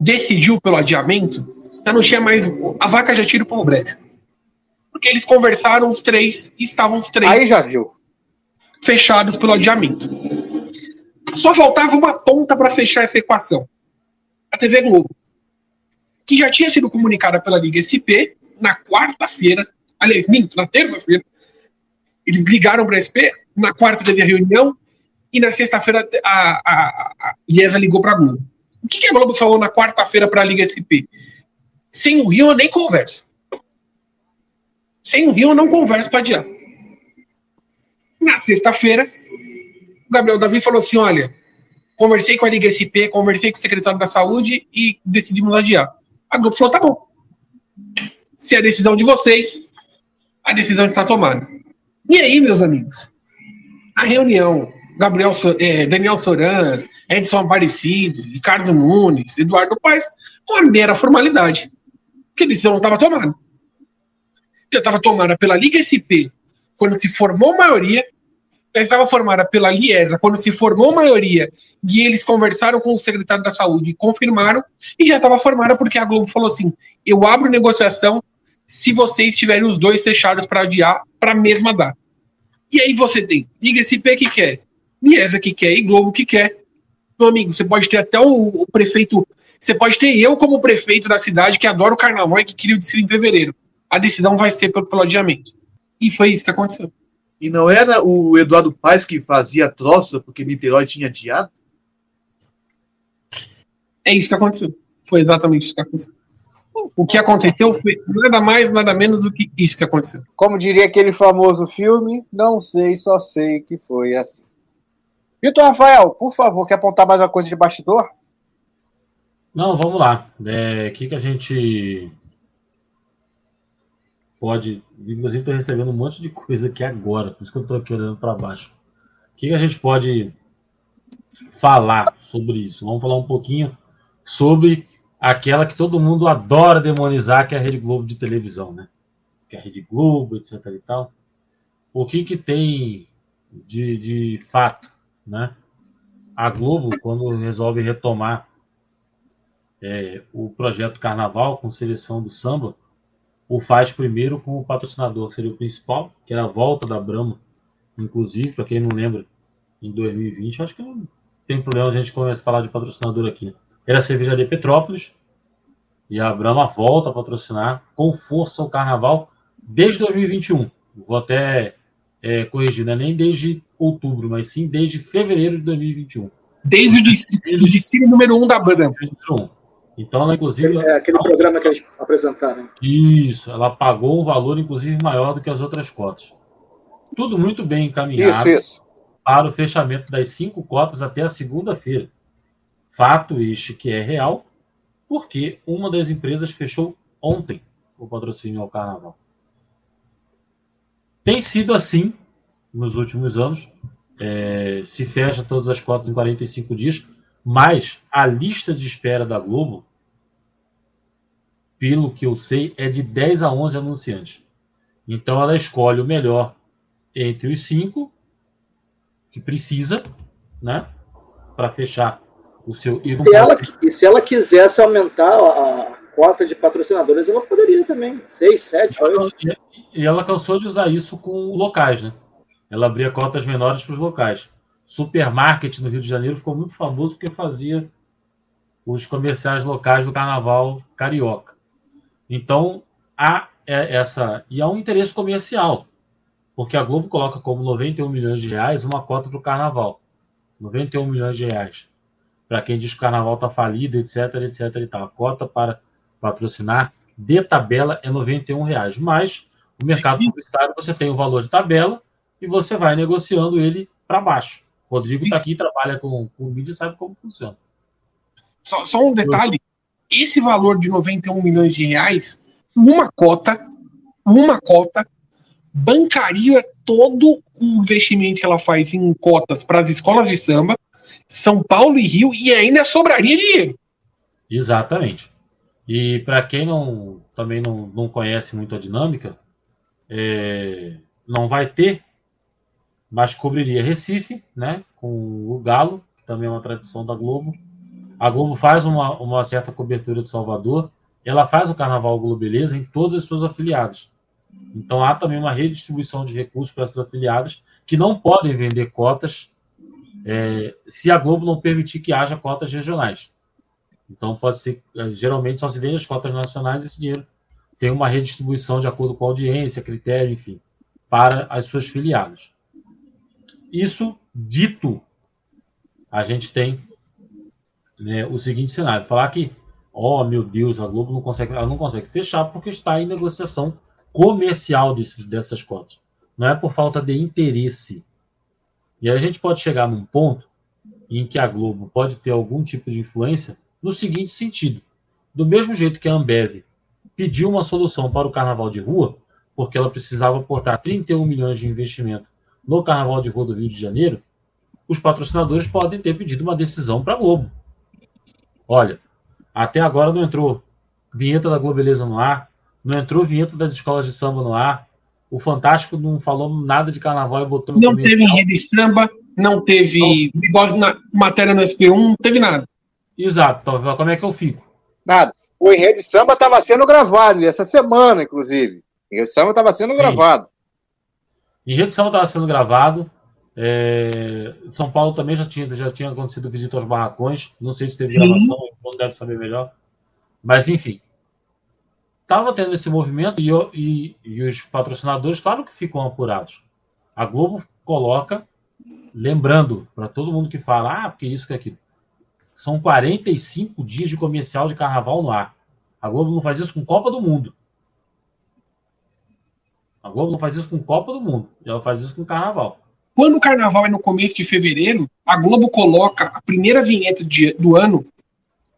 decidiu pelo adiamento, já não tinha mais. A vaca já tira o brejo. Porque eles conversaram os três e estavam os três. Aí já viu. Fechados pelo adiamento. Só faltava uma ponta para fechar essa equação. A TV Globo. Que já tinha sido comunicada pela Liga SP na quarta-feira. Aliás, minto, na terça-feira. Eles ligaram para a SP, na quarta teve a reunião, e na sexta-feira a, a, a IESA ligou para a Globo. O que, que a Globo falou na quarta-feira para a Liga SP? Sem o Rio eu nem converso. Sem o Rio eu não converso para adiar. Na sexta-feira, o Gabriel Davi falou assim: olha, conversei com a Liga SP, conversei com o secretário da Saúde e decidimos adiar. A Globo falou: tá bom. Se é a decisão de vocês, a decisão está tomada. E aí, meus amigos? A reunião, Gabriel, eh, Daniel Sorans, Edson Aparecido, Ricardo Nunes, Eduardo Paes, uma mera formalidade. Porque a decisão não estava tomada. Já estava tomada pela Liga SP, quando se formou maioria, já estava formada pela Liesa, quando se formou maioria, e eles conversaram com o secretário da Saúde e confirmaram, e já estava formada porque a Globo falou assim: eu abro negociação se vocês tiverem os dois fechados para adiar para a mesma data. E aí você tem Liga SP que quer, Liesa que quer e Globo que quer. Meu amigo, você pode ter até o, o prefeito, você pode ter eu como prefeito da cidade que adora o carnaval e que queria o desfile em fevereiro. A decisão vai ser pelo, pelo adiamento. E foi isso que aconteceu. E não era o Eduardo Paes que fazia a troça porque Niterói tinha adiado? É isso que aconteceu. Foi exatamente isso que aconteceu. O que aconteceu foi nada mais, nada menos do que isso que aconteceu. Como diria aquele famoso filme, não sei, só sei que foi assim. Vitor Rafael, por favor, quer apontar mais uma coisa de bastidor? Não, vamos lá. É, o que, que a gente pode. Inclusive, estou recebendo um monte de coisa aqui agora, por isso que eu estou aqui olhando para baixo. O que, que a gente pode falar sobre isso? Vamos falar um pouquinho sobre aquela que todo mundo adora demonizar, que é a Rede Globo de televisão, né? Que é a Rede Globo, etc. e tal. O que, que tem de, de fato, né? A Globo, quando resolve retomar é, o projeto Carnaval com seleção do samba, o faz primeiro com o patrocinador, que seria o principal, que era a volta da Brahma, inclusive, para quem não lembra, em 2020, acho que não tem problema a gente começar a falar de patrocinador aqui. Era a Cervejaria Petrópolis, e a Brahma volta a patrocinar com força o Carnaval desde 2021. Vou até é, corrigir, não é nem desde outubro, mas sim desde fevereiro de 2021. Desde o desfile, número um da Brahma. Então, ela, inclusive. É aquele ela... programa que eles apresentaram. Isso, ela pagou um valor, inclusive, maior do que as outras cotas. Tudo muito bem encaminhado Isso, isso. para o fechamento das cinco cotas até a segunda-feira. Fato este que é real, porque uma das empresas fechou ontem o patrocínio ao carnaval. Tem sido assim nos últimos anos. É, se fecha todas as cotas em 45 dias, mas a lista de espera da Globo, pelo que eu sei, é de 10 a 11 anunciantes. Então ela escolhe o melhor entre os cinco que precisa, né, para fechar o seu. E se, ela, e se ela quisesse aumentar a cota de patrocinadores, ela poderia também. Seis, sete, oito. E ela cansou de usar isso com locais, né? Ela abria cotas menores para os locais. Supermarket no Rio de Janeiro ficou muito famoso porque fazia os comerciais locais do carnaval carioca. Então, há essa. E há um interesse comercial, porque a Globo coloca como 91 milhões de reais uma cota para o carnaval. 91 milhões de reais. Para quem diz que o carnaval está falido, etc, etc e tal. A cota para patrocinar de tabela é 91 reais. Mas o mercado publicitário você tem o valor de tabela e você vai negociando ele para baixo. Rodrigo está aqui, trabalha com, com mídia e sabe como funciona. Só, só, um detalhe: esse valor de 91 milhões de reais, numa cota, uma cota, bancaria todo o investimento que ela faz em cotas para as escolas de samba, São Paulo e Rio, e ainda sobraria dinheiro. Exatamente. E para quem não também não, não conhece muito a dinâmica, é, não vai ter, mas cobriria Recife, né, com o Galo, que também é uma tradição da Globo. A Globo faz uma, uma certa cobertura de Salvador, ela faz o Carnaval Globo Beleza em todas as suas afiliadas. Então há também uma redistribuição de recursos para essas afiliadas que não podem vender cotas é, se a Globo não permitir que haja cotas regionais. Então pode ser, é, geralmente só se vende as cotas nacionais esse dinheiro tem uma redistribuição de acordo com a audiência, critério, enfim, para as suas filiadas. Isso dito, a gente tem né, o seguinte cenário: falar que, oh meu Deus, a Globo não consegue, ela não consegue fechar porque está em negociação comercial dessas cotas. Não é por falta de interesse. E a gente pode chegar num ponto em que a Globo pode ter algum tipo de influência no seguinte sentido: do mesmo jeito que a Ambev pediu uma solução para o carnaval de rua, porque ela precisava aportar 31 milhões de investimento no carnaval de rua do Rio de Janeiro, os patrocinadores podem ter pedido uma decisão para a Globo. Olha, até agora não entrou vinheta da Globo Beleza no ar, não entrou vinheta das escolas de samba no ar, o Fantástico não falou nada de carnaval e botou no Não teve rede samba, não teve igual na matéria no SP1, não teve nada. Exato. Então, como é que eu fico? Nada. O Enredo Samba estava sendo gravado essa semana, inclusive. O Enredo Samba estava sendo Sim. gravado. Enredo Samba estava sendo gravado. É, São Paulo também já tinha, já tinha acontecido visita aos barracões. Não sei se teve Sim. gravação, não deve saber melhor. Mas, enfim. Estava tendo esse movimento e, eu- e- e os patrocinadores, claro que ficam apurados. A Globo coloca, lembrando para todo mundo que fala, ah, porque isso, que aquilo. São 45 dias de comercial de carnaval no ar. A Globo não faz isso com Copa do Mundo. A Globo não faz isso com Copa do Mundo. Ela faz isso com Carnaval. Quando o carnaval é no começo de fevereiro, a Globo coloca a primeira vinheta de- do ano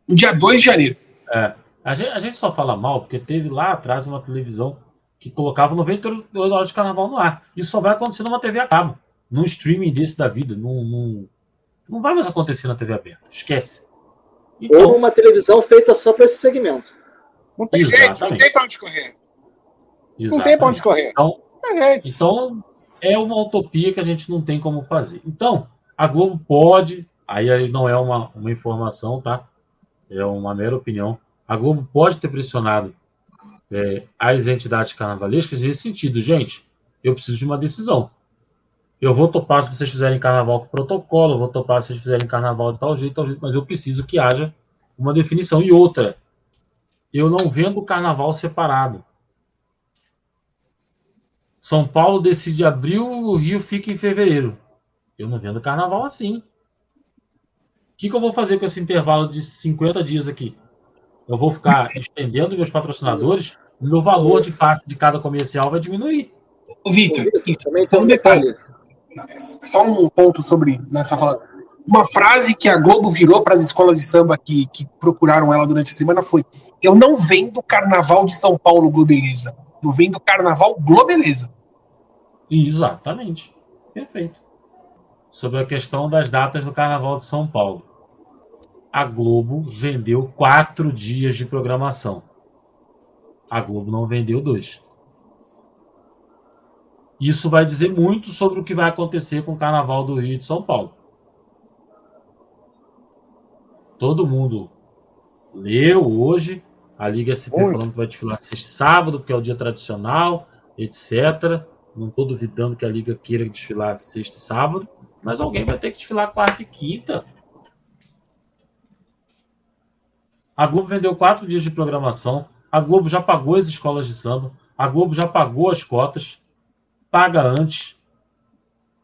no dia 2 de janeiro. É. A gente, a gente só fala mal porque teve lá atrás uma televisão que colocava 98 horas de carnaval no ar. Isso só vai acontecer numa TV a cabo. Num streaming desse da vida. Num, num- Não vai mais acontecer na TV aberta. Esquece. Ou Então, uma televisão feita só para esse segmento. Não tem jeito, não tem para onde correr. Não exatamente. tem para onde correr. Então, Não jeito. Então, é uma utopia que a gente não tem como fazer. Então, a Globo pode, aí aí não é uma, uma informação, tá? É uma mera opinião. A Globo pode ter pressionado é, as entidades carnavalescas nesse sentido. Gente, eu preciso de uma decisão. Eu vou topar se vocês fizerem carnaval com protocolo, eu vou topar se vocês fizerem carnaval de tal jeito, tal jeito, mas eu preciso que haja uma definição. E outra, eu não vendo carnaval separado. São Paulo decide abril, o Rio fica em fevereiro. Eu não vendo carnaval assim. O que, que eu vou fazer com esse intervalo de 50 dias aqui? Eu vou ficar estendendo meus patrocinadores, o meu valor de face de cada comercial vai diminuir. Ô, Vitor, isso, Também só tem um detalhe. detalhe. Só um ponto sobre nessa fala. Uma frase que a Globo virou para as escolas de samba que, que procuraram ela durante a semana foi: Eu não vendo carnaval de São Paulo Globeleza. Eu vendo carnaval Globeleza. Exatamente. Perfeito. Sobre a questão das datas do Carnaval de São Paulo. A Globo vendeu quatro dias de programação. A Globo não vendeu dois. Isso vai dizer muito sobre o que vai acontecer com o Carnaval do Rio de São Paulo. Todo mundo leu hoje a Liga SP Muito. falando que vai desfilar sexta e sábado, porque é o dia tradicional, etc. Não estou duvidando que a Liga queira desfilar sexta e sábado, mas alguém vai ter que desfilar quarta e quinta. A Globo vendeu quatro dias de programação. A Globo já pagou as escolas de samba. A Globo já pagou as cotas. Paga antes.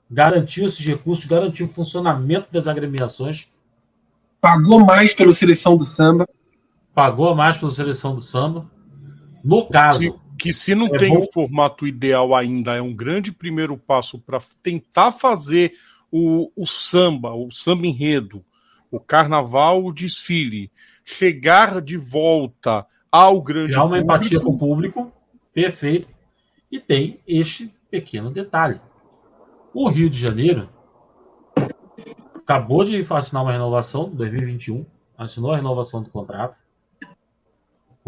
Garantiu esses recursos, garantiu o funcionamento das agremiações. Pagou mais pela seleção do samba. Pagou mais pela seleção do samba. No caso, Se- que se não É tem bom- o formato ideal ainda, é um grande primeiro passo para tentar fazer o, o samba, o samba enredo, o carnaval, o desfile, chegar de volta ao grande criar uma público. empatia com o público. Perfeito. E tem este pequeno detalhe. O Rio de Janeiro acabou de assinar uma renovação 2021, assinou a renovação do contrato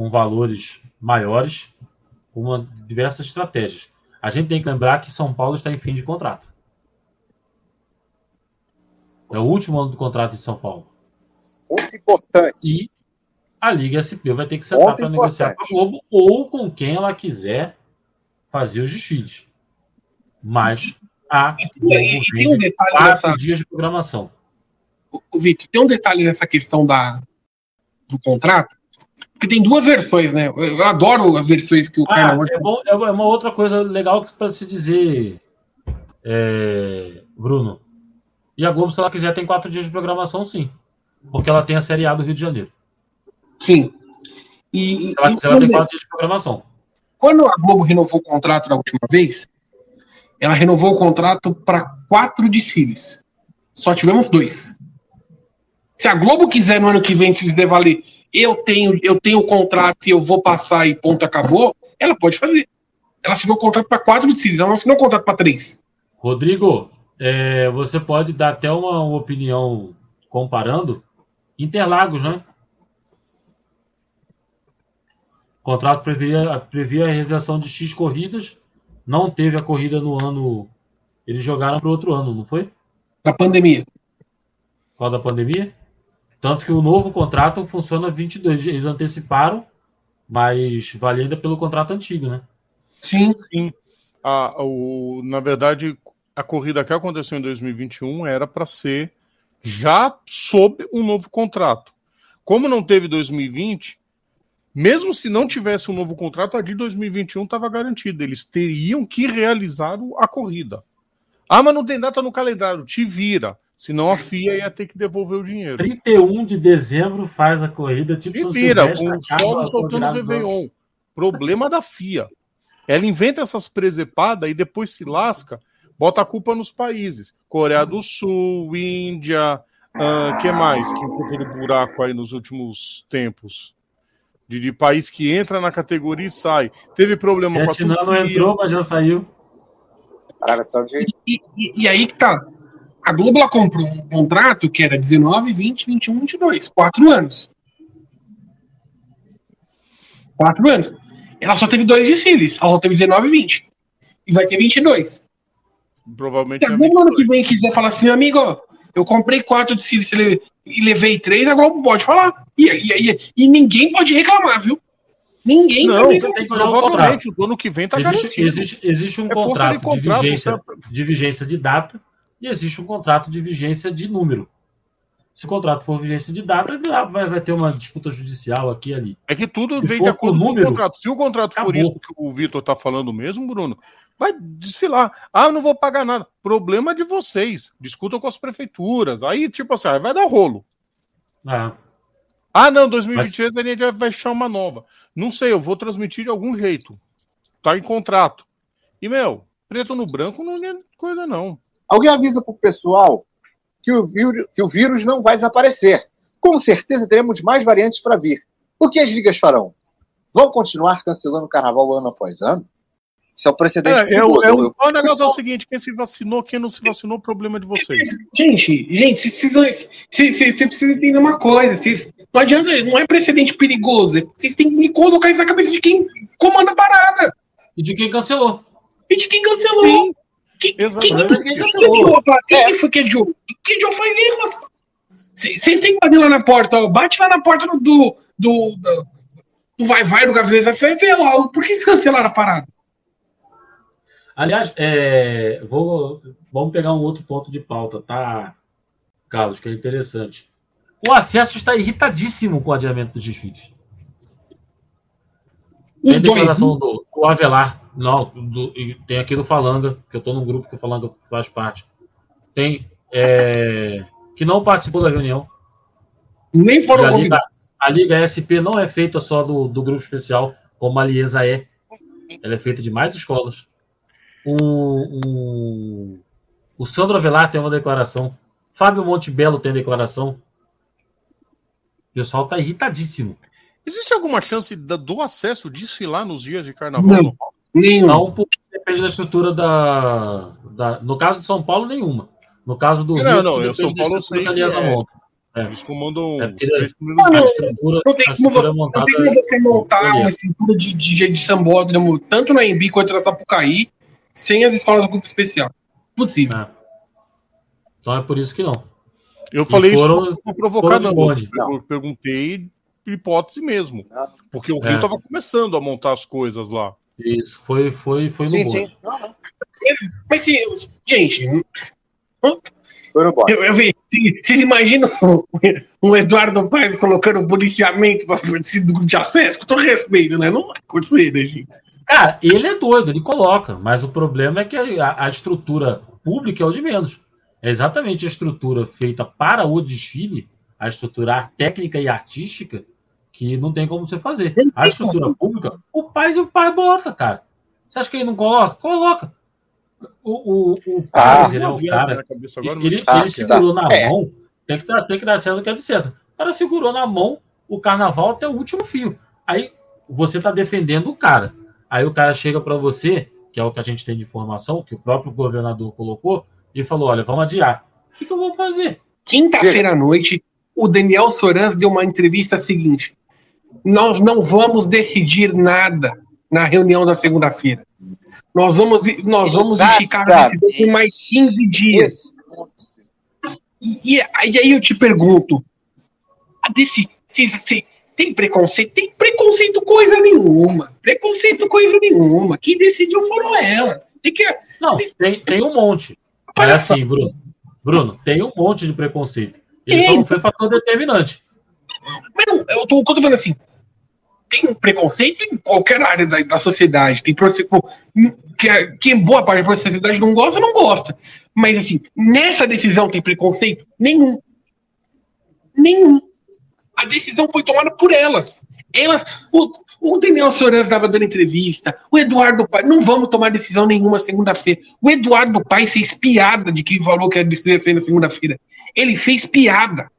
com valores maiores, com uma, diversas estratégias. A gente tem que lembrar que São Paulo está em fim de contrato. É o último ano do contrato de São Paulo. Muito importante. E a Liga SP vai ter que sentar para negociar com a Globo ou com quem ela quiser fazer os desfiles. Mas a Globo E tem um detalhe quatro nessa, dias de programação. o Vitor, tem um detalhe nessa questão da, do contrato, porque tem duas versões, né? Eu, adoro as versões que o Ah, Carnaval. é, bom, é uma outra coisa legal para se dizer, é, Bruno. E a Globo, se ela quiser, tem quatro dias de programação, sim. Porque ela tem a Série A do Rio de Janeiro. Sim. E, Se ela e quiser, ela tem quando, quatro dias de programação. quando a Globo renovou o contrato da última vez, ela renovou o contrato para quatro desfiles. Só tivemos dois. Se a Globo quiser no ano que vem fizer valer, eu tenho, eu tenho o contrato e eu vou passar e ponto acabou, ela pode fazer. Ela assinou o contrato para quatro desfiles, ela não assinou o contrato para três. Rodrigo, é, você pode dar até uma opinião comparando Interlagos, né? O contrato previa, previa a realização de X corridas, não teve a corrida no ano. Eles jogaram para outro ano, não foi? Da pandemia. Causa da pandemia? Tanto que o novo contrato funciona 22 dias. Eles anteciparam, mas vale ainda pelo contrato antigo, né? Sim. Sim. A, o, na verdade, a corrida que aconteceu em 2021 era para ser já sob um novo contrato. Como não teve 2020, mesmo se não tivesse um novo contrato, a de 2021 estava garantida. Eles teriam que realizar a corrida. Ah, mas não tem data no calendário. Te vira. Senão a FIA ia ter que devolver o dinheiro. 31 de dezembro faz a corrida, tipo E com solo a soltando o. Réveillon. Problema da FIA. Ela inventa essas presepadas e depois se lasca, bota a culpa nos países. Coreia do Sul, Índia, ah, que mais que no buraco aí nos últimos tempos? De, de país que entra na categoria e sai. Teve problema com a Vietnã não Turquia. entrou, mas já saiu. Arábia Saudita. E, e- e aí que tá. A Globo ela comprou um contrato que era 19, 20, 21, 22. Quatro anos. Quatro anos. Ela só teve dois desfiles. Ela só teve 19 e 20. E vai ter 22. Provavelmente Se a é Globo no ano que vem quiser falar assim, meu amigo, ó, eu comprei quatro desfiles e levei três, a Globo pode falar. E, e, e, e ninguém pode reclamar, viu? Ninguém Não, pode reclamar. o provavelmente o do ano que vem tá existe, garantido. existe, existe um É contrato, de contrato, de, vigência, você- de vigência de data e existe um contrato de vigência de número. Se o contrato for vigência de data, vai, vai ter uma disputa judicial aqui e ali. É que tudo Se vem for de acordo com o número, contrato. Se o contrato for acabou. isso que o Vitor tá falando mesmo, Bruno, vai desfilar. Ah, não vou pagar nada. Problema de vocês. Discutam com as prefeituras. Aí, tipo assim, vai dar rolo. Ah, Ah, não, 2023 a gente vai fechar uma nova. Não sei, eu vou transmitir de algum jeito. Tá em contrato. E, meu, preto no branco não é coisa, não. Alguém avisa pro pessoal que o, vírus, que o vírus não vai desaparecer. Com certeza teremos mais variantes para vir. O que as ligas farão? Vão continuar cancelando o carnaval ano após ano? Isso é um precedente É, é, o, perigoso. é, o, Eu- o negócio é o seguinte: quem se vacinou, quem não se vacinou, problema de vocês. Gente, gente, vocês precisam, entender uma coisa. Vocês, não adianta, não é precedente perigoso. Vocês têm que colocar isso na cabeça de quem comanda a parada. e de quem cancelou? E de quem cancelou. Sim, Quem, foi que adiou? Quem adiou foi elas. Vocês vocês têm que bater lá na porta, ó. Bate lá na porta do. do, do, do, do vai vai do Gaveta vai ver lá. ó, Por que cancelaram a parada? Aliás, é, vou, vamos pegar um outro ponto de pauta, tá, Carlos, que é interessante. O acesso está irritadíssimo com o adiamento dos desfiles. Os dois. declaração do, do Avelar, não, do- tem aqui do Falanga, que eu estou num grupo que o Falanga faz parte. Tem é, que não participou da reunião. Nem foram a, Liga, convidados. a Liga SP não é feita só do, do grupo especial, como a Liesa é. Ela é feita de mais escolas. O, o, o Sandro Avelar tem uma declaração. Fábio Montebello tem declaração. O pessoal está irritadíssimo. Existe alguma chance do acesso desfilar nos dias de carnaval? Não. Nenhum. Não, porque depende da estrutura da, da- No caso de São Paulo, nenhuma. No caso do Não, Rio, não, eu São Paulo sei que é. monta. É. Eles comandam É os três primeiros Não, estrutura, Não tem como você, não tem como você montar uma estrutura de, de, de sambódromo, tanto na Embi quanto na Sapucaí, sem as escolas do grupo especial. Possível. É. Então é por isso que não. Eu falei foram- isso bonde. Eu perguntei hipótese mesmo. Porque o É. Rio tava começando a montar as coisas lá. Isso, foi, foi, foi no Sim, bonde. sim. Não, não. Mas, se, gente, Foi no eu, eu vi, se- vocês imaginam o, o Eduardo Paes colocando policiamento para grupo de acesso? Com todo respeito, né? Não vai acontecer, né, gente? Cara, ele é doido, ele coloca, mas o problema é que a, a estrutura pública é o de menos. É exatamente a estrutura feita para o desfile, a estrutura técnica e artística, que não tem como você fazer. A estrutura pública, o pai o pai bota, cara. Você acha que ele não coloca? Coloca. O, o, o Ah. Ele é o cara. Agora, Ele, Ah, ele segurou na É. mão, tem que, dar, tem que dar César o que é de César. O cara segurou na mão o carnaval até o último fio. Aí você tá defendendo o cara. Aí o cara chega para você, que é o que a gente tem de informação, que o próprio governador colocou, e falou: olha, vamos adiar. O que, que eu vou fazer? Quinta-feira à noite, o Daniel Sorans deu uma entrevista seguinte: Nós não vamos decidir nada na reunião da segunda-feira. Nós vamos, nós vamos esticar a decisão por mais 15 dias. E, e aí eu te pergunto: a desse, se, se- tem preconceito? Tem preconceito coisa nenhuma. Preconceito coisa nenhuma. Quem decidiu foram elas. Tem que. Não, tem, tem um monte. Olha só. assim, Bruno, Bruno, tem um monte de preconceito. Ele só não foi fator determinante. Não, eu tô, falando assim, tem preconceito em qualquer área da, da sociedade. Tem preconceito que, é- que boa parte da sociedade não gosta, não gosta. Mas assim, nessa decisão tem preconceito? Nenhum. Nenhum. A decisão foi tomada por elas. Elas, o, o Daniel Sorans estava dando entrevista, o Eduardo Pai, não vamos tomar decisão nenhuma segunda-feira. O Eduardo Pai fez piada de que falou que a decisão ia ser na segunda-feira. Ele fez piada.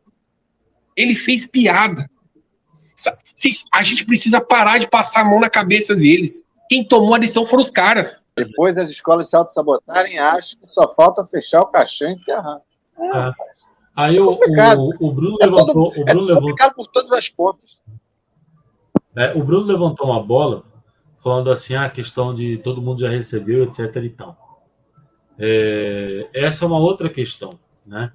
Ele fez piada. A gente precisa parar de passar a mão na cabeça deles. Quem tomou a decisão foram os caras. Depois as escolas se auto-sabotarem, acho que só falta fechar o caixão e enterrar. É. Aí o, complicado. o, o Bruno É, levantou, todo, o é Bruno levantou, complicado por todas as pontas. é, o Bruno levantou uma bola falando assim a questão de todo mundo já recebeu, etc e tal. É, essa é uma outra questão, né?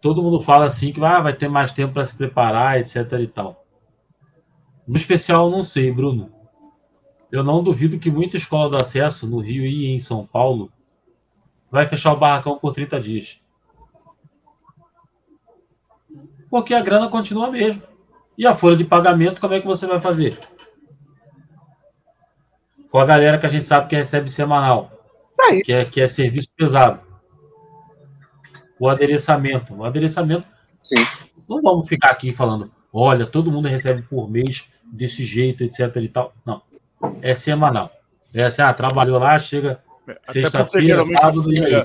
Todo mundo fala assim que ah, vai ter mais tempo para se preparar, etc e tal. No especial, eu não sei, Bruno. Eu não duvido que muita escola do acesso no Rio e em São Paulo vai fechar o barracão por 30 dias. Porque a grana continua a mesma. E a folha de pagamento, como é que você vai fazer? Com a galera que a gente sabe que recebe semanal, Aí. que é, que é serviço pesado. O adereçamento. O adereçamento, Sim. não vamos ficar aqui falando, olha, todo mundo recebe por mês desse jeito, etc e tal. Não. É semanal. É assim, ah, trabalhou lá, chega Até porque sexta-feira, sábado e aí.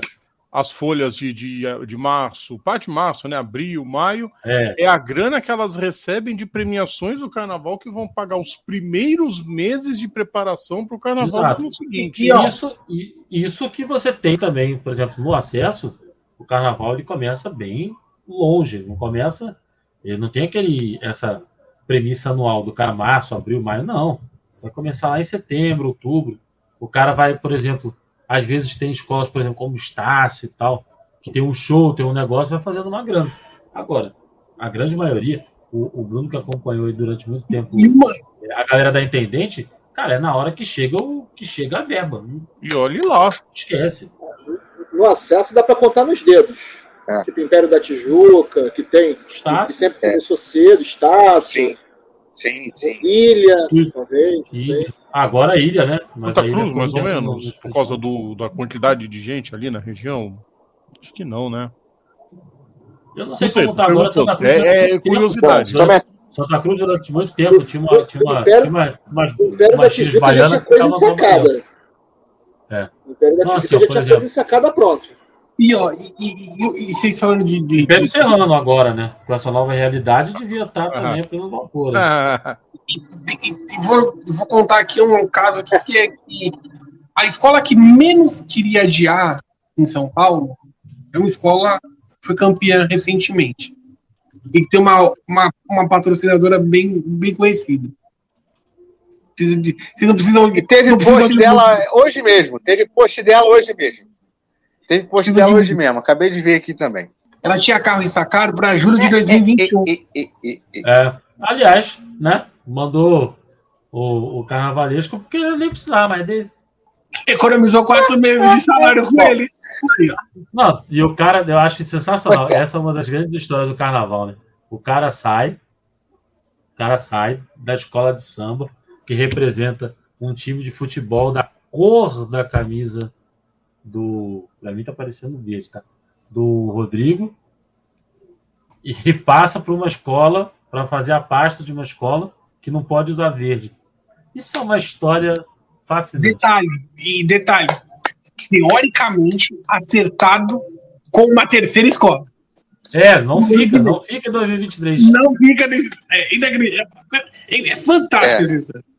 as folhas de, de, de março, parte de março, né? Abril, maio, É, é a grana que elas recebem de premiações do carnaval que vão pagar os primeiros meses de preparação para o carnaval Exato. do ano seguinte. E, ó, Isso, e- isso que você tem também, por exemplo, no acesso, o carnaval ele começa bem longe, não começa, ele não tem aquele essa premissa anual do cara março, abril, maio, não. Vai começar lá em setembro, outubro. O cara vai, por exemplo, às vezes tem escolas, por exemplo, como Estácio e tal, que tem um show, tem um negócio, vai fazendo uma grana. Agora, a grande maioria, o, o Bruno que acompanhou aí durante muito tempo a galera da Intendente, cara, é na hora que chega o que chega a verba. E olhe lá. esquece. No acesso dá para contar nos dedos. É. Tipo Império da Tijuca, que tem, que Estácio, sempre É. começou cedo, Estácio, Sim, sim, sim. Ilha, Sim. talvez. Ilha. Agora a ilha, né? Mas Santa Cruz, mais ou menos, por causa do, da quantidade de gente ali na região. Acho que não, né? Eu não sei, Não sei, como tá agora. Santa Cruz. É- é tempo. curiosidade. Bom, Santa Cruz durante muito tempo tinha uma, tinha uma, Império- tinha uma, umas, O Império da umas X Tijuca já baianas tinha que coisa ficavam trabalhando. ensacada. É. O Império da já tinha exemplo. coisa ensacada pronta. e, ó, e, e- e- e vocês falando de. de- Império de- Serrano agora, né? Com essa nova realidade devia estar Ah. também pelo vapor. Né? E vou, vou contar aqui um caso aqui que é que a escola que menos queria adiar em São Paulo é uma escola que foi campeã recentemente. E que tem uma, uma, uma patrocinadora bem, bem conhecida. Precisa de- Vocês não precisam. E teve não precisam post de- dela hoje mesmo. Teve post dela hoje mesmo. Teve post Precisa dela de- hoje mesmo. Acabei de ver aqui também. Ela tinha carro ensacado para julho de 2021. E- e- e- e- É, aliás, né? Mandou o, o carnavalesco porque ele nem precisava mais dele. Economizou quatro meses de salário com ele. Não, e o cara, eu acho sensacional. Essa é uma das grandes histórias do carnaval, né? O cara sai, o cara sai da escola de samba, que representa um time de futebol da cor da camisa do. Pra mim tá parecendo verde, tá? Do Rodrigo. E passa para uma escola, para fazer a pasta de uma escola que não pode usar verde. Isso é uma história fascinante. Detalhe, e detalhe, teoricamente acertado com uma terceira escola. É, não fica, não fica em 2023. Não fica. nesse- É, inacreditável. é, é fantástico É. história.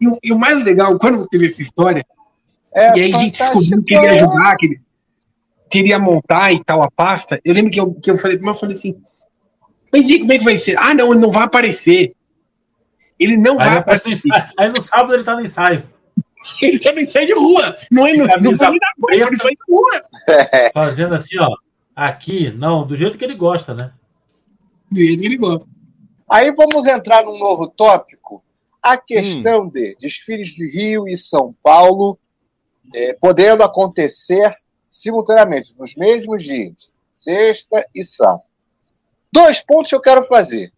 E, o- e o mais legal, quando teve essa história, É e aí a gente descobriu que ele ia ajudar, que ele queria montar e tal a pasta, eu lembro que eu, que eu falei, mas eu falei assim, mas e como é que vai ser? Ah, não, ele não vai aparecer. Ele não Aí, vai aparecer. ensaio- aí no sábado ele tá no ensaio, Ele tá no ensaio de rua. Não é no, não Camisa foi nem na rua, foi no ensaio de rua. fazendo assim, ó. Aqui, não, do jeito que ele gosta, né? Do jeito que ele gosta. Aí vamos entrar num novo tópico. A questão de desfiles de Rio e São Paulo eh, podendo acontecer simultaneamente, nos mesmos dias, sexta e sábado. Dois pontos que eu quero fazer.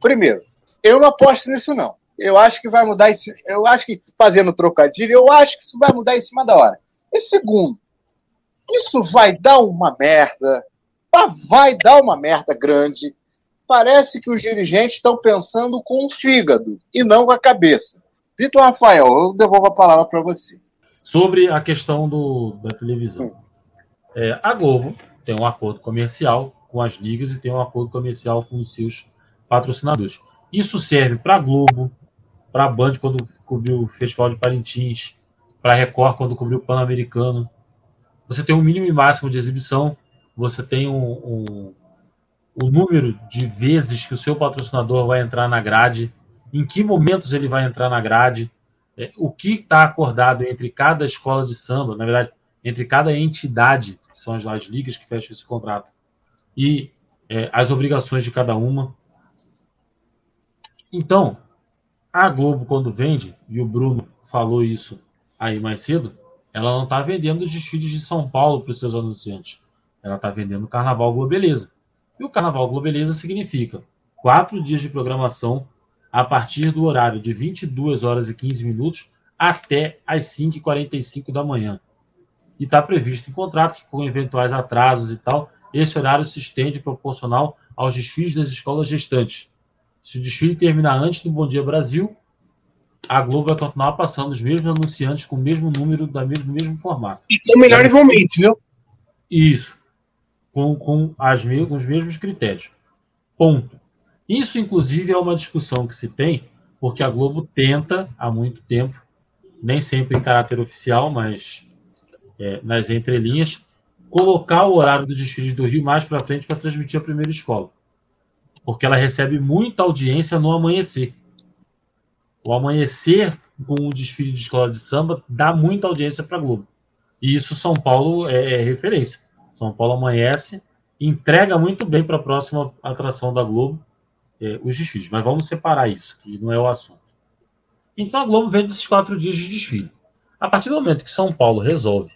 Primeiro, eu não aposto nisso, não. Eu acho que vai mudar. Esse, eu acho que, fazendo trocadilho, eu acho que isso vai mudar em cima da hora. E segundo, isso vai dar uma merda. Vai dar uma merda grande. Parece que os dirigentes estão pensando com o fígado e não com a cabeça. Vitor Rafael, eu devolvo a palavra para você. Sobre a questão do, da televisão. É, a Globo tem um acordo comercial com as ligas e tem um acordo comercial com os seus patrocinadores. Isso serve para a Globo, para a Band quando cobriu o Festival de Parintins, para a Record quando cobriu o Pan-Americano. Você tem um mínimo e máximo de exibição, você tem um, um, o número de vezes que o seu patrocinador vai entrar na grade, em que momentos ele vai entrar na grade, é, o que está acordado entre cada escola de samba, na verdade, entre cada entidade, que são as, as ligas que fecham esse contrato, e é, as obrigações de cada uma. Então, a Globo, quando vende, e o Bruno falou isso aí mais cedo, ela não está vendendo os desfiles de São Paulo para os seus anunciantes. Ela está vendendo o Carnaval Globeleza. E o Carnaval Globeleza significa quatro dias de programação a partir do horário de 22 horas e 15 minutos até as 5h45 da manhã. E está previsto em contrato que, com eventuais atrasos e tal, esse horário se estende proporcional aos desfiles das escolas gestantes. Se o desfile terminar antes do Bom Dia Brasil, a Globo vai continuar passando os mesmos anunciantes com o mesmo número, da mesmo, do mesmo formato. E com melhores momentos, viu? Isso. Com, com, as, com os mesmos critérios. Ponto. Isso, inclusive, é uma discussão que se tem, porque a Globo tenta, há muito tempo, nem sempre em caráter oficial, mas é, nas entrelinhas, colocar o horário dos desfiles do Rio mais para frente para transmitir a primeira escola. Porque ela recebe muita audiência no amanhecer. O amanhecer com o desfile de escola de samba dá muita audiência para a Globo. E isso São Paulo é, é referência. São Paulo amanhece, entrega muito bem para a próxima atração da Globo é, os desfiles. Mas vamos separar isso, que não é o assunto. Então a Globo vende esses quatro dias de desfile. A partir do momento que São Paulo resolve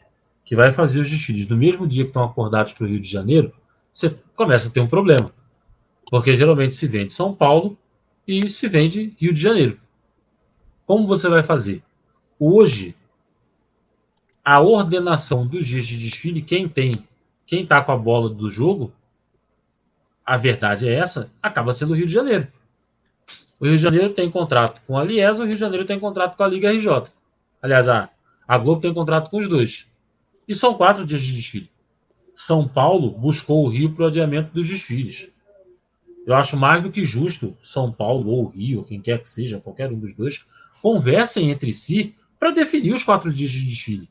que vai fazer os desfiles no mesmo dia que estão acordados para o Rio de Janeiro, você começa a ter um problema. Porque geralmente se vende São Paulo e se vende Rio de Janeiro. Como você vai fazer? Hoje, a ordenação dos dias de desfile, quem tem, quem está com a bola do jogo, a verdade é essa, acaba sendo o Rio de Janeiro. O Rio de Janeiro tem contrato com a Liesa, o Rio de Janeiro tem contrato com a Liga RJ. Aliás, a, a Globo tem contrato com os dois. E são quatro dias de desfile. São Paulo buscou o Rio para o adiamento dos desfiles. eu acho mais do que justo São Paulo ou Rio, quem quer que seja, qualquer um dos dois, conversem entre si para definir os quatro dias de desfile.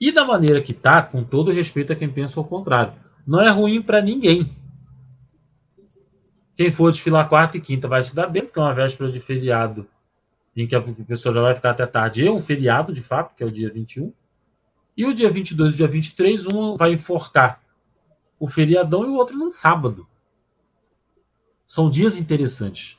E da maneira que tá, com todo respeito a quem pensa o contrário, não é ruim para ninguém. Quem for desfilar quarta e quinta vai se dar bem, porque é uma véspera de feriado em que a pessoa já vai ficar até tarde. É um feriado, de fato, que é o dia 21. E o dia 22 e o dia 23, um vai enforcar o feriadão e o outro no sábado. São dias interessantes.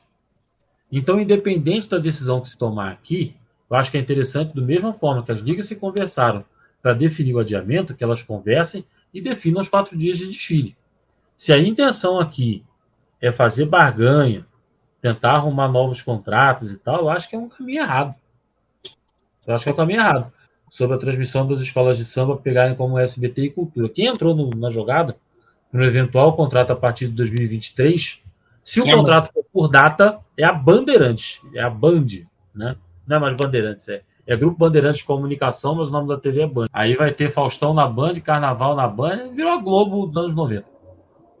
Então, independente da decisão que se tomar aqui, eu acho que é interessante, da mesma forma que as ligas se conversaram para definir o adiamento, que elas conversem e definam os quatro dias de desfile. Se a intenção aqui é fazer barganha, tentar arrumar novos contratos e tal, eu acho que é um caminho errado. Eu acho que é um caminho errado. Sobre a transmissão das escolas de samba pegarem como SBT e Cultura. Quem entrou no, na jogada, no eventual contrato a partir de 2023, se o É, contrato for por data, é a Bandeirantes, é a Band, né? Não é mais Bandeirantes, é, é Grupo Bandeirantes de Comunicação, mas o nome da TV é Band. Aí vai ter Faustão na Band, Carnaval na Band, virou a Globo dos anos 90.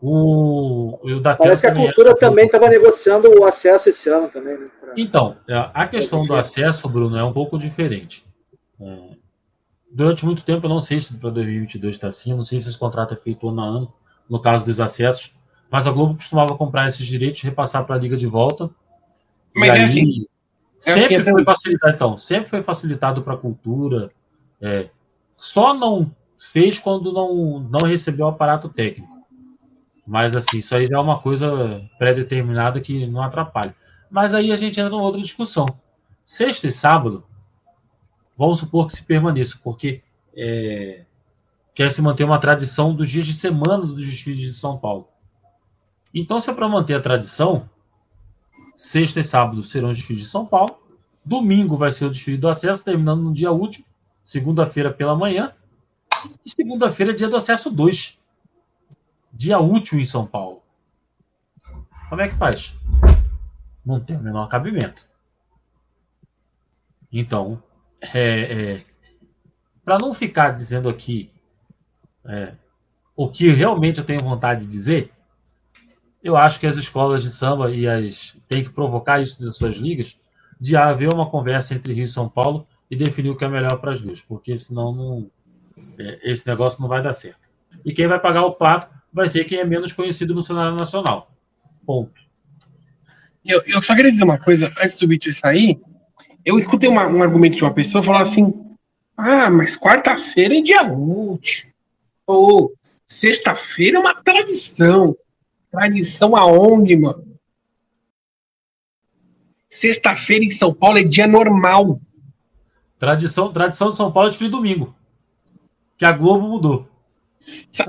O, o da Parece que a é- cultura também estava negociando o acesso esse ano também, né? pra- Então, é, a questão do acesso, Bruno, é um pouco diferente. É, Durante muito tempo, eu não sei se para 2022 está assim, eu não sei se esse contrato é feito ano a ano, no caso dos acessos, mas a Globo costumava comprar esses direitos e repassar para a Liga de volta. Mas e é aí, assim, sempre assim, foi então- facilitado, então, sempre foi facilitado para a cultura. é, só não fez quando não, não recebeu o aparato técnico. Mas assim, isso aí já é uma coisa pré-determinada que não atrapalha. Mas aí a gente entra numa outra discussão. Sexta e sábado, vamos supor que se permaneça, porque é, quer se manter uma tradição dos dias de semana dos desfiles de São Paulo. Então, se é para manter a tradição, sexta e sábado serão os desfiles de São Paulo, domingo vai ser o desfile do acesso, terminando no dia último, segunda-feira pela manhã, e segunda-feira é dia do acesso 2. Dia útil em São Paulo. Como é que faz? Não tem o menor cabimento. Então, é, para não ficar dizendo aqui é, o que realmente eu tenho vontade de dizer, eu acho que as escolas de samba e as têm que provocar isso das suas ligas de haver uma conversa entre Rio e São Paulo e definir o que é melhor para as duas, porque senão não, é, esse negócio não vai dar certo. E quem vai pagar o pato vai ser quem é menos conhecido no cenário nacional. Ponto. Eu, eu só queria dizer uma coisa, antes do Vitor sair, eu escutei uma- um argumento de uma pessoa falar assim, ah, mas quarta-feira é dia útil. Ou sexta-feira é uma tradição. Tradição aonde, mano? Sexta-feira em São Paulo é dia normal. Tradição, tradição de São Paulo é de domingo. Que a Globo mudou. Sa-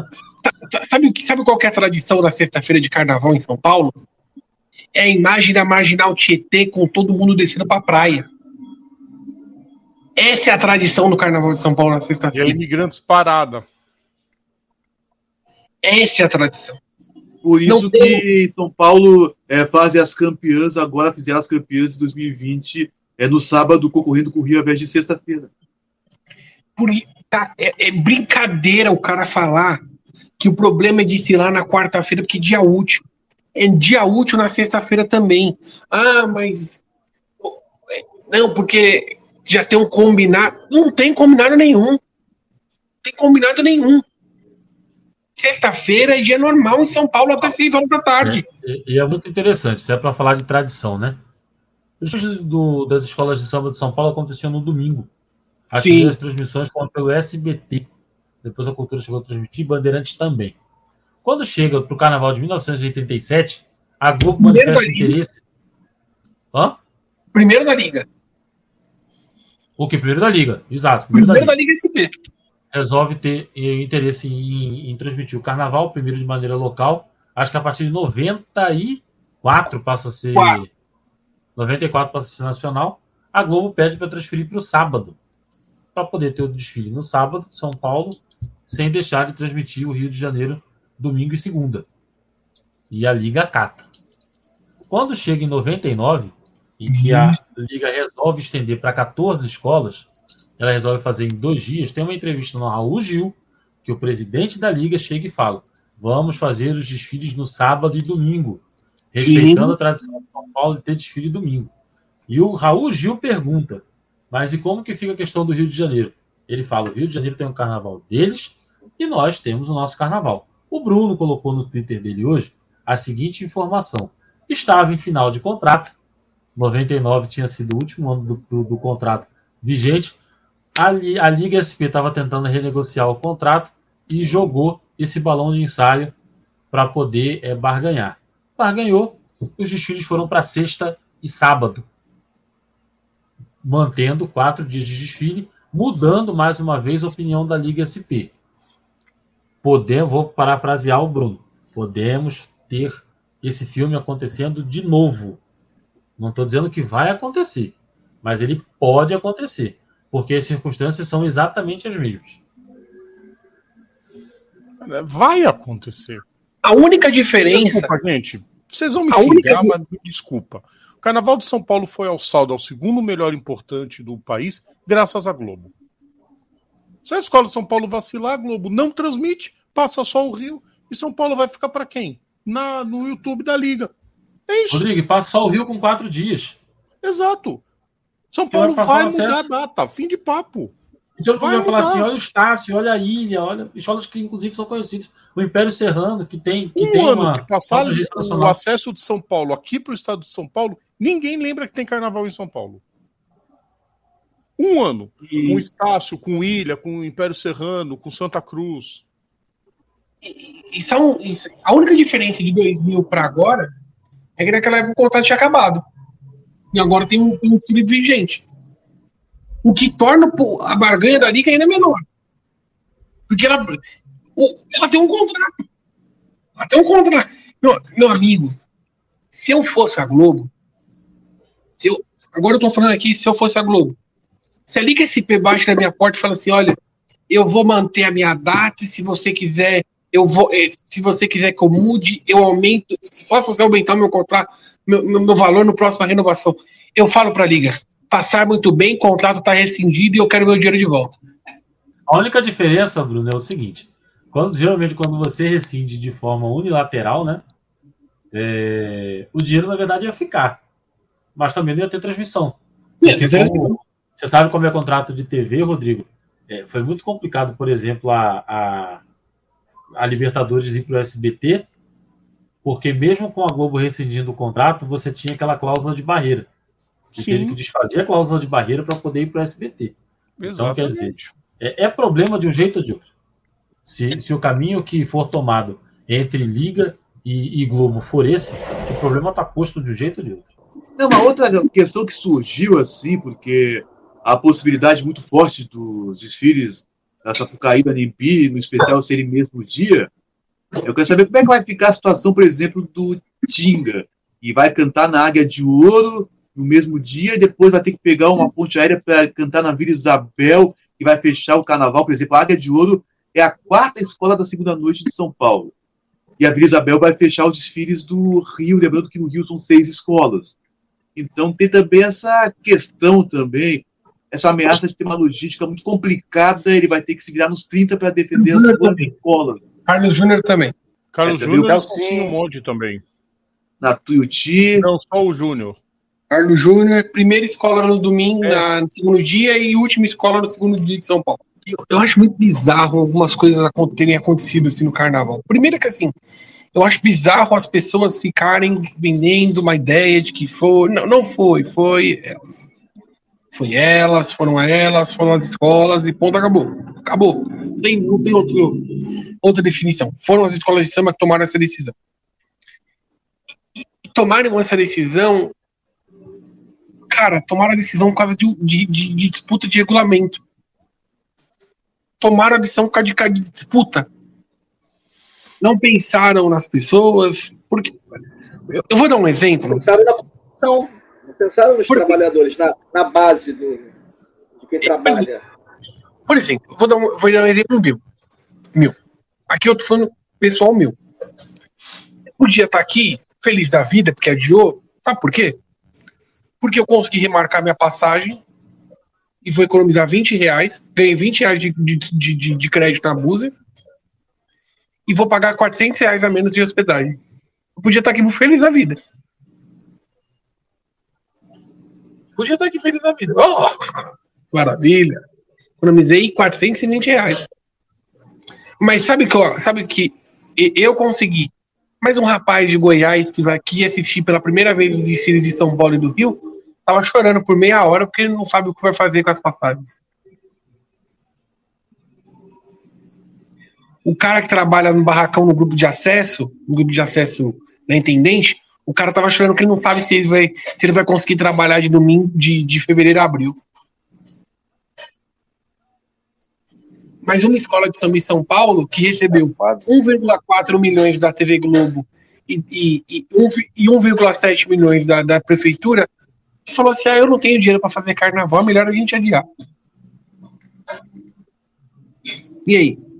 Sabe, que- sabe qual que é a tradição da sexta-feira de carnaval em São Paulo? É a imagem da Marginal Tietê com todo mundo descendo pra praia. Essa é a tradição do carnaval de São Paulo na E aí, sexta-feira. imigrantes parada. Essa é a tradição. Por isso tem- que São Paulo é, fazem as campeãs, agora fizeram as campeãs de 2020 é, no sábado, concorrendo com o Rio ao invés de sexta-feira. Por, cara, é, é brincadeira o cara falar que o problema é desfilar na quarta-feira, porque dia útil. É dia útil na sexta-feira também. Ah, mas. é, Não, porque já tem um combinado. Não tem combinado nenhum. Não tem combinado nenhum. Sexta-feira é dia normal em São Paulo até 6 horas da tarde. E, e é muito interessante, isso é para falar de tradição, né? Os do- das escolas de samba de São Paulo aconteciam no domingo. As Sim. primeiras transmissões foram pelo SBT. Depois a cultura chegou a transmitir, Bandeirantes também. Quando chega para o carnaval de 1987, a Globo Primeiro manifesta Liga. interesse. Hã? Primeiro da Liga. O que? Primeiro da Liga, exato. Primeiro, Primeiro da da Liga. Liga SP. Resolve ter eh, interesse em, em transmitir o carnaval, primeiro de maneira local. Acho que a partir de 94 passa a ser. Quatro. 94 passa a ser nacional. A Globo pede para transferir para o sábado. Para poder ter o desfile no sábado, São Paulo, sem deixar de transmitir o Rio de Janeiro domingo e segunda. E a Liga acata. Quando chega em 99, e que a Liga resolve estender para 14 escolas, ela resolve fazer em dois dias. Tem uma entrevista no Raul Gil, que o presidente da Liga chega e fala: vamos fazer os desfiles no sábado e domingo, respeitando Sim. a tradição de São Paulo de ter desfile domingo. E o Raul Gil pergunta, mas e como que fica a questão do Rio de Janeiro? Ele fala, o Rio de Janeiro tem um carnaval deles e nós temos o nosso carnaval. O Bruno colocou no Twitter dele hoje a seguinte informação. Estava em final de contrato, 99 tinha sido o último ano do, do- do contrato vigente, a, a Liga SP estava tentando renegociar o contrato e jogou esse balão de ensaio para poder é, barganhar. Barganhou, os desfiles foram para sexta e sábado, mantendo quatro dias de desfile, mudando mais uma vez a opinião da Liga SP. Podemos, vou parafrasear o Bruno, podemos ter esse filme acontecendo de novo. Não estou dizendo que vai acontecer, mas ele pode acontecer, porque as circunstâncias são exatamente as mesmas. Vai acontecer. A única diferença. Desculpa, gente. Vocês vão me única xingar, di- mas me desculpa. O Carnaval de São Paulo foi alçado ao segundo melhor importante do país, graças à Globo. Se a escola de São Paulo vacilar, a Globo não transmite, passa só o Rio, e São Paulo vai ficar para quem? Na, no YouTube da Liga. É isso. Rodrigo, passa só o Rio com quatro dias. Exato. São vai Paulo vai o mudar a data. Fim de papo. Então Vai vai falar mudar. assim: olha o Estácio, olha a Ilha, olha escolas que inclusive são conhecidas. O Império Serrano, que tem, que Um tem ano uma, que passar o acesso de São Paulo aqui para o estado de São Paulo, ninguém lembra que tem carnaval em São Paulo. Um ano. Com Estácio, com Ilha, com Império Serrano, com Santa Cruz. E são, isso- a única diferença de 2000 para agora é que naquela época o contrato tinha acabado. E agora tem um, tem um desfile vigente. O que torna a barganha da Liga ainda menor. Porque ela, ela tem um contrato. Ela tem um contrato. Meu, meu amigo, se eu fosse a Globo, se eu, agora eu tô falando aqui, se eu fosse a Globo, se a Liga SP bate na minha porta e fala assim: olha, eu vou manter a minha data, se você quiser, eu vou. eh, Se você quiser que eu mude, eu aumento. Só se você aumentar o meu contrato, meu, meu, valor no próximo renovação. Eu falo para a Liga, passar muito bem, o contrato está rescindido e eu quero meu dinheiro de volta. A única diferença, Bruno, é o seguinte: quando, geralmente, quando você rescinde de forma unilateral, né? é, o dinheiro, na verdade, ia ficar. Mas também não ia ter transmissão. Ia ter Porque transmissão. como- você sabe como é contrato de TV, Rodrigo? É, foi muito complicado, por exemplo, a, a, a Libertadores ir para o SBT, porque mesmo com a Globo rescindindo o contrato, você tinha aquela cláusula de barreira. Você teve que desfazer a cláusula de barreira para poder ir para o SBT. Então, quer dizer, Exatamente. é, é problema de um jeito ou de outro. Se, se o caminho que for tomado entre Liga e, e Globo for esse, o problema está posto de um jeito ou de outro. Não, uma outra questão que surgiu assim, porque a possibilidade muito forte dos desfiles da Sapucaí da Nimbi, no especial serem mesmo dia, eu quero saber como é que vai ficar a situação, por exemplo, do Tinga, e vai cantar na Águia de Ouro no mesmo dia, e depois vai ter que pegar uma ponte aérea para cantar na Vila Isabel, e vai fechar o carnaval, por exemplo, a Águia de Ouro é a quarta escola da segunda noite de São Paulo. E a Vila Isabel vai fechar os desfiles do Rio, lembrando que no Rio são seis escolas. Então tem também essa questão também, essa ameaça de ter uma logística muito complicada, ele vai ter que se virar nos 30 para defender as escolas. Carlos Júnior também. Carlos É, Júnior o e Celcinho Modi também. Na Tuiuti, Não, só o Júnior. Carlos Júnior, primeira escola no domingo, É. na- no segundo dia, e última escola no segundo dia de São Paulo. Eu, eu acho muito bizarro algumas coisas terem acontecido assim no carnaval. Primeiro que assim, eu acho bizarro as pessoas ficarem vendendo uma ideia de que foi. Não, não foi, foi elas. Foi elas, foram elas, foram as escolas e ponto, acabou. Acabou. Tem, não tem outro, outra definição. Foram as escolas de samba que tomaram essa decisão. E, tomaram essa decisão cara, tomaram a decisão por causa de, de, de- de disputa de regulamento. Tomaram a decisão por causa de, de disputa. Não pensaram nas pessoas. Porque. Eu, eu vou dar um exemplo. Pensaram na população, não pensaram nos Por trabalhadores, na, na base do, de quem trabalha. Por exemplo, vou dar um, vou dar um exemplo meu. Meu. Aqui eu tô falando pessoal meu. Eu podia estar aqui, feliz da vida, porque adiou. Sabe por quê? Porque eu consegui remarcar minha passagem e vou economizar 20 reais. Ganhei 20 reais de, de, de, de- crédito na Buser. e vou pagar 400 reais a menos de hospedagem. Eu podia estar aqui feliz da vida. Podia estar aqui feliz da vida. Oh, maravilha. Economizei 420 reais. Mas sabe que, ó, sabe que eu consegui. Mas um rapaz de Goiás que vai aqui assistir pela primeira vez os desfiles de São Paulo e do Rio, tava chorando por meia hora porque ele não sabe o que vai fazer com as passagens. O cara que trabalha no barracão no grupo de acesso, no grupo de acesso da intendente, o cara tava chorando que ele não sabe se ele vai, se ele vai conseguir trabalhar de domingo, de, de fevereiro a abril. Mas uma escola de samba em São Paulo que recebeu 1,4 milhões da TV Globo e, e, e 1,7 milhões da, da prefeitura, falou assim: ah, eu não tenho dinheiro para fazer carnaval, é melhor a gente adiar. E aí?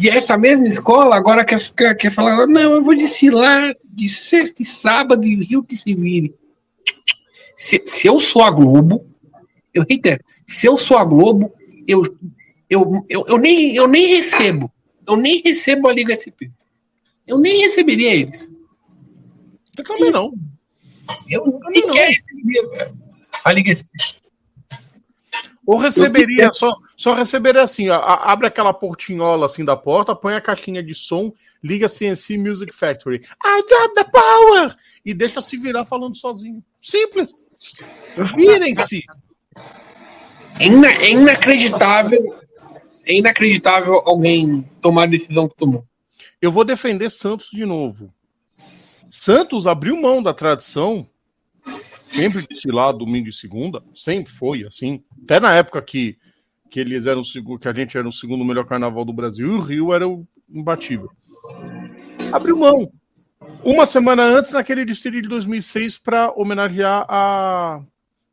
E essa mesma escola agora quer, quer, quer falar: não, eu vou desfilar de sexta e sábado e Rio que se vire. Se, se eu sou a Globo, eu reitero, se eu sou a Globo, eu, eu, eu, eu, nem, eu nem recebo. Eu nem recebo a Liga SP. Eu nem receberia eles. Eu também não. Eu sequer receberia a Liga SP. Ou receberia, Eu só, só receberia assim, ó, abre aquela portinhola assim da porta, põe a caixinha de som, liga CNC Music Factory. I got the power! E deixa se virar falando sozinho. Simples. Virem-se. É, ina- é inacreditável. É inacreditável alguém tomar a decisão que tomou. Eu vou defender Santos de novo. Santos abriu mão da tradição, sempre desfilar domingo e segunda, sempre foi assim. Até na época que, que eles eram que a gente era o segundo melhor carnaval do Brasil e o Rio era o imbatível. Abriu mão. Uma semana antes, naquele desfile de 2006, para homenagear a,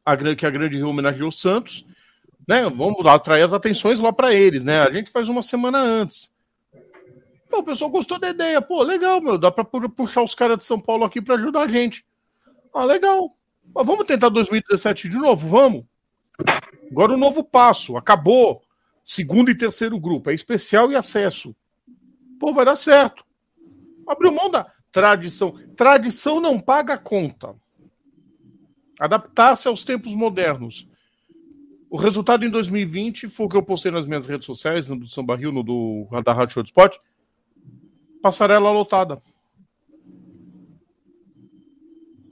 a que a Grande Rio homenageou Santos, né? Vamos atrair as atenções lá para eles, né? A gente faz uma semana antes. Pô, o pessoal gostou da ideia. Pô, legal, meu. Dá pu- puxar os caras de São Paulo aqui pra ajudar a gente. Ah, legal. Mas vamos tentar 2017 de novo? Vamos. Agora o novo passo. Acabou. Segundo e terceiro grupo. É especial e acesso. Pô, vai dar certo. Abriu mão da tradição. Tradição não paga conta. Adaptar-se aos tempos modernos. O resultado em 2020 foi o que eu postei nas minhas redes sociais, no do Samba Rio, no do, da Rádio Show de. Passarela lotada.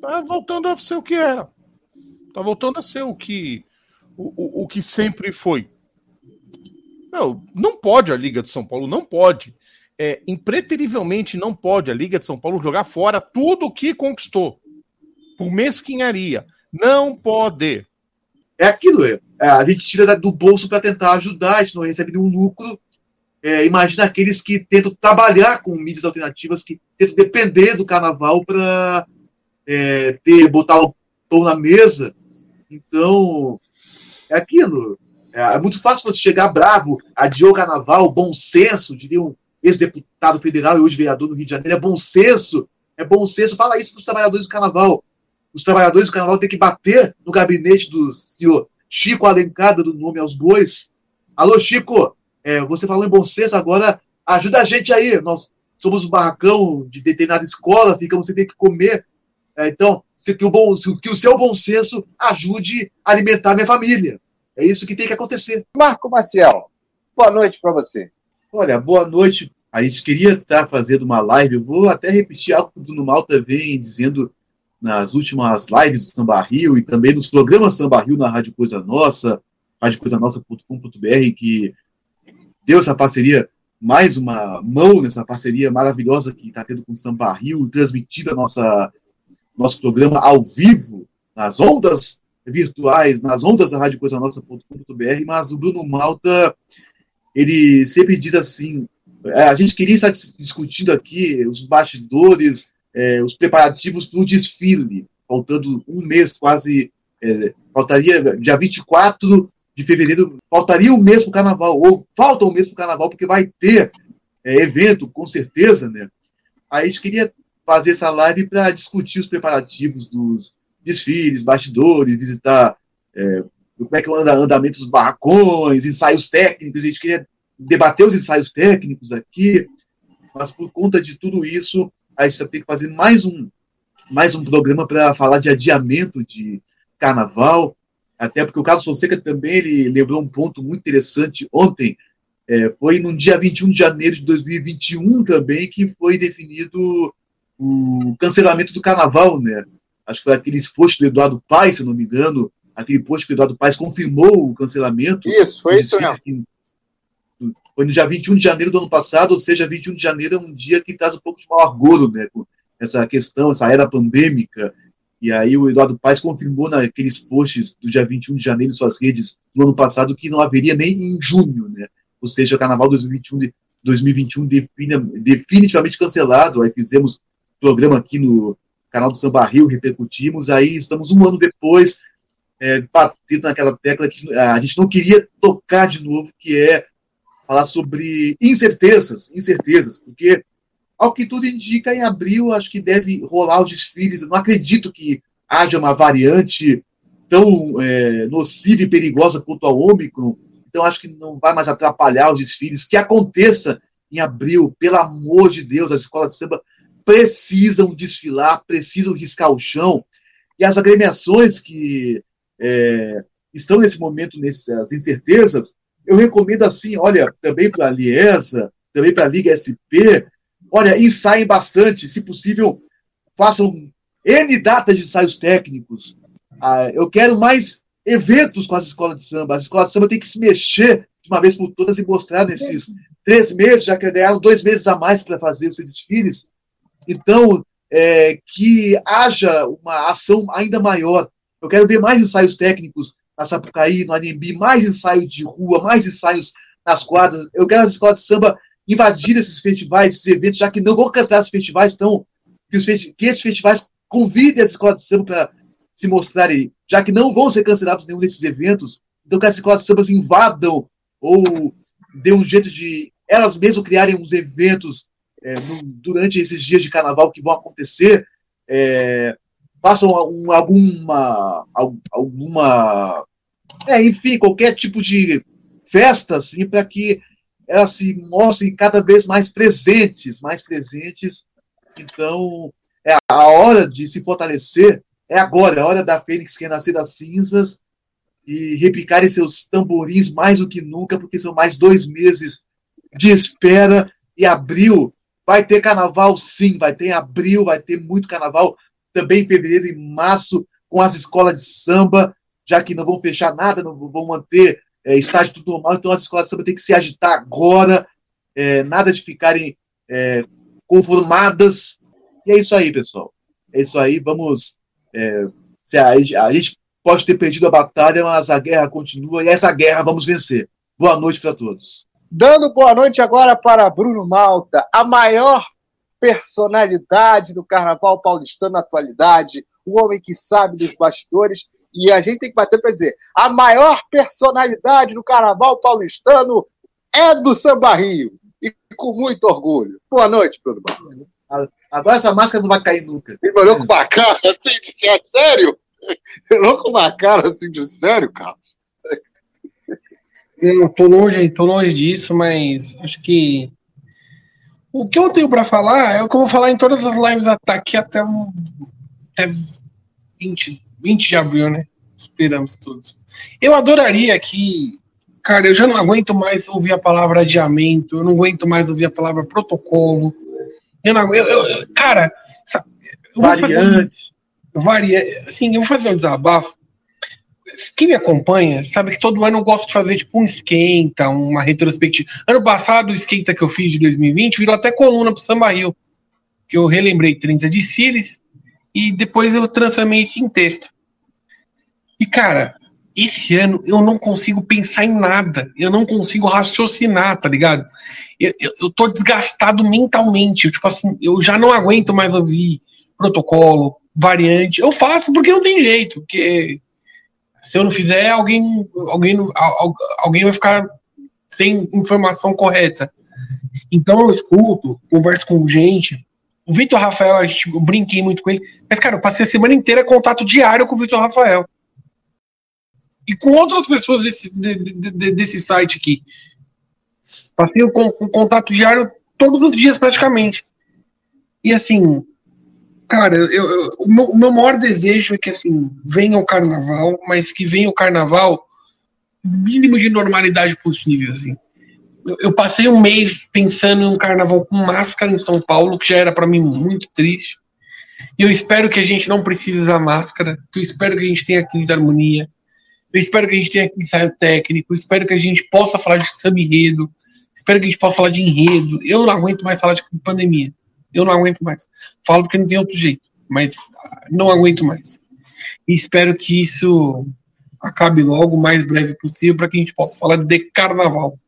Tá voltando a ser o que era. Tá voltando a ser o que o, o, o que sempre foi. Não, não pode a Liga de São Paulo, não pode. É, impreterivelmente não pode a Liga de São Paulo jogar fora tudo o que conquistou. Por mesquinharia. Não pode. É aquilo, é. é, A gente tira do bolso para tentar ajudar, a gente não recebe nenhum lucro. É, imagina aqueles que tentam trabalhar com mídias alternativas, que tentam depender do carnaval para ter botar o pão na mesa. Então, é aquilo. É, é muito fácil você chegar bravo, adiou o carnaval, bom senso, diria um ex-deputado federal e hoje vereador do Rio de Janeiro, é bom senso, é bom senso. Fala isso para os trabalhadores do carnaval. Os trabalhadores do carnaval têm que bater no gabinete do senhor Chico Alencar, do nome aos bois. Alô, Chico, é, você falou em bom senso, agora ajuda a gente aí. Nós somos um barracão de determinada escola, ficamos sem ter que comer. É, então, se, que o bom, se- que o seu bom senso ajude a alimentar minha família. É isso que tem que acontecer. Marco Maciel, boa noite para você. Olha, boa noite. A gente queria estar fazendo uma live. Eu vou até repetir algo que o Bruno Malta vem dizendo nas últimas lives do Samba Rio e também nos programas Samba Rio na Rádio Coisa Nossa, radiocoisanossa.com.br, que deu essa parceria, mais uma mão nessa parceria maravilhosa que está tendo com o Samba Rio, transmitida nossa nosso programa ao vivo, nas ondas virtuais, nas ondas da radiocoisanossa.com.br, mas o Bruno Malta, ele sempre diz assim, é, a gente queria estar dis- discutindo aqui os bastidores, é, os preparativos para o desfile, faltando um mês quase, é, faltaria dia 24 de fevereiro, faltaria um mês para o carnaval, ou falta um mês para o carnaval, porque vai ter evento, com certeza, né? Aí a gente queria fazer essa live para discutir os preparativos dos desfiles, bastidores, visitar é, como é que anda andamento dos barracões, ensaios técnicos, a gente queria debater os ensaios técnicos aqui, mas por conta de tudo isso, a gente ter que fazer mais um, mais um programa para falar de adiamento de carnaval, até porque o Carlos Fonseca também ele lembrou um ponto muito interessante ontem, é, foi no dia 21 de janeiro de 2021 também que foi definido o cancelamento do carnaval, né? Acho que foi aquele exposto do Eduardo Paes, se não me engano, aquele post que o Eduardo Paes confirmou o cancelamento. Isso, foi isso mesmo. Foi no dia 21 de janeiro do ano passado, ou seja, 21 de janeiro é um dia que traz um pouco de mau agouro, né? Com essa questão, essa era pandêmica. E aí o Eduardo Paes confirmou naqueles posts do dia 21 de janeiro em suas redes no ano passado que não haveria nem em junho, né? Ou seja, o Carnaval 2021, de, 2021 define, definitivamente cancelado. Aí fizemos programa aqui no canal do Samba Rio, repercutimos. Aí estamos um ano depois, é, batendo naquela tecla que a gente não queria tocar de novo, que é falar sobre incertezas, incertezas, porque ao que tudo indica, em abril acho que deve rolar os desfiles. Eu não acredito que haja uma variante tão é, nociva e perigosa quanto a Ômicron. Então acho que não vai mais atrapalhar os desfiles. Que aconteça em abril, pelo amor de Deus, as escolas de samba precisam desfilar, precisam riscar o chão. E as agremiações que é, estão nesse momento, nessas incertezas, eu recomendo assim, olha, também para a Liesa, também para a Liga SP, olha, ensaiem bastante, se possível, façam N datas de ensaios técnicos. Ah, eu quero mais eventos com as escolas de samba. As escolas de samba têm que se mexer de uma vez por todas e mostrar nesses três meses, já que ganharam dois meses a mais para fazer os desfiles. Então, é, que haja uma ação ainda maior. Eu quero ver mais ensaios técnicos na Sapucaí, no Anhembi, mais ensaios de rua, mais ensaios nas quadras. Eu quero as escolas de samba invadir esses festivais, esses eventos, já que não vão cancelar esses festivais, então que, os festi que esses festivais convidem as escolas de samba para se mostrarem, já que não vão ser cancelados nenhum desses eventos, então que as escolas de samba invadam ou dê um jeito de elas mesmas criarem uns eventos é, no, durante esses dias de carnaval que vão acontecer, é, façam um, alguma, alguma, é, enfim, qualquer tipo de festa, assim, para que elas se mostrem cada vez mais presentes, mais presentes. Então, é a hora de se fortalecer é agora, é a hora da Fênix que nascer das cinzas e repicarem seus tamborins mais do que nunca, porque são mais dois meses de espera e abril vai ter carnaval sim, vai ter em abril, vai ter muito carnaval também em fevereiro e março com as escolas de samba, já que não vão fechar nada, não vão manter é, estágio tudo normal, então as escolas de samba têm que se agitar agora, é, nada de ficarem é, conformadas. E é isso aí, pessoal. É isso aí, vamos. É, a, a gente pode ter perdido a batalha, mas a guerra continua e essa guerra vamos vencer. Boa noite para todos. Dando boa noite agora para Bruno Malta, a maior personalidade do carnaval paulistano na atualidade, o homem que sabe dos bastidores e a gente tem que bater para dizer: a maior personalidade do carnaval paulistano é do Samba Rio. E com muito orgulho. Boa noite, Bruno Agora essa máscara não vai cair nunca. Ele olhou com uma cara assim de sério? Ele olhou com uma cara assim de sério, cara? Eu tô longe, tô longe disso, mas acho que o que eu tenho para falar é o que eu vou falar em todas as lives aqui até, até 20, 20 de abril, né? Esperamos todos. Eu adoraria que. Cara, eu já não aguento mais ouvir a palavra adiamento, eu não aguento mais ouvir a palavra protocolo. Eu não eu, eu, cara, eu variante. Um, varia, assim, eu vou fazer um desabafo. Quem me acompanha sabe que todo ano eu gosto de fazer tipo um esquenta, uma retrospectiva. Ano passado, o esquenta que eu fiz de 2020 virou até coluna pro Samba Rio, que eu relembrei 30 desfiles e depois eu transformei isso em texto. E, cara, esse ano eu não consigo pensar em nada. Eu não consigo raciocinar, tá ligado? Eu, eu, eu tô desgastado mentalmente. Eu, tipo assim, eu já não aguento mais ouvir protocolo, variante. Eu faço porque não tem jeito. Porque se eu não fizer, alguém, alguém, alguém vai ficar sem informação correta. Então eu escuto, converso com gente. O Vitor Rafael, eu brinquei muito com ele. Mas, cara, eu passei a semana inteira contato diário com o Vitor Rafael e com outras pessoas desse, de, de, desse site aqui. Passei com, contato diário todos os dias praticamente. E assim, cara, eu, eu, o, meu, o meu maior desejo é que assim, venha o carnaval, mas que venha o carnaval mínimo de normalidade possível, assim. Eu, eu passei um mês pensando em um carnaval com máscara em São Paulo, que já era para mim muito triste. E eu espero que a gente não precise usar máscara, eu espero que a gente tenha aqui harmonia, eu espero que a gente tenha aqui ensaio técnico, eu espero que a gente possa falar de samba enredo, espero que a gente possa falar de enredo. Eu não aguento mais falar de pandemia. Eu não aguento mais. Falo porque não tem outro jeito, mas não aguento mais. E espero que isso acabe logo, o mais breve possível, para que a gente possa falar de carnaval.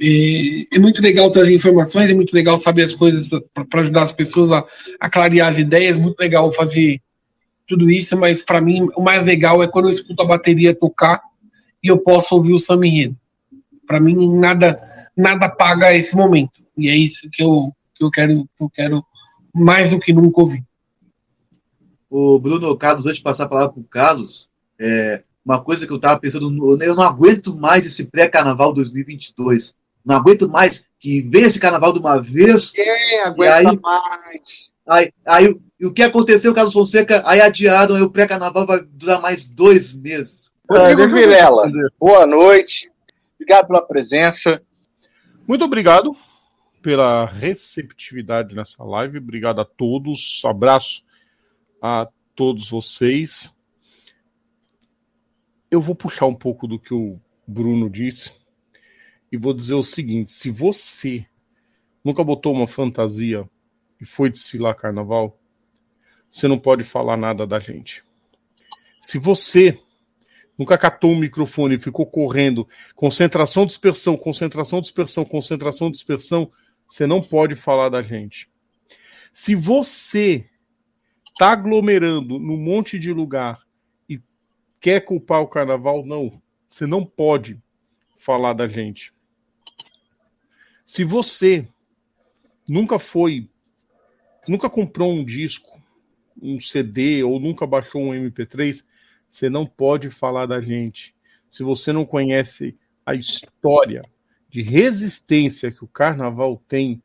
É, é, muito legal trazer informações, é muito legal saber as coisas para ajudar as pessoas a, a clarear as ideias, muito legal fazer tudo isso, mas para mim o mais legal é quando eu escuto a bateria tocar e eu posso ouvir o Sam Enredo. Para mim nada nada paga esse momento. E é isso que eu, que eu quero que eu quero mais do que nunca ouvir. O Bruno Carlos, antes de passar a palavra para o Carlos, é, uma coisa que eu estava pensando, eu não aguento mais esse pré-carnaval 2022. Não aguento mais que venha esse carnaval de uma vez. Quem aguenta aí, mais? Aí, aí e o que aconteceu, Carlos Fonseca? Aí adiaram, aí o pré-carnaval vai durar mais dois meses. Rodrigo Vilela, boa noite. Obrigado pela presença. Muito obrigado pela receptividade nessa live. Obrigado a todos. Abraço a todos vocês. Eu vou puxar um pouco do que o Bruno disse e vou dizer o seguinte: se você nunca botou uma fantasia e foi desfilar carnaval, você não pode falar nada da gente. Se você nunca catou um microfone e ficou correndo, concentração, dispersão, concentração, dispersão, concentração, dispersão, você não pode falar da gente. Se você está aglomerando num monte de lugar e quer culpar o carnaval, não. Você não pode falar da gente. Se você nunca foi, nunca comprou um disco, um CD ou nunca baixou um MP3, você não pode falar da gente. Se você não conhece a história de resistência que o carnaval tem,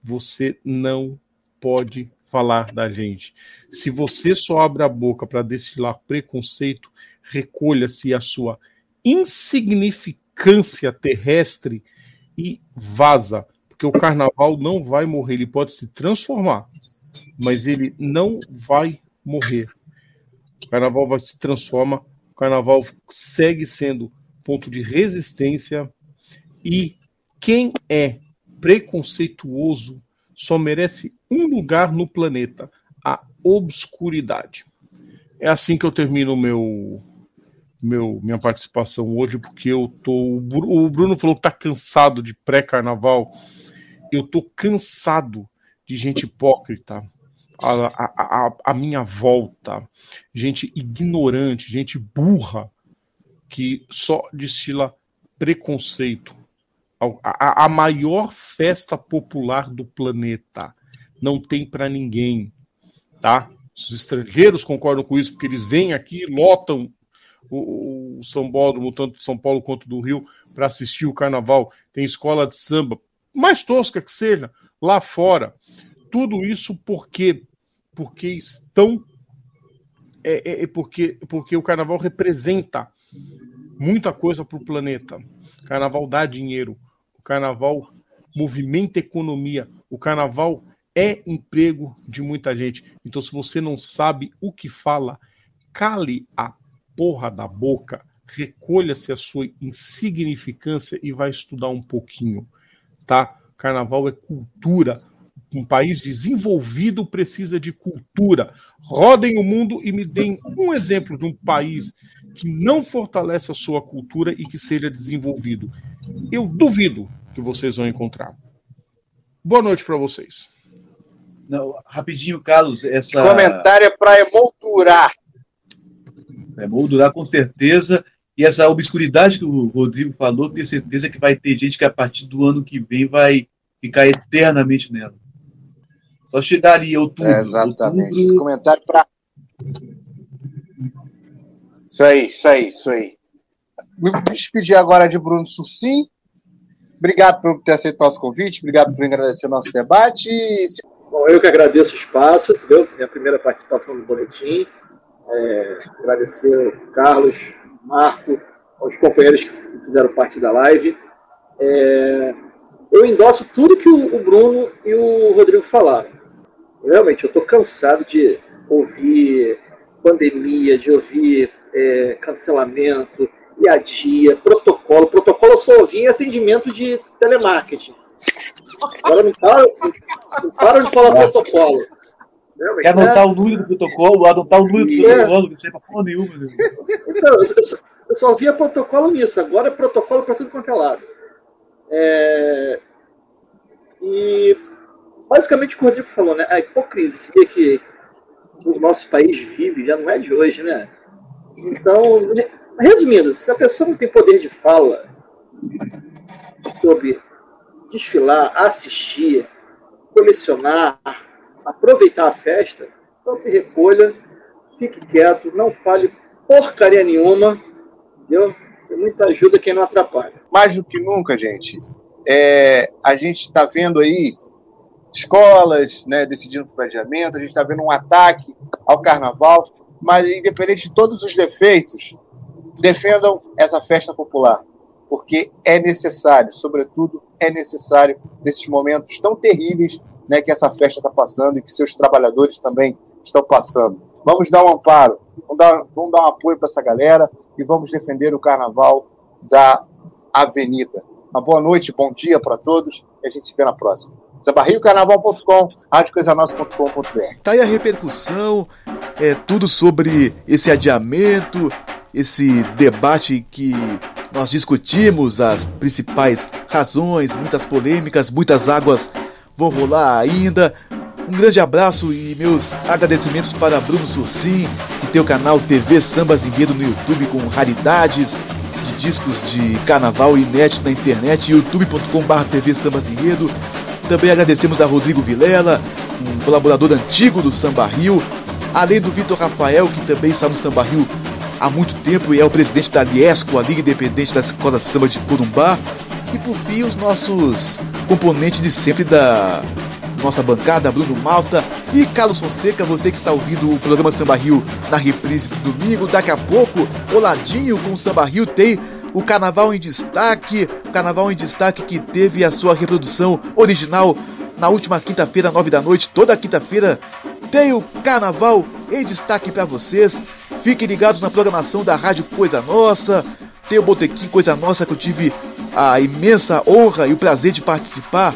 você não pode falar da gente. Se você só abre a boca para destilar preconceito, recolha-se a sua insignificância terrestre e vaza, porque o carnaval não vai morrer, ele pode se transformar, mas ele não vai morrer. O carnaval vai se transforma, o carnaval segue sendo ponto de resistência e quem é preconceituoso só merece um lugar no planeta, a obscuridade. É assim que eu termino meu meu, minha participação hoje, porque eu tô. O Bruno falou que tá cansado de pré-carnaval. Eu tô cansado de gente hipócrita a, a, a, a, minha volta, gente ignorante, gente burra, que só destila preconceito. A, a maior festa popular do planeta não tem para ninguém, tá? Os estrangeiros concordam com isso porque eles vêm aqui, lotam o, o São Bódromo, tanto de São Paulo quanto do Rio, para assistir o carnaval. Tem escola de samba, mais tosca que seja, lá fora. Tudo isso porque porque estão é, é, é porque porque o carnaval representa muita coisa para o planeta. Carnaval dá dinheiro, o carnaval movimenta economia, o carnaval é emprego de muita gente. Então, se você não sabe o que fala, cale a porra da boca, recolha-se a sua insignificância e vai estudar um pouquinho, tá? Carnaval é cultura. Um país desenvolvido precisa de cultura. Rodem o mundo e me deem um exemplo de um país que não fortalece a sua cultura e que seja desenvolvido. Eu duvido que vocês vão encontrar. Boa noite para vocês. Não, rapidinho, Carlos. Essa... Comentário é para emoldurar. Vai moldurar com certeza. E essa obscuridade que o Rodrigo falou, tenho certeza que vai ter gente que a partir do ano que vem vai ficar eternamente nela. Só chegar ali em outubro. É, exatamente. Outubro... Comentário para. Isso aí, isso aí, isso aí. Me despedir agora de Bruno Sucim. Obrigado por ter aceito nosso convite, obrigado por agradecer nosso debate. Bom, eu que agradeço o espaço, entendeu? Minha primeira participação no boletim. É, agradecer ao Carlos, Marco, aos companheiros que fizeram parte da live. É, eu endosso tudo que o Bruno e o Rodrigo falaram. Realmente, eu estou cansado de ouvir pandemia, de ouvir é, cancelamento, dia, protocolo. Protocolo eu só ouvi em atendimento de telemarketing. Agora não param, não param de falar protocolo. Realmente, é anotar o número do protocolo, adotar o número do protocolo, não sei pra porra nenhuma. Então, eu, eu, eu só via protocolo nisso, agora é protocolo para tudo quanto é lado. É... E basicamente o que o Rodrigo falou, né? A hipocrisia que o nosso país vive já não é de hoje, né? Então, resumindo, se a pessoa não tem poder de fala sobre desfilar, assistir, colecionar, aproveitar a festa, então se recolha, fique quieto, não fale porcaria nenhuma, entendeu? Tem muita ajuda quem não atrapalha. Mais do que nunca, gente, é, a gente está vendo aí escolas né, decidindo por adiamento, a gente está vendo um ataque ao carnaval, mas independente de todos os defeitos, defendam essa festa popular, porque é necessário, sobretudo, é necessário nesses momentos tão terríveis né, que essa festa está passando e que seus trabalhadores também estão passando. Vamos dar um amparo, vamos dar, vamos dar um apoio para essa galera e vamos defender o carnaval da Avenida. Uma boa noite, bom dia para todos e a gente se vê na próxima. Sambarriocarnaval.com, radiocoisanossa.com.br. Tá aí a repercussão, é tudo sobre esse adiamento, esse debate que nós discutimos as principais razões, muitas polêmicas, muitas águas vão rolar ainda. Um grande abraço e meus agradecimentos para Bruno Sursim, que tem o canal TV Sambas Enredo no YouTube com raridades de discos de carnaval inédito na internet, youtube.com.br TV Sambas Enredo. Também agradecemos a Rodrigo Vilela, um colaborador antigo do Samba Rio, além do Vitor Rafael, que também está no Samba Rio há muito tempo e é o presidente da Liesco, a Liga Independente da Escola Samba de Corumbá. E por fim, os nossos componentes de sempre da nossa bancada, Bruno Malta e Carlos Fonseca, você que está ouvindo o programa Samba Rio na reprise do domingo. Daqui a pouco, coladinho com o Samba Rio, tem o Carnaval em Destaque, o Carnaval em Destaque que teve a sua reprodução original na última quinta-feira, nove da noite. Toda quinta-feira tem o Carnaval em Destaque para vocês. Fiquem ligados na programação da Rádio Coisa Nossa. Tem o Botequim Coisa Nossa que eu tive a imensa honra e o prazer de participar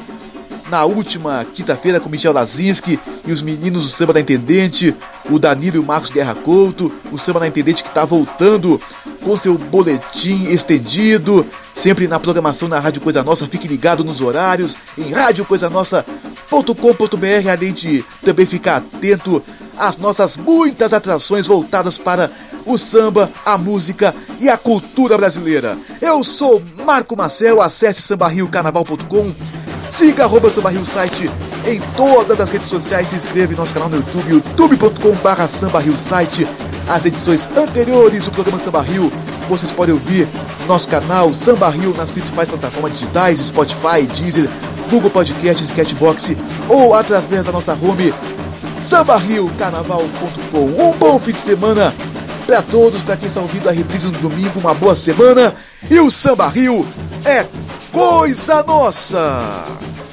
na última quinta-feira com Michel Lazinski e os meninos do Samba da Intendente, o Danilo e o Marcos Guerra Couto, o Samba da Intendente que está voltando com seu boletim estendido, sempre na programação da Rádio Coisa Nossa. Fique ligado nos horários em radiocoisanossa.com.br, além de também ficar atento às nossas muitas atrações voltadas para o samba, a música e a cultura brasileira. Eu sou Marco Marcel, acesse sambarriocarnaval.com Siga arroba Site em todas as redes sociais. Se inscreva em nosso canal no YouTube, youtube.com.br Samba Rio Site. As edições anteriores do programa Samba Rio vocês podem ouvir no nosso canal Samba Rio nas principais plataformas digitais, Spotify, Deezer, Google Podcasts, Catbox ou através da nossa home sambarriocarnaval.com. Um bom fim de semana para todos, para quem está ouvindo a reprise no domingo, uma boa semana. E o Samba Rio é coisa nossa!